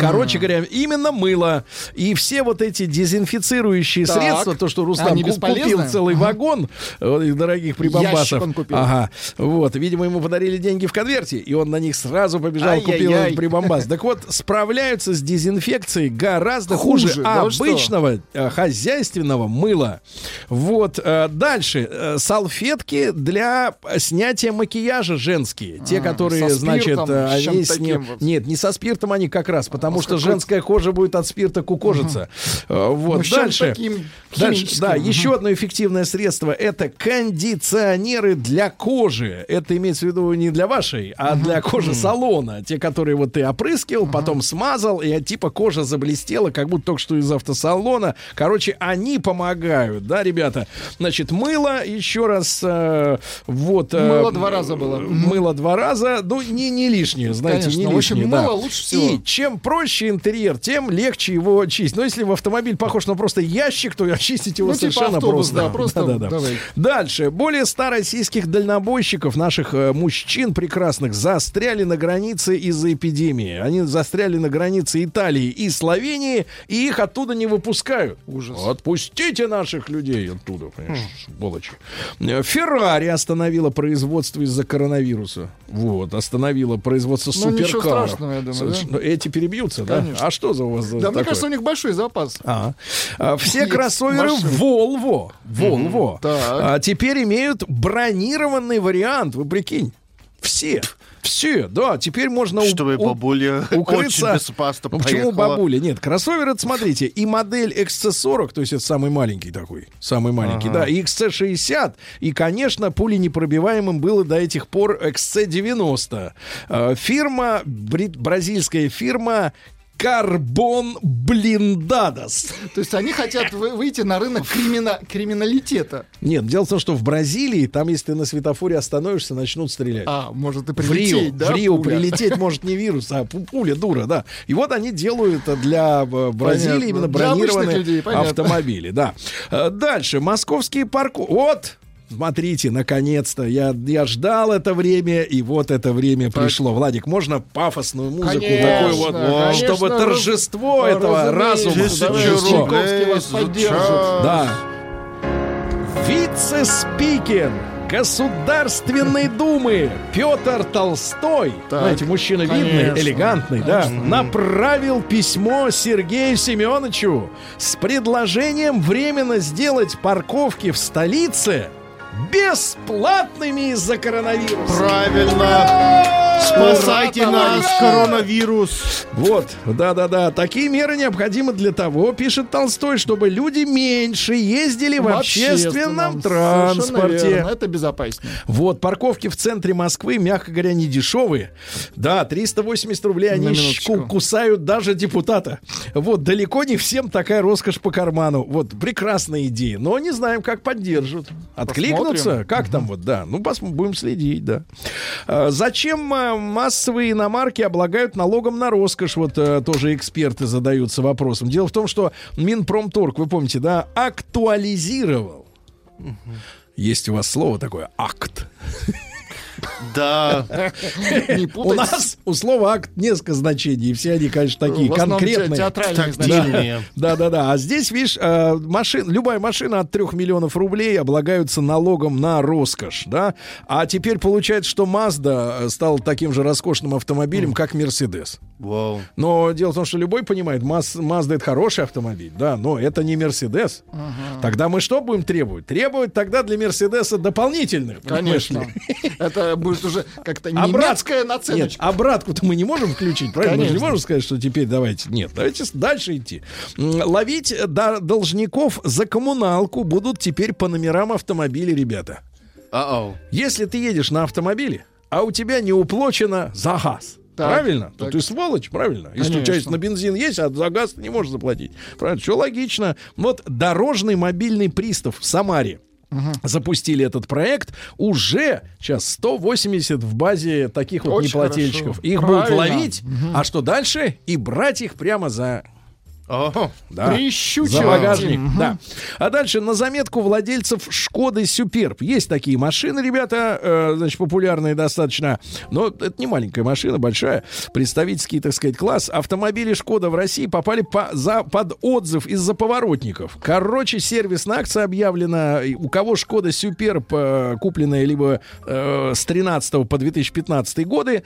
Короче говоря, именно мыло и все вот эти дезинфицирующие Так. средства, то, что Рустам Они ку- купил целый вагон э, их дорогих прибамбасов. Ящик он купил. Ага. Вот, видимо, ему подарили деньги в конверте, и он на них сразу побежал, купил этот прибамбас. Так вот, справляются с дезинфекцией гораздо хуже, Хуже, да вы что? обычного э, хозяйственного мыла. Вот, э, дальше. салфетки для снятия макияжа женские. Те, А, которые, значит, они. Нет, не со спиртом они как раз, потому А что женская кожа будет от спирта кукожиться. Э, Вот, дальше. Дальше, да, еще одно эффективное средство это кондиционеры для кожи. Это имеется в виду не для вашей, а для кожи салона. Те, которые вот ты опрыскивал, потом смазал, и типа кожа заблестела, как будто только что из автосалона. Короче, они помогают, да, ребята. Значит, мыло, еще раз, э, вот. э, Мыло два раза было. Мыло два раза, ну, не, не лишнее, знаете, Конечно. не В общем, лишнее, да. мыло лучше всего. И чем проще интерьер, тем легче его чистить. Но если в автомобиль похож на просто ящик, то очистить его Ну, типа совершенно автобус, просто. да, просто Да-да-да. давай. Дальше. Более ста российских дальнобойщиков, наших э, мужчин прекрасных, застряли на границе из-за эпидемии. Они застряли на границе Италии и Словении, и их оттуда не выпускают. Ужас. Отпустите наших людей оттуда, понимаешь, сволочи. Э, Феррари остановила производство из-за коронавируса. Вот, остановила производство Ну, ничего суперкаров. страшного, я думаю, да? Эти перебьются, да? Конечно. А что за у вас Да, мне такое? кажется, у них большой запас. А. А, Все Есть кроссоверы машины. Volvo, Volvo Так. а, теперь имеют бронированный вариант, вы прикинь. Все. Все, да, теперь можно Чтобы у- бабуля укрыться. очень безопасно Ну, почему бабуля? Нет, кроссовер, это смотрите, и модель XC40, то есть это самый маленький такой, самый маленький, Ага. да, и XC60, и, конечно, пули непробиваемым было до этих пор XC90. Э, Фирма, бразильская фирма Карбон Блиндадос. То есть они хотят вы- выйти на рынок кримина- криминалитета. Нет, дело в том, что в Бразилии, там, если ты на светофоре остановишься, начнут стрелять. А, может и В Рио, прилететь, да? в Рио пуля? прилететь может не вирус, а пу- пуля дура, да. И вот они делают для э, Бразилии Понятно. именно бронированные людей, понятно. автомобили, да. Э, Дальше, московские парку. Вот, Смотрите, наконец-то. Я, я ждал это время, и вот это время пришло. Владик, можно пафосную музыку Конечно, такую вот, конечно, чтобы раз- торжество этого разума. поддержит. Да. Вице-спикер Государственной Думы Петр Толстой, Так, знаете, мужчина видный, конечно, элегантный, да, конечно. направил письмо Сергею Семеновичу с предложением временно сделать парковки в столице бесплатными из-за коронавируса. Правильно. Спасайте нас, коронавирус. Вот, да-да-да. Такие меры необходимы для того, пишет Толстой, чтобы люди меньше ездили в, общественном, Совершенно транспорте. верно, Это безопаснее. Вот, парковки в центре Москвы, мягко говоря, не дешевые. Да, 380 рублей они На щ- минуточку. ку- кусают даже депутата. Вот, далеко не всем такая роскошь по карману. Вот, прекрасная идея. Но не знаем, как поддержат. Откликнутся? Посмотрим. Как там вот, да. Ну, пос- будем следить, да. А, Зачем а, массовые иномарки облагают налогом на роскошь? Вот а, тоже эксперты задаются вопросом. Дело в том, что Минпромторг, вы помните, да, актуализировал. Есть у вас слово такое акт. Да. У нас у слова акт несколько значений, и все они, конечно, такие конкретные. те- театральные. Да, да, да. А здесь, видишь, э, машин, любая машина от 3 миллионов рублей облагаются налогом на роскошь, да? А теперь получается, что Mazda э, стал таким же роскошным автомобилем, как Mercedes. Вау. Но дело в том, что любой понимает, Mazda это хороший автомобиль, да, но это не Mercedes. Тогда мы что будем требовать? Требовать тогда для Мерседеса дополнительных. Конечно. ли? Это будет уже как-то Обрат- немецкая Нет, наценочка. обратку-то мы не можем включить, правильно? Мы же не Конечно. можем сказать, что теперь давайте. Нет, давайте дальше идти. Ловить должников за коммуналку будут теперь по номерам автомобилей, ребята. А-оу. Если ты едешь на автомобиле, а у тебя не уплочено за газ. Так, правильно? То так. ты сволочь, правильно? Если у тебя есть Конечно. на бензин есть, а за газ ты не можешь заплатить. Правильно? Все логично. Вот дорожный мобильный пристав в Самаре запустили этот проект. Уже сейчас 180 в базе таких вот Очень неплательщиков. хорошо. Их будут Правильно. ловить. А что дальше? И брать их прямо за Ого. да. За багажник. Мгм. да. А дальше на заметку владельцев Шкоды Суперб. Есть такие машины, ребята, э, значит, популярные достаточно. Но это не маленькая машина, большая. Представительский, так сказать, класс. Автомобили Шкода в России попали по, за, под отзыв из-за поворотников. Короче, сервисная акция объявлена. У кого Шкода Суперб, э, купленная либо э, с 13 по 2015 годы,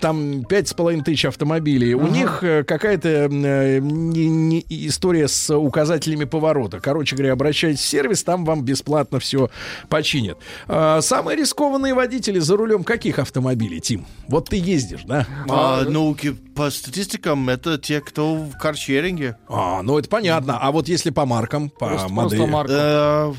там 5,5 тысяч автомобилей. У них э, какая-то э, не- не- история с указателями поворота. Короче говоря, обращайтесь в сервис, там вам бесплатно все починят. А, самые рискованные водители за рулем каких автомобилей, Тим? Вот ты ездишь, да? А, ну, по статистикам, это те, кто в каршеринге. А, ну это понятно. А вот если по маркам, по Просто- модели? просто марка. Э,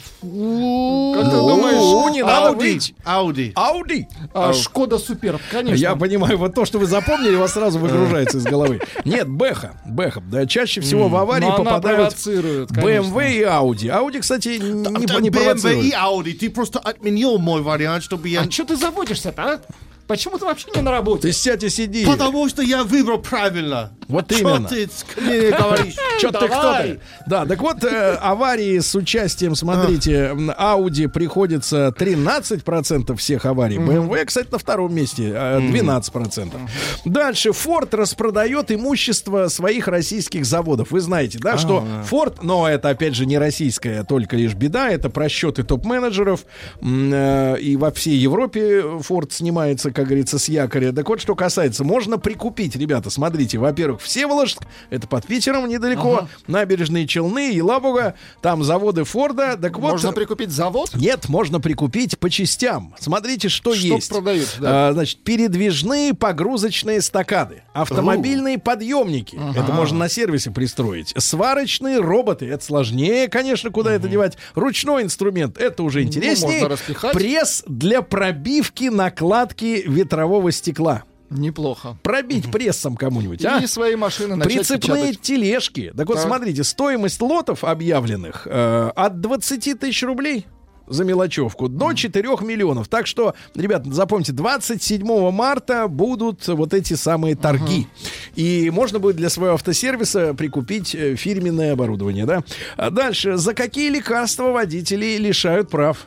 Как ты думаешь, не надо Ауди? Ауди. Ауди. А, Шкода Суперб, конечно. Я понимаю, вот то, что вы запомнили, у вас сразу выгружается из головы. Нет, Бэха. Бэха. Да, чаще всего в аварии Но она попадают. BMW и Audi. Audi, кстати, не, не BMW и. Ауди. Ты просто отменил мой вариант, чтобы я... А что ты заводишься-то, а? Почему ты вообще не на работе? Ты сядь и сиди. Потому что я выбрал правильно. Вот Чё именно. ты мне говоришь? Чё ты кто ты? Да, так вот, э, аварии с участием, смотрите, Audi приходится 13% всех аварий. BMW, кстати, на втором месте, э, 12%. Дальше, Ford распродает имущество своих российских заводов. Вы знаете, да, что Ford, но это, опять же, не российская только лишь беда, это просчеты топ-менеджеров, э, и во всей Европе Ford снимается, как говорится, с якоря. Так вот, что касается, можно прикупить, ребята, смотрите, во-первых, Всеволожск, это под Питером недалеко, набережные Челны, Елабуга, там заводы Форда. Так вот, Можно прикупить завод? нет, можно прикупить по частям. Смотрите, что, Что есть. продают, да. А, значит, передвижные погрузочные стакады, автомобильные подъемники. Это можно на сервисе пристроить. Сварочные роботы. Это сложнее, конечно, куда это девать. Ручной инструмент. Это уже интереснее. Ну, можно распихать. Пресс для пробивки накладки ветрового стекла. Неплохо. Пробить прессом кому-нибудь, И а? свои машины Прицепные печатать. тележки. Так вот, Так. смотрите, стоимость лотов объявленных э, от 20 тысяч рублей за мелочевку до 4 миллионов. Так что, ребят, запомните, 27 марта будут вот эти самые торги. И можно будет для своего автосервиса прикупить э, фирменное оборудование, да? А дальше, за какие лекарства водители лишают прав?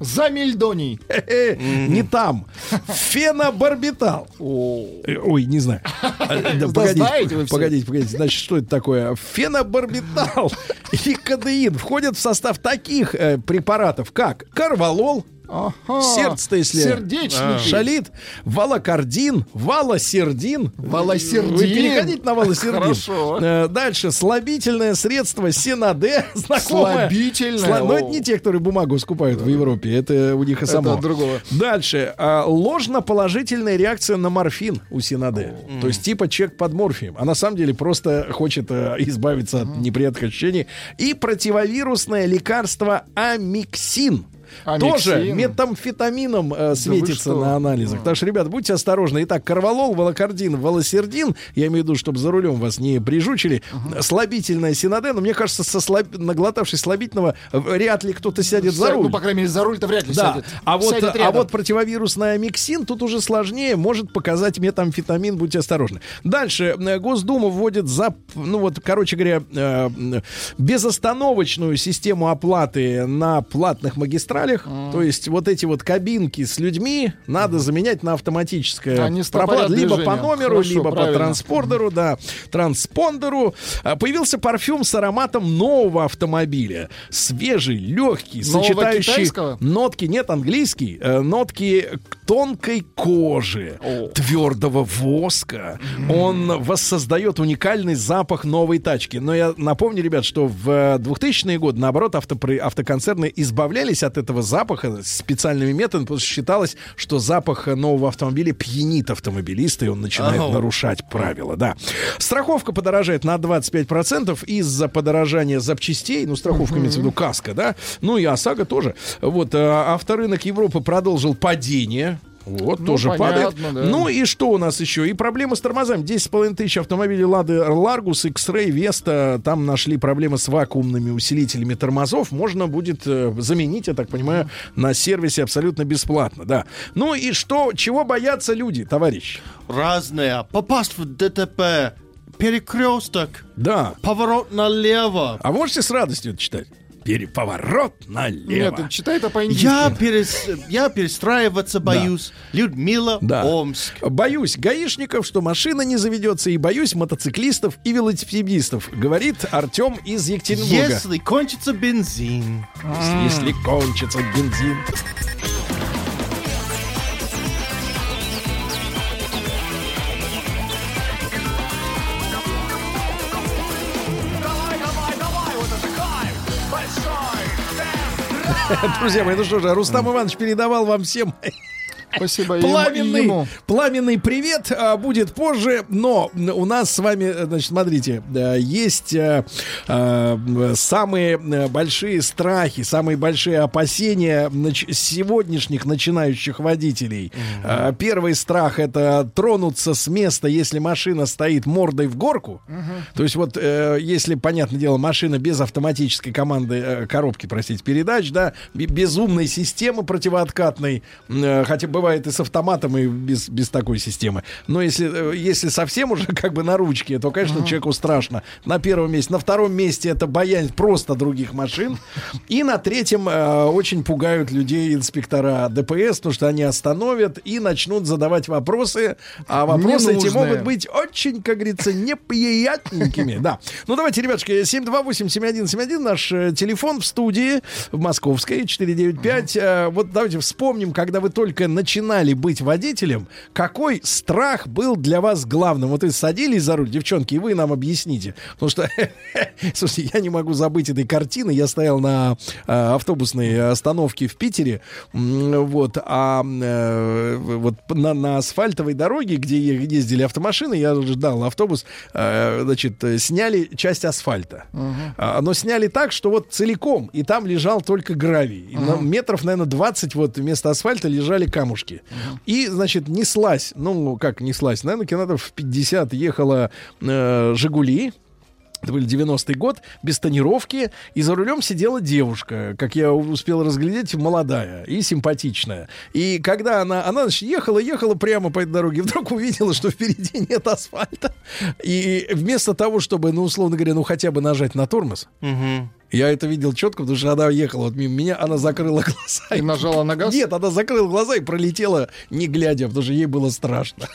За мельдоний. Не там. Фенобарбитал. Э, Ой, не знаю. А, Погодите, погодите, погодите. Значит, что это такое? Фенобарбитал и кадеин входят в состав таких э, препаратов, как карвалол, Ага. сердце если Сердечники. шалит, валокардин, валосердин. Валосердин. Вы переходите на валосердин. Хорошо. Э, Дальше слабительное средство Синаде. Знакомое. Слабительное? Сла- Но это О. не те, которые бумагу скупают в Европе. Это у них и само. от другого. Дальше. А, ложно-положительная реакция на морфин у Синаде. То есть типа человек под морфием. А на самом деле просто хочет э, избавиться от неприятных ощущений. И противовирусное лекарство амиксин. Амиксин. Тоже метамфетамином э, светится что? на анализах. Так что, ребят, будьте осторожны. Итак, карвалол, волокардин, волосердин. Я имею в виду, чтобы за рулем вас не прижучили. Слабительное синаде. Но мне кажется, со слаб... наглотавшись слабительного, э, вряд ли кто-то сядет за Ся- руль. Ну, по крайней мере, за руль-то вряд ли Да, сядет. а вот, Сядет а вот противовирусный амиксин тут уже сложнее, может показать метамфетамин, будьте осторожны. Дальше э, Госдума вводит за, ну вот, короче говоря, э, безостановочную систему оплаты на платных магистралях магистралях. То есть вот эти вот кабинки с людьми надо заменять на автоматическое Они стопорят либо по движение. номеру, Хорошо, либо по правильно. транспондеру, да, транспондеру. А, Появился парфюм с ароматом нового автомобиля. Свежий, легкий, Нового сочетающий китайского? нотки, нет, английский, э, нотки тонкой кожи, твердого воска. Он воссоздает уникальный запах новой тачки. Но я напомню, ребят, что в э, 2000-е годы, наоборот, автопро- автоконцерны избавлялись от этого запаха специальными методами, потому что считалось, что запах нового автомобиля пьянит автомобилиста, и он начинает Ау. нарушать правила, да. Страховка подорожает на 25% из-за подорожания запчастей, ну, страховка имеется в виду каска, да, ну и ОСАГО тоже. Вот, а, авторынок Европы продолжил падение, вот, Ну, тоже падает. понятно, да. Ну и что у нас еще? И проблемы с тормозами. 10,5 тысяч автомобилей Лады Ларгус, X-Ray, Веста. Там нашли проблемы с вакуумными усилителями тормозов. Можно будет э, заменить, я так понимаю, на сервисе абсолютно бесплатно, да. Ну и что, чего боятся люди, товарищ? Разные. Попасть в ДТП. Перекресток. Да. Поворот налево. А можете с радостью это читать? Переповорот налево. Нет, читай это по-индийски. Я, перес... я перестраиваться боюсь. Людмила, Да. Омск. Боюсь гаишников, что машина не заведется, и боюсь мотоциклистов и велосипедистов, говорит Артем из Екатеринбурга. Если кончится бензин. Если, если кончится бензин. Друзья мои, ну что же, Рустам Иванович передавал вам всем Спасибо пламенный, ему. пламенный привет. а, Будет позже, но у нас с вами, значит, смотрите, э, есть э, э, самые большие страхи, самые большие опасения нач- сегодняшних начинающих водителей. Э, Первый страх это тронуться с места, если машина стоит мордой в горку. То есть вот, э, если, понятное дело, машина без автоматической команды, э, коробки, простите, передач, да, бе- без умной системы противооткатной, э, хотя бывает и с автоматом, и без, без такой системы. Но если, э, если совсем уже как бы на ручке, то, конечно, человеку страшно. На первом месте. На втором месте это боязнь просто других машин. И на третьем э, очень пугают людей инспектора ДПС, потому что они остановят и начнут задавать вопросы, а вопросы эти могут быть очень, как говорится, неприятненькими. Да. Ну, давайте, ребятушки, 728-7171, наш э, телефон в студии в Московской, 495. Э, Вот давайте вспомним, когда вы только начинали быть водителем, какой страх был для вас главным? Вот вы садились за руль, девчонки, и вы нам объясните. Потому что, слушайте, я не могу забыть этой картины. Я стоял на э, автобусной остановке в Питере, вот, а э, вот на, на асфальтовой дороге, где ездили автомашины, я ждал автобус, э, значит, сняли часть асфальта. А, Но сняли так, что вот целиком, и там лежал только гравий. На метров, наверное, 20 вот вместо асфальта лежали камушки. И, значит, неслась, ну, как неслась, наверное, километров 50 ехала э, «Жигули», это был 90-й год, без тонировки, и за рулем сидела девушка, как я успел разглядеть, молодая и симпатичная. И когда она, она значит, ехала, ехала прямо по этой дороге, вдруг увидела, что впереди нет асфальта. И вместо того, чтобы, ну, условно говоря, ну, хотя бы нажать на тормоз, я это видел четко, потому что она ехала вот мимо меня, она закрыла глаза. И нажала на газ? Нет, она закрыла глаза и пролетела, не глядя, потому что ей было страшно.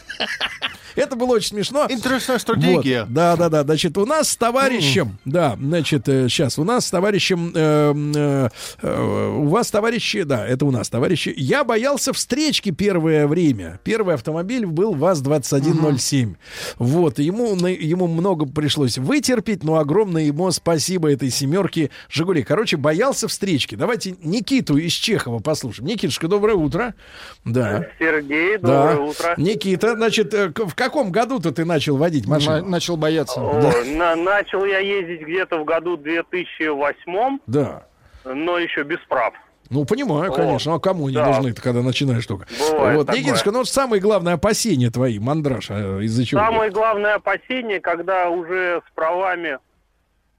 Это было очень смешно. Интересная стратегия. Вот. Да, да, да. Значит, у нас с товарищем, да, значит, сейчас у нас с товарищем, э, э, э, у вас товарищи, да, это у нас товарищи. Я боялся встречки первое время. Первый автомобиль был ВАЗ-2107. Вот, ему, на- ему много пришлось вытерпеть, но огромное ему спасибо этой семерке Жигули. Короче, боялся встречки. Давайте Никиту из Чехова послушаем. Никитушка, доброе утро. Да. Сергей, Да. доброе утро. Никита, значит, э, в каком году-то ты начал водить машину? На- начал бояться. О, на- начал я ездить где-то в году 2008, Да. но еще без прав. Ну, понимаю, Вот. конечно. А кому они Да. нужны-то, когда начинаешь только? Бывает вот, такое. Никитушка, ну, вот самые главные опасения твои, мандраж, а из-за чего? Самое главное опасение, когда уже с правами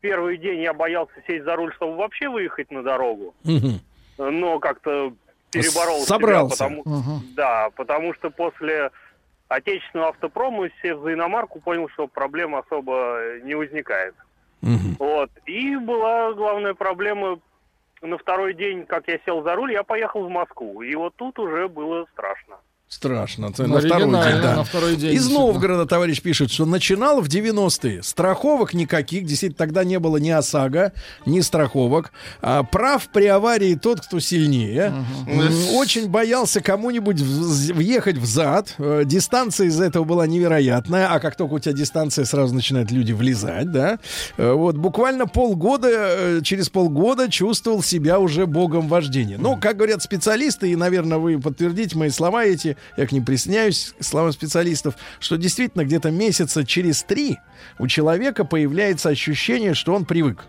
первый день я боялся сесть за руль, чтобы вообще выехать на дорогу. Мгм. но как-то переборол себя, Собрался. потому, да, потому что после отечественного автопрома, сев за иномарку, понял, что проблем особо не возникает. Вот. И была главная проблема на второй день, как я сел за руль, я поехал в Москву. И вот тут уже было страшно. Страшно. Ну, на второй день, да. на второй день, Из. Новгорода товарищ пишет, что начинал в 90-е. Страховок никаких. Действительно, тогда не было ни ОСАГО, ни страховок. А, прав при аварии тот, кто сильнее. М, Очень боялся кому-нибудь въехать в зад. Э, Дистанция из-за этого была невероятная. А как только у тебя дистанция, сразу начинают люди влезать, да. Э, Вот буквально полгода, э, через полгода чувствовал себя уже богом вождения. Ну, как говорят специалисты, и, наверное, вы подтвердите мои слова эти, я к ним присоединяюсь, словам специалистов, что действительно где-то месяца через три у человека появляется ощущение, что он привык.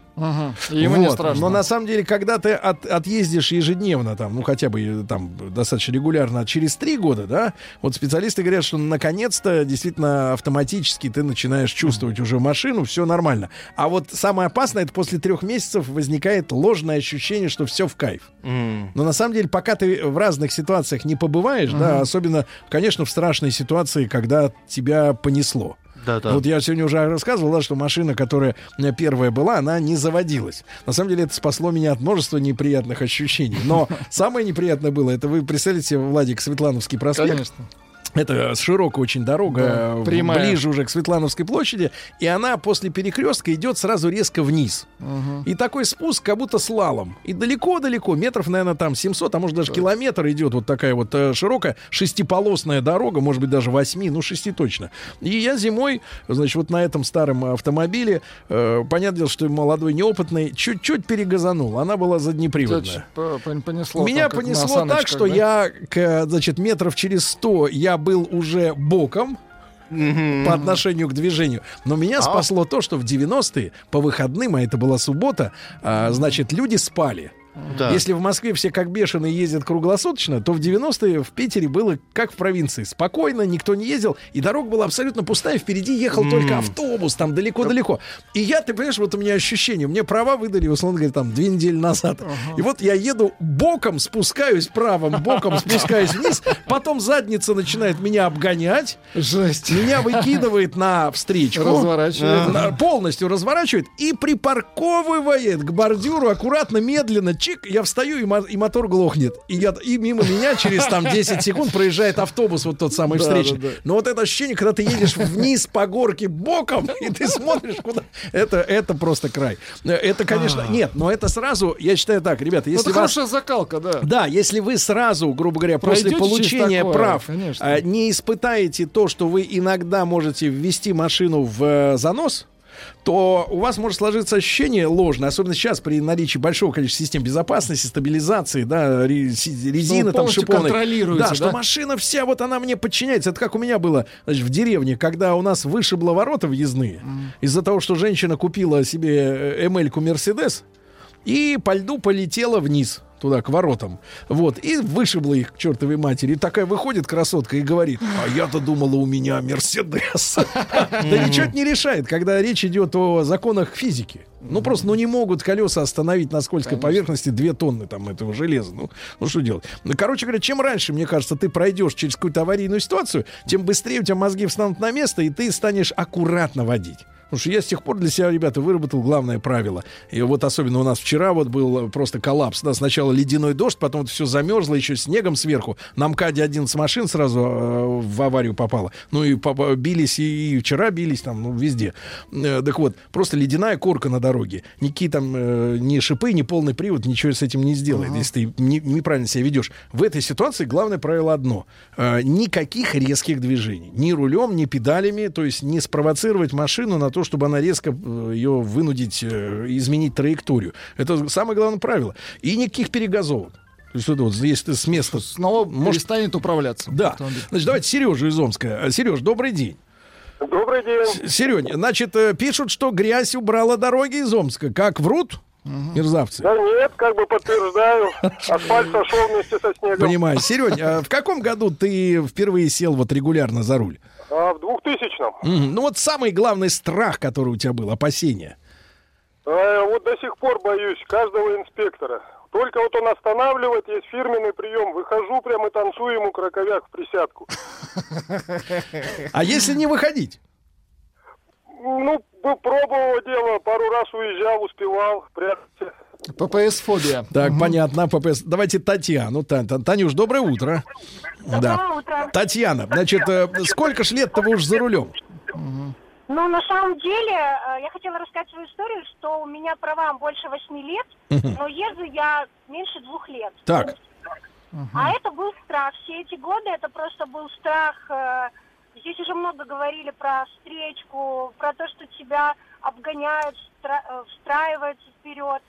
И ему не Вот. страшно. Но на самом деле, когда ты от, отъездишь ежедневно, там, ну хотя бы э, там достаточно регулярно, а через три года, да, вот специалисты говорят, что наконец-то действительно автоматически ты начинаешь чувствовать уже машину, все нормально. А вот самое опасное, это после трех месяцев возникает ложное ощущение, что все в кайф. Но на самом деле, пока ты в разных ситуациях не побываешь, да, Мгм. особенно, конечно, в страшной ситуации, когда тебя понесло. Да-да. Вот я сегодня уже рассказывал, да, что машина, которая у меня первая была, она не заводилась. На самом деле это спасло меня от множества неприятных ощущений. Но самое неприятное было, это вы представляете себе, Владик, Светлановский проспект. Конечно. Это широкая очень дорога, Да, прямая. ближе уже к Светлановской площади, и она после перекрестка идет сразу резко вниз. Мгм. И такой спуск, как будто слалом. И далеко-далеко, метров, наверное, там 700, а может даже километр идет вот такая вот э, широкая шестиполосная дорога, может быть даже восьми, ну шести точно. И я зимой, значит, вот на этом старом автомобиле, э, понятное дело, что молодой, неопытный, чуть-чуть перегазанул. Она была заднеприводная. Понесло. Меня там, понесло так, что да? я, к, значит, метров через 100 я был уже боком по отношению к движению. Но меня А. спасло то, что в 90-е по выходным, а это была суббота, а, значит, люди спали. Да. Если в Москве все как бешеные ездят круглосуточно, то в 90-е в Питере было как в провинции. Спокойно, никто не ездил, и дорога была абсолютно пустая, впереди ехал М. только автобус, там далеко-далеко. И я, ты понимаешь, вот у меня ощущение, мне права выдали, условно говоря, там две недели назад. И вот я еду боком, спускаюсь правым, боком спускаюсь вниз, потом задница начинает меня обгонять. Жесть. Меня выкидывает на встречку. Разворачивает. Полностью разворачивает и припарковывает к бордюру аккуратно, медленно, чик, я встаю, и, мо- и мотор глохнет. И, я, и мимо меня через там 10 секунд проезжает автобус, вот тот самый Да, встречный. да, да. Но вот это ощущение, когда ты едешь вниз по горке боком, и ты смотришь куда... Это, это просто край. Это, конечно... Нет, но это сразу, я считаю так, ребята, Ну, если это вас... хорошая закалка, да. Да, если вы сразу, грубо говоря, после Пройдете через получения такое, прав конечно. э, не испытаете то, что вы иногда можете ввести машину в э, занос, то у вас может сложиться ощущение ложное, особенно сейчас при наличии большого количества систем безопасности, стабилизации, да, резины там полностью шиповной. контролируете, Да, да? что машина вся, вот она мне подчиняется. Это как у меня было значит, в деревне, когда у нас вышибло ворота въездные из-за того, что женщина купила себе э, Эмельку Мерседес и по льду полетела вниз туда, к воротам. Вот. И вышибла их к чертовой матери. И такая выходит красотка и говорит, а я-то думала, у меня Мерседес. Да ничего не решает, когда речь идет о законах физики. Ну, просто, ну, не могут колеса остановить на скользкой поверхности 2 тонны там этого железа. Ну, ну, что делать? Ну, короче говоря, чем раньше, мне кажется, ты пройдешь через какую-то аварийную ситуацию, тем быстрее у тебя мозги встанут на место, и ты станешь аккуратно водить. Потому что я с тех пор для себя, ребята, выработал главное правило. И вот особенно у нас вчера вот был просто коллапс. Да, сначала ледяной дождь, потом это все замерзло, еще снегом сверху. На МКАДе 11 машин сразу э, в аварию попало. Ну и бились, и, и вчера бились там, ну, везде. Э, так вот, просто ледяная корка на дороге. Никакие там э, ни шипы, ни полный привод ничего с этим не сделает, если ты не- неправильно себя ведешь. В этой ситуации главное правило одно. Э, никаких резких движений. Ни рулем, ни педалями. То есть не спровоцировать машину на то, чтобы она резко э, ее вынудить, э, изменить траекторию. Это самое главное правило. И никаких перегазовок. То есть это вот, если ты с места... Снова Может- перестанет управляться. Да. Значит, давайте Сережу из Омска. Сереж, добрый день. Добрый день. Сереня, значит, э, пишут, что грязь убрала дороги из Омска. Как врут? Мерзавцы. Да нет, как бы подтверждаю. Асфальт сошел вместе со снегом. Понимаю. Серень, а в каком году ты впервые сел вот регулярно за руль? А в 2000-м. Мгм. Ну вот самый главный страх, который у тебя был, опасение. Э, вот до сих пор боюсь каждого инспектора. Только вот он останавливает, есть фирменный прием. Выхожу прямо и танцую ему краковяк в присядку. А если не выходить? Ну, пробовал дело, пару раз уезжал, успевал прятаться. ППС-фобия. Так, понятно, ППС. Давайте Татьяну. Тань, Танюш, доброе утро. Да. утро. Татьяна, значит, э, сколько ж лет-то вы уж за рулем? Ну, на самом деле, э, я хотела рассказать свою историю, что у меня права больше восьми лет, но езжу я меньше двух лет. Так. А это был страх. Все эти годы это просто был страх. э, Здесь уже много говорили про встречку, про то, что тебя обгоняют, э, встраиваются вперед,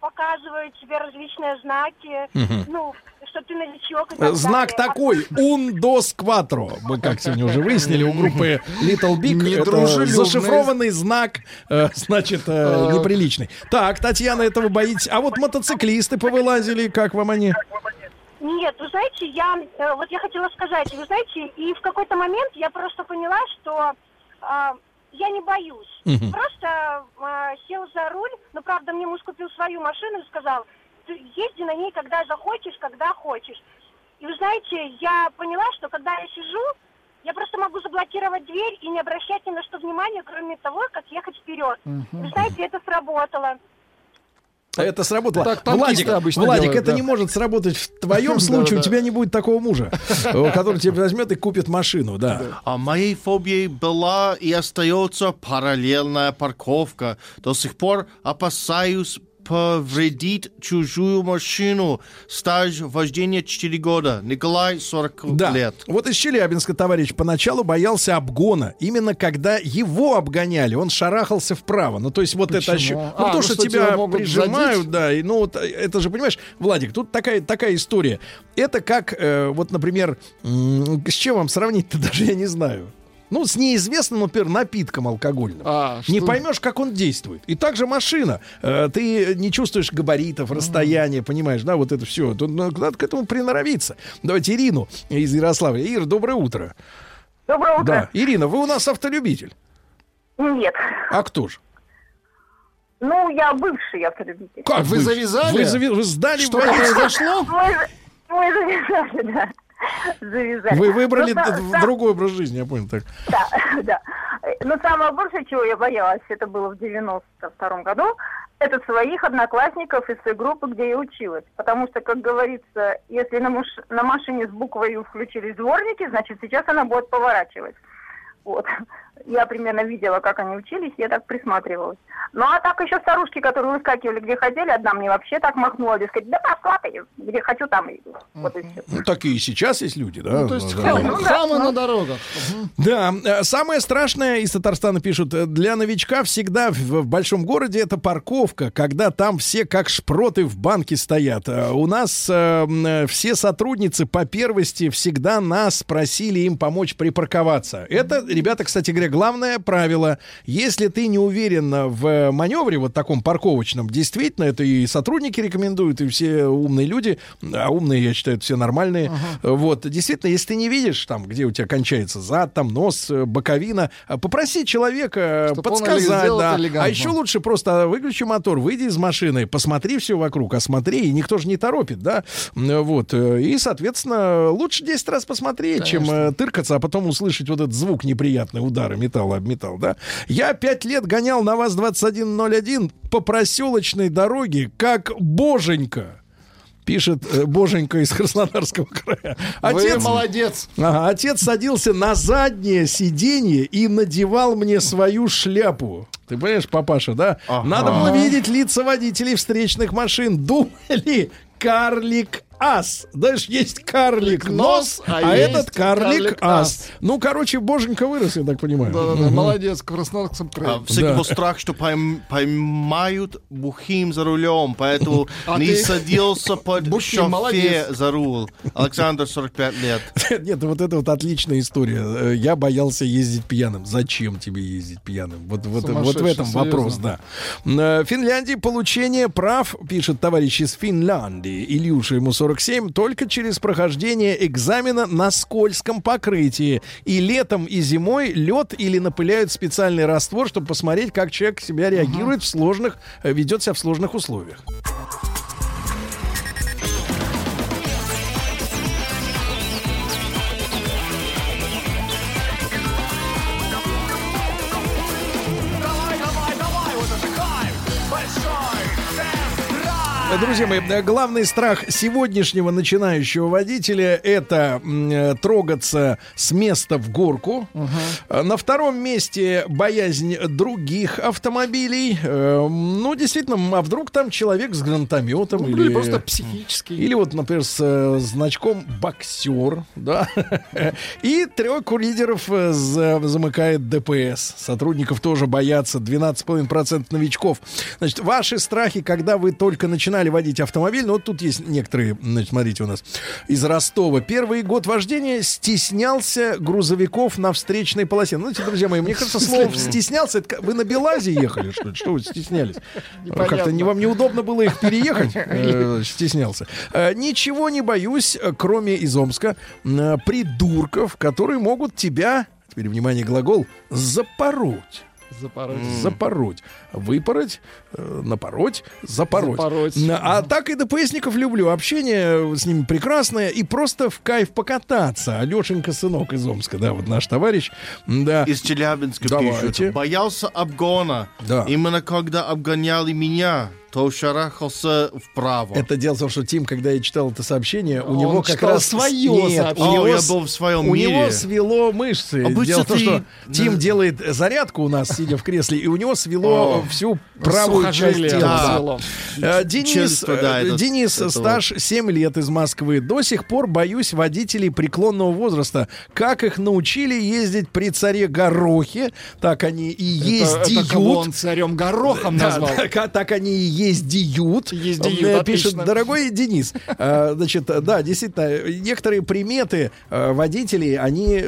показывают тебе различные знаки, ну, что ты новичок и Знак далее. такой, un dos quattro. Мы как сегодня уже выяснили у группы Little Big. Это зашифрованный знак, э, значит, э, А. неприличный. Так, Татьяна, этого боитесь. А вот мотоциклисты повылазили, как вам они? Нет, вы знаете, я э, вот я хотела сказать, вы знаете, и в какой-то момент я просто поняла, что а, я не боюсь. Мгм. Просто а, сел за руль, но правда мне муж купил свою машину и сказал, ты езди на ней, когда захочешь, когда хочешь. И вы знаете, я поняла, что когда я сижу, я просто могу заблокировать дверь и не обращать ни на что внимания, кроме того, как ехать вперед. Мгм. Вы знаете, это сработало. Это сработало. Так Владик, обычно Владик, делают, это да. не может сработать в твоем случае. У тебя не будет такого мужа, который тебя возьмет и купит машину, да. А моей фобией была и остается параллельная парковка. До сих пор опасаюсь повредить чужую машину. Стаж вождения 4 года. Николай, 40 Да. лет. Вот из Челябинска товарищ поначалу боялся обгона. Именно когда его обгоняли, он шарахался вправо. Ну, то есть вот это Почему? ощущение. А, Ну, потому ну что, что, тебя, прижимают, задеть? да. И, ну, вот э, это же, понимаешь, Владик, тут такая, такая история. Это как, э, вот, например, с чем вам сравнить-то даже я не знаю. Ну, с неизвестным, например, напитком алкогольным. не что- поймешь, как он действует. И также машина. Э, ты не чувствуешь габаритов, расстояния, понимаешь, да, вот это все. Тут ну, надо к этому приноровиться. Давайте Ирину из Ярославля. Ир, доброе утро. Доброе утро. Да. Ирина, вы у нас автолюбитель. Нет. А кто же? Ну, я бывший автолюбитель. Как Вы завязали? Вы, зави- вы сдали водительство? произошло? Мы, мы завязали, да. Завязали. Вы выбрали Ну, д- са- другой образ жизни, я понял так. Да, да. Но самое большее, чего я боялась, это было в 92 году, это своих одноклассников из той группы, где я училась. Потому что, как говорится, если на, маш- на машине с буквой «Ю» включились дворники, значит, сейчас она будет поворачивать. Вот. Я примерно видела, как они учились, я так присматривалась. Ну, а так еще старушки, которые выскакивали где хотели, одна мне вообще так махнула, дескать, да пошла ты, где хочу, там иду. Вот и все. Ну, такие сейчас есть люди, да. Ну, то есть Да, хам- да. хамы на дорогах. Да, э, самое страшное из Татарстана пишут, э, для новичка всегда в, в большом городе это парковка, когда там все как шпроты в банке стоят. Э, У нас э, все сотрудницы по первости всегда нас просили им помочь припарковаться. Это, ребята, кстати говоря, главное правило. Если ты не уверен в маневре вот таком парковочном, действительно, это и сотрудники рекомендуют, и все умные люди, а умные, я считаю, это все нормальные. Вот, действительно, если ты не видишь там, где у тебя кончается зад, там нос, э, боковина, э, попроси человека э, Чтоб подсказать, да. А еще лучше просто выключи мотор, выйди из машины, посмотри все вокруг, осмотри, и никто же не торопит, да, вот, э, и, соответственно, лучше 10 раз посмотреть, чем э, тыркаться, а потом услышать вот этот звук неприятный, удары металла об металл, да. Я пять лет гонял на ВАЗ-2101 по проселочной дороге, как боженька. Пишет э, Боженька из Краснодарского края. Вы молодец. Ага, отец садился на заднее сиденье и надевал мне свою шляпу. Ты понимаешь, папаша, да? Надо было видеть лица водителей встречных машин. Думали, карлик ас. Дальше есть карлик нос, а, а этот карлик, карлик ас. ас. Ну, короче, Боженька вырос, я так понимаю. Да-да-да, Мгм. молодец, в Краснодарском крае. А, всегда Да. был страх, что пойм- поймают бухим за рулем, поэтому А не ты- садился под Бухим, шофе молодец. за руль. Александр, 45 лет. Нет, вот это вот отличная история. Э, Я боялся ездить пьяным. Зачем тебе ездить пьяным? Вот, вот, вот в этом вопрос, серьезно. да. Э, В Финляндии получение прав, пишет товарищ из Финляндии, Ильюша, ему 47, только через прохождение экзамена на скользком покрытии. И летом, и зимой лед или напыляют специальный раствор, чтобы посмотреть, как человек себя реагирует в сложных, э, ведет себя в сложных условиях. Друзья мои, главный страх сегодняшнего начинающего водителя это э, трогаться с места в горку. Э, На втором месте боязнь других автомобилей. Э, Ну, действительно, а вдруг там человек с гранатометом Ну, или... или просто психический. Или вот, например, с э, значком боксер, да. И тройку лидеров э, за- замыкает ДПС. Сотрудников тоже боятся 12,5% новичков. Значит, ваши страхи, когда вы только начинали водить автомобиль, ну вот тут есть некоторые, значит, смотрите у нас, из Ростова. Первый год вождения стеснялся грузовиков на встречной полосе. Ну, друзья мои, мне кажется, слово «стеснялся», это вы на Белазе ехали, что ли? Что вы стеснялись? Как-то не, вам неудобно было их переехать? Э, Стеснялся. Э, Ничего не боюсь, э, кроме из Омска, придурков, которые могут тебя, теперь внимание, глагол, запороть. Запороть. Запороть. Выпороть, э, напороть, запороть. Запороть. А так и ДПСников люблю. Общение с ними прекрасное. И просто в кайф покататься. Алешенька, сынок из Омска, да, вот наш товарищ. Да. Из Челябинска Давайте. пишут. Боялся обгона. Да. Именно когда обгоняли меня, то шарахался вправо. Это дело в том, что Тим, когда я читал это сообщение, у Он него как читал раз своё Нет, сообщение. у него О, я был в своем у мире. него свело мышцы. Обычно дело в том, ты- что Тим Да. делает зарядку у нас, сидя в кресле, и у него свело О. всю правую часть тела. Да. свело. Э, Денис, Челюсть страдает э, от Денис, этого. стаж 7 лет из Москвы. До сих пор боюсь водителей преклонного возраста. Как их научили ездить при царе Горохе, так они и Это- ездиют. это кого он царем горохом Да, назвал. так, а так они и ездиют. Ездиют, Э, Пишет, дорогой Денис, э, значит, да, действительно, некоторые приметы э, водителей, они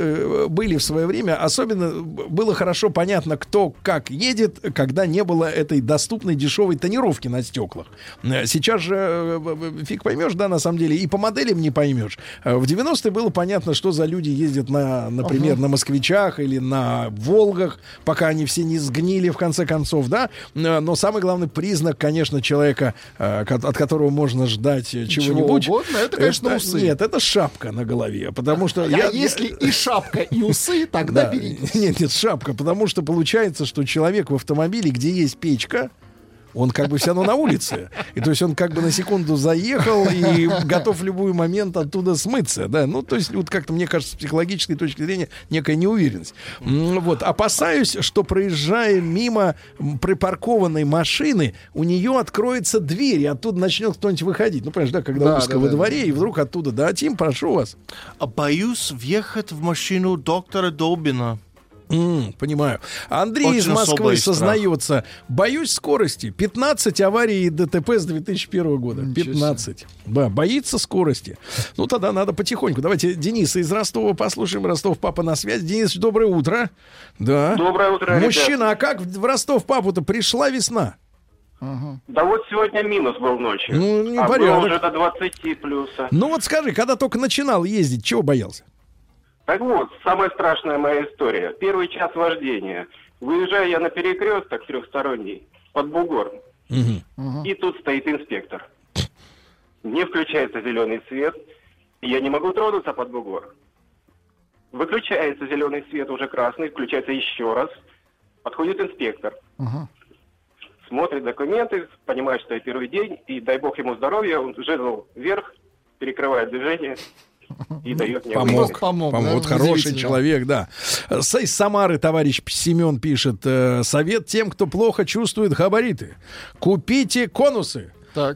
были в свое время, особенно было хорошо понятно, кто как едет, когда не было этой доступной дешевой тонировки на стеклах. Сейчас же фиг поймешь, да, на самом деле, и по моделям не поймешь. В 90-е было понятно, что за люди ездят на, например, на москвичах или на Волгах, пока они все не сгнили в конце концов, да. Но самый главный признак, конечно, человека, э, от которого можно ждать э, Чего чего-нибудь. угодно, это, конечно, усы. Нет, это шапка на голове, потому что А я- если я- и шапка, и усы, тогда да. берите. Нет, нет, шапка, потому что получается, что человек в автомобиле, где есть печка, он как бы все равно на улице. И то есть он как бы на секунду заехал и готов в любой момент оттуда смыться. Да? Ну, то есть вот как-то, мне кажется, с психологической точки зрения некая неуверенность. Вот. Опасаюсь, что проезжая мимо припаркованной машины, у нее откроется дверь, и оттуда начнет кто-нибудь выходить. Ну, понимаешь, да, когда Да, узко да, во да, дворе, и вдруг оттуда, да, Тим, прошу вас. А Боюсь въехать в машину доктора Долбина. М, понимаю. Андрей Очень из Москвы сознается. Боюсь скорости. 15 аварий и ДТП с 2001 года. 15. Да, боится скорости. Ну, тогда надо потихоньку. Давайте Дениса из Ростова послушаем. Ростов, папа на связь. Денис, доброе утро. Да. Доброе утро, ребят. Мужчина, а как в Ростов, папу-то пришла весна? Да вот сегодня минус был ночью. Ну, не а было порядок. уже до 20 плюса. Ну вот скажи, когда только начинал ездить, чего боялся? Так вот, самая страшная моя история. Первый час вождения. Выезжаю я на перекресток трехсторонний под бугор. И тут стоит инспектор. Не включается зеленый свет. и Я не могу тронуться под бугор. Выключается зеленый свет, уже красный, включается еще раз. Подходит инспектор. Смотрит документы, понимает, что я первый день, и дай бог ему здоровья, он жезл вверх, перекрывает движение и дает мне Помог, выехать. помог, Вот хороший человек, да. Из Самары товарищ Семен пишет. э, Совет тем, кто плохо чувствует габариты. Купите конусы.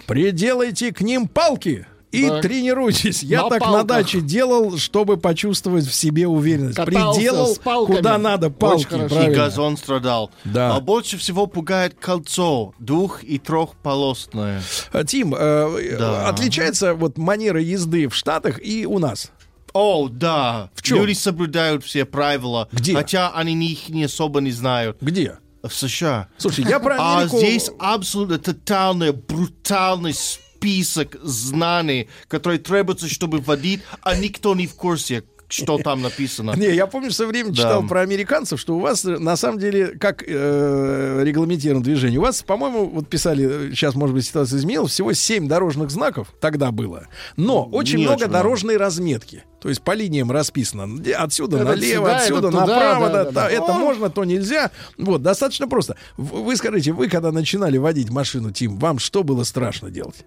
Приделайте к ним палки. И Так. тренируйтесь. Я На так на палках. даче делал, чтобы почувствовать в себе уверенность. Катался Приделал куда надо палки. И газон страдал. Да. А больше всего пугает кольцо. Двух- и трехполосное. А, Тим, э, Да. отличается вот манера езды в Штатах и у нас? О, да. В чем? Люди соблюдают все правила. Где? Хотя они их не особо не знают. Где? В США. Слушай, я про А Америку- здесь абсолютно тотальный, брутальный список знаний, которые требуются, чтобы водить, а никто не в курсе. что там написано. Не, я помню, в свое время Да. читал про американцев, что у вас э, на самом деле как э, регламентировано движение. У вас, по-моему, вот писали, э, сейчас, может быть, ситуация изменилась, всего 7 дорожных знаков тогда было, но очень Не много очень много. дорожной разметки. То есть по линиям расписано. Отсюда Этот налево, сюда, отсюда туда, направо. да, да, да, да, да. Это О! можно, то нельзя. Вот, достаточно просто. Вы скажите, вы когда начинали водить машину, Тим, вам что было страшно делать?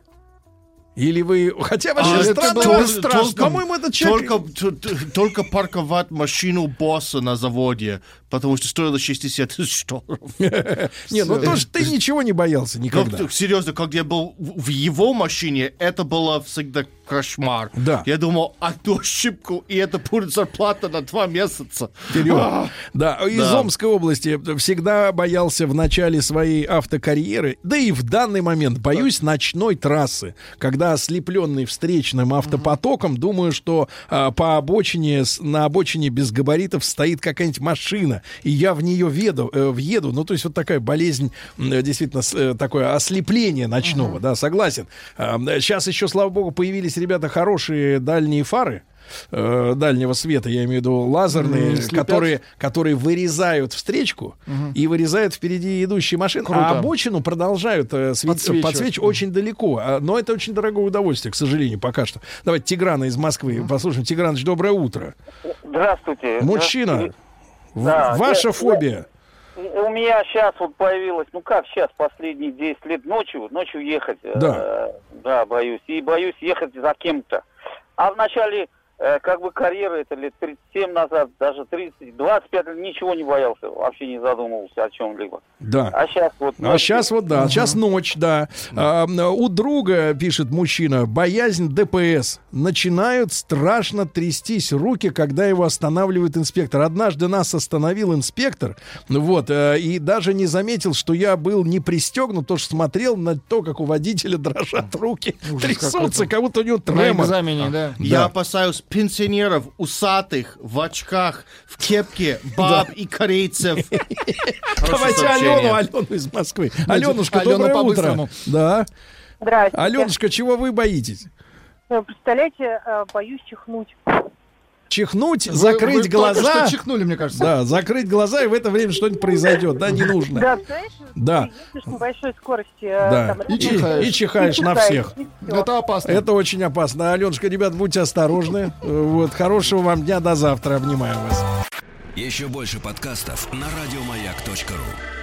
Или вы... Хотя вообще А, странно, это страшно. только- По-моему, это человек... Только, только парковать машину босса на заводе, потому что стоило 60 тысяч долларов. Не, ну тоже ты ничего не боялся никогда. Как- серьезно, когда я был в его машине, это было всегда кошмар. Да. Я думал, одну ошибку, и это будет зарплата на два месяца. Вперед. А, Да, из Да. Омской области всегда боялся в начале своей автокарьеры, да и в данный момент боюсь ночной трассы, когда ослепленный встречным автопотоком, думаю, что а, по обочине, на обочине без габаритов стоит какая-нибудь машина, и я в нее веду, э, въеду. Ну, то есть вот такая болезнь, э, действительно, э, такое ослепление ночного, да, согласен. Сейчас еще, слава богу, появились, ребята, хорошие дальние фары, э, дальнего света, я имею в виду лазерные, слепят. которые, которые вырезают встречку Мгм. и вырезают впереди идущие машины, Круто. а обочину продолжают э, свет- Подсвечивать. подсвечивать очень далеко. А, Но это очень дорогое удовольствие, к сожалению, пока что. Давайте Тиграна из Москвы послушаем. Тиграныч, доброе утро. Здравствуйте. Мужчина, Здравствуйте. в- Да, ваша я- фобия. У меня сейчас вот появилась, ну как сейчас, последние 10 лет ночью, ночью ехать. э, Да. да, боюсь. И боюсь ехать за кем-то. А в начале э, как бы карьеры, это лет 37 назад, даже 30, 25 лет, ничего не боялся, вообще не задумывался о чем-либо. Да. А сейчас вот... А сейчас вот, да, сейчас ночь, да. А, у друга, пишет мужчина, боязнь ДПС. Начинают страшно трястись руки, когда его останавливает инспектор. Однажды нас остановил инспектор, вот, э, и даже не заметил, что я был не пристегнут, то что смотрел на то, как у водителя дрожат руки, трясутся, как будто у него На тремор. экзамене, да. Я Да. опасаюсь пенсионеров, усатых, в очках, в кепке, баб и корейцев. Давайте. Алену, Алену из Москвы. Аленушка, Алену доброе утро. Да. Здравствуйте. Аленушка, чего вы боитесь? Э, Представляете, э, боюсь чихнуть. Чихнуть, Вы- закрыть вы глаза. что чихнули, мне кажется. Да, закрыть глаза, и в это время что-нибудь произойдет. Да, не нужно. Да, знаешь, Да. на большой скорости. э, Да. там, И, и чихаешь и на чихаешь, всех. и всё. Это опасно. Это очень опасно. Аленушка, ребят, будьте осторожны. Вот, хорошего вам дня, до завтра. Обнимаю вас. Еще больше подкастов на радиомаяк.ру.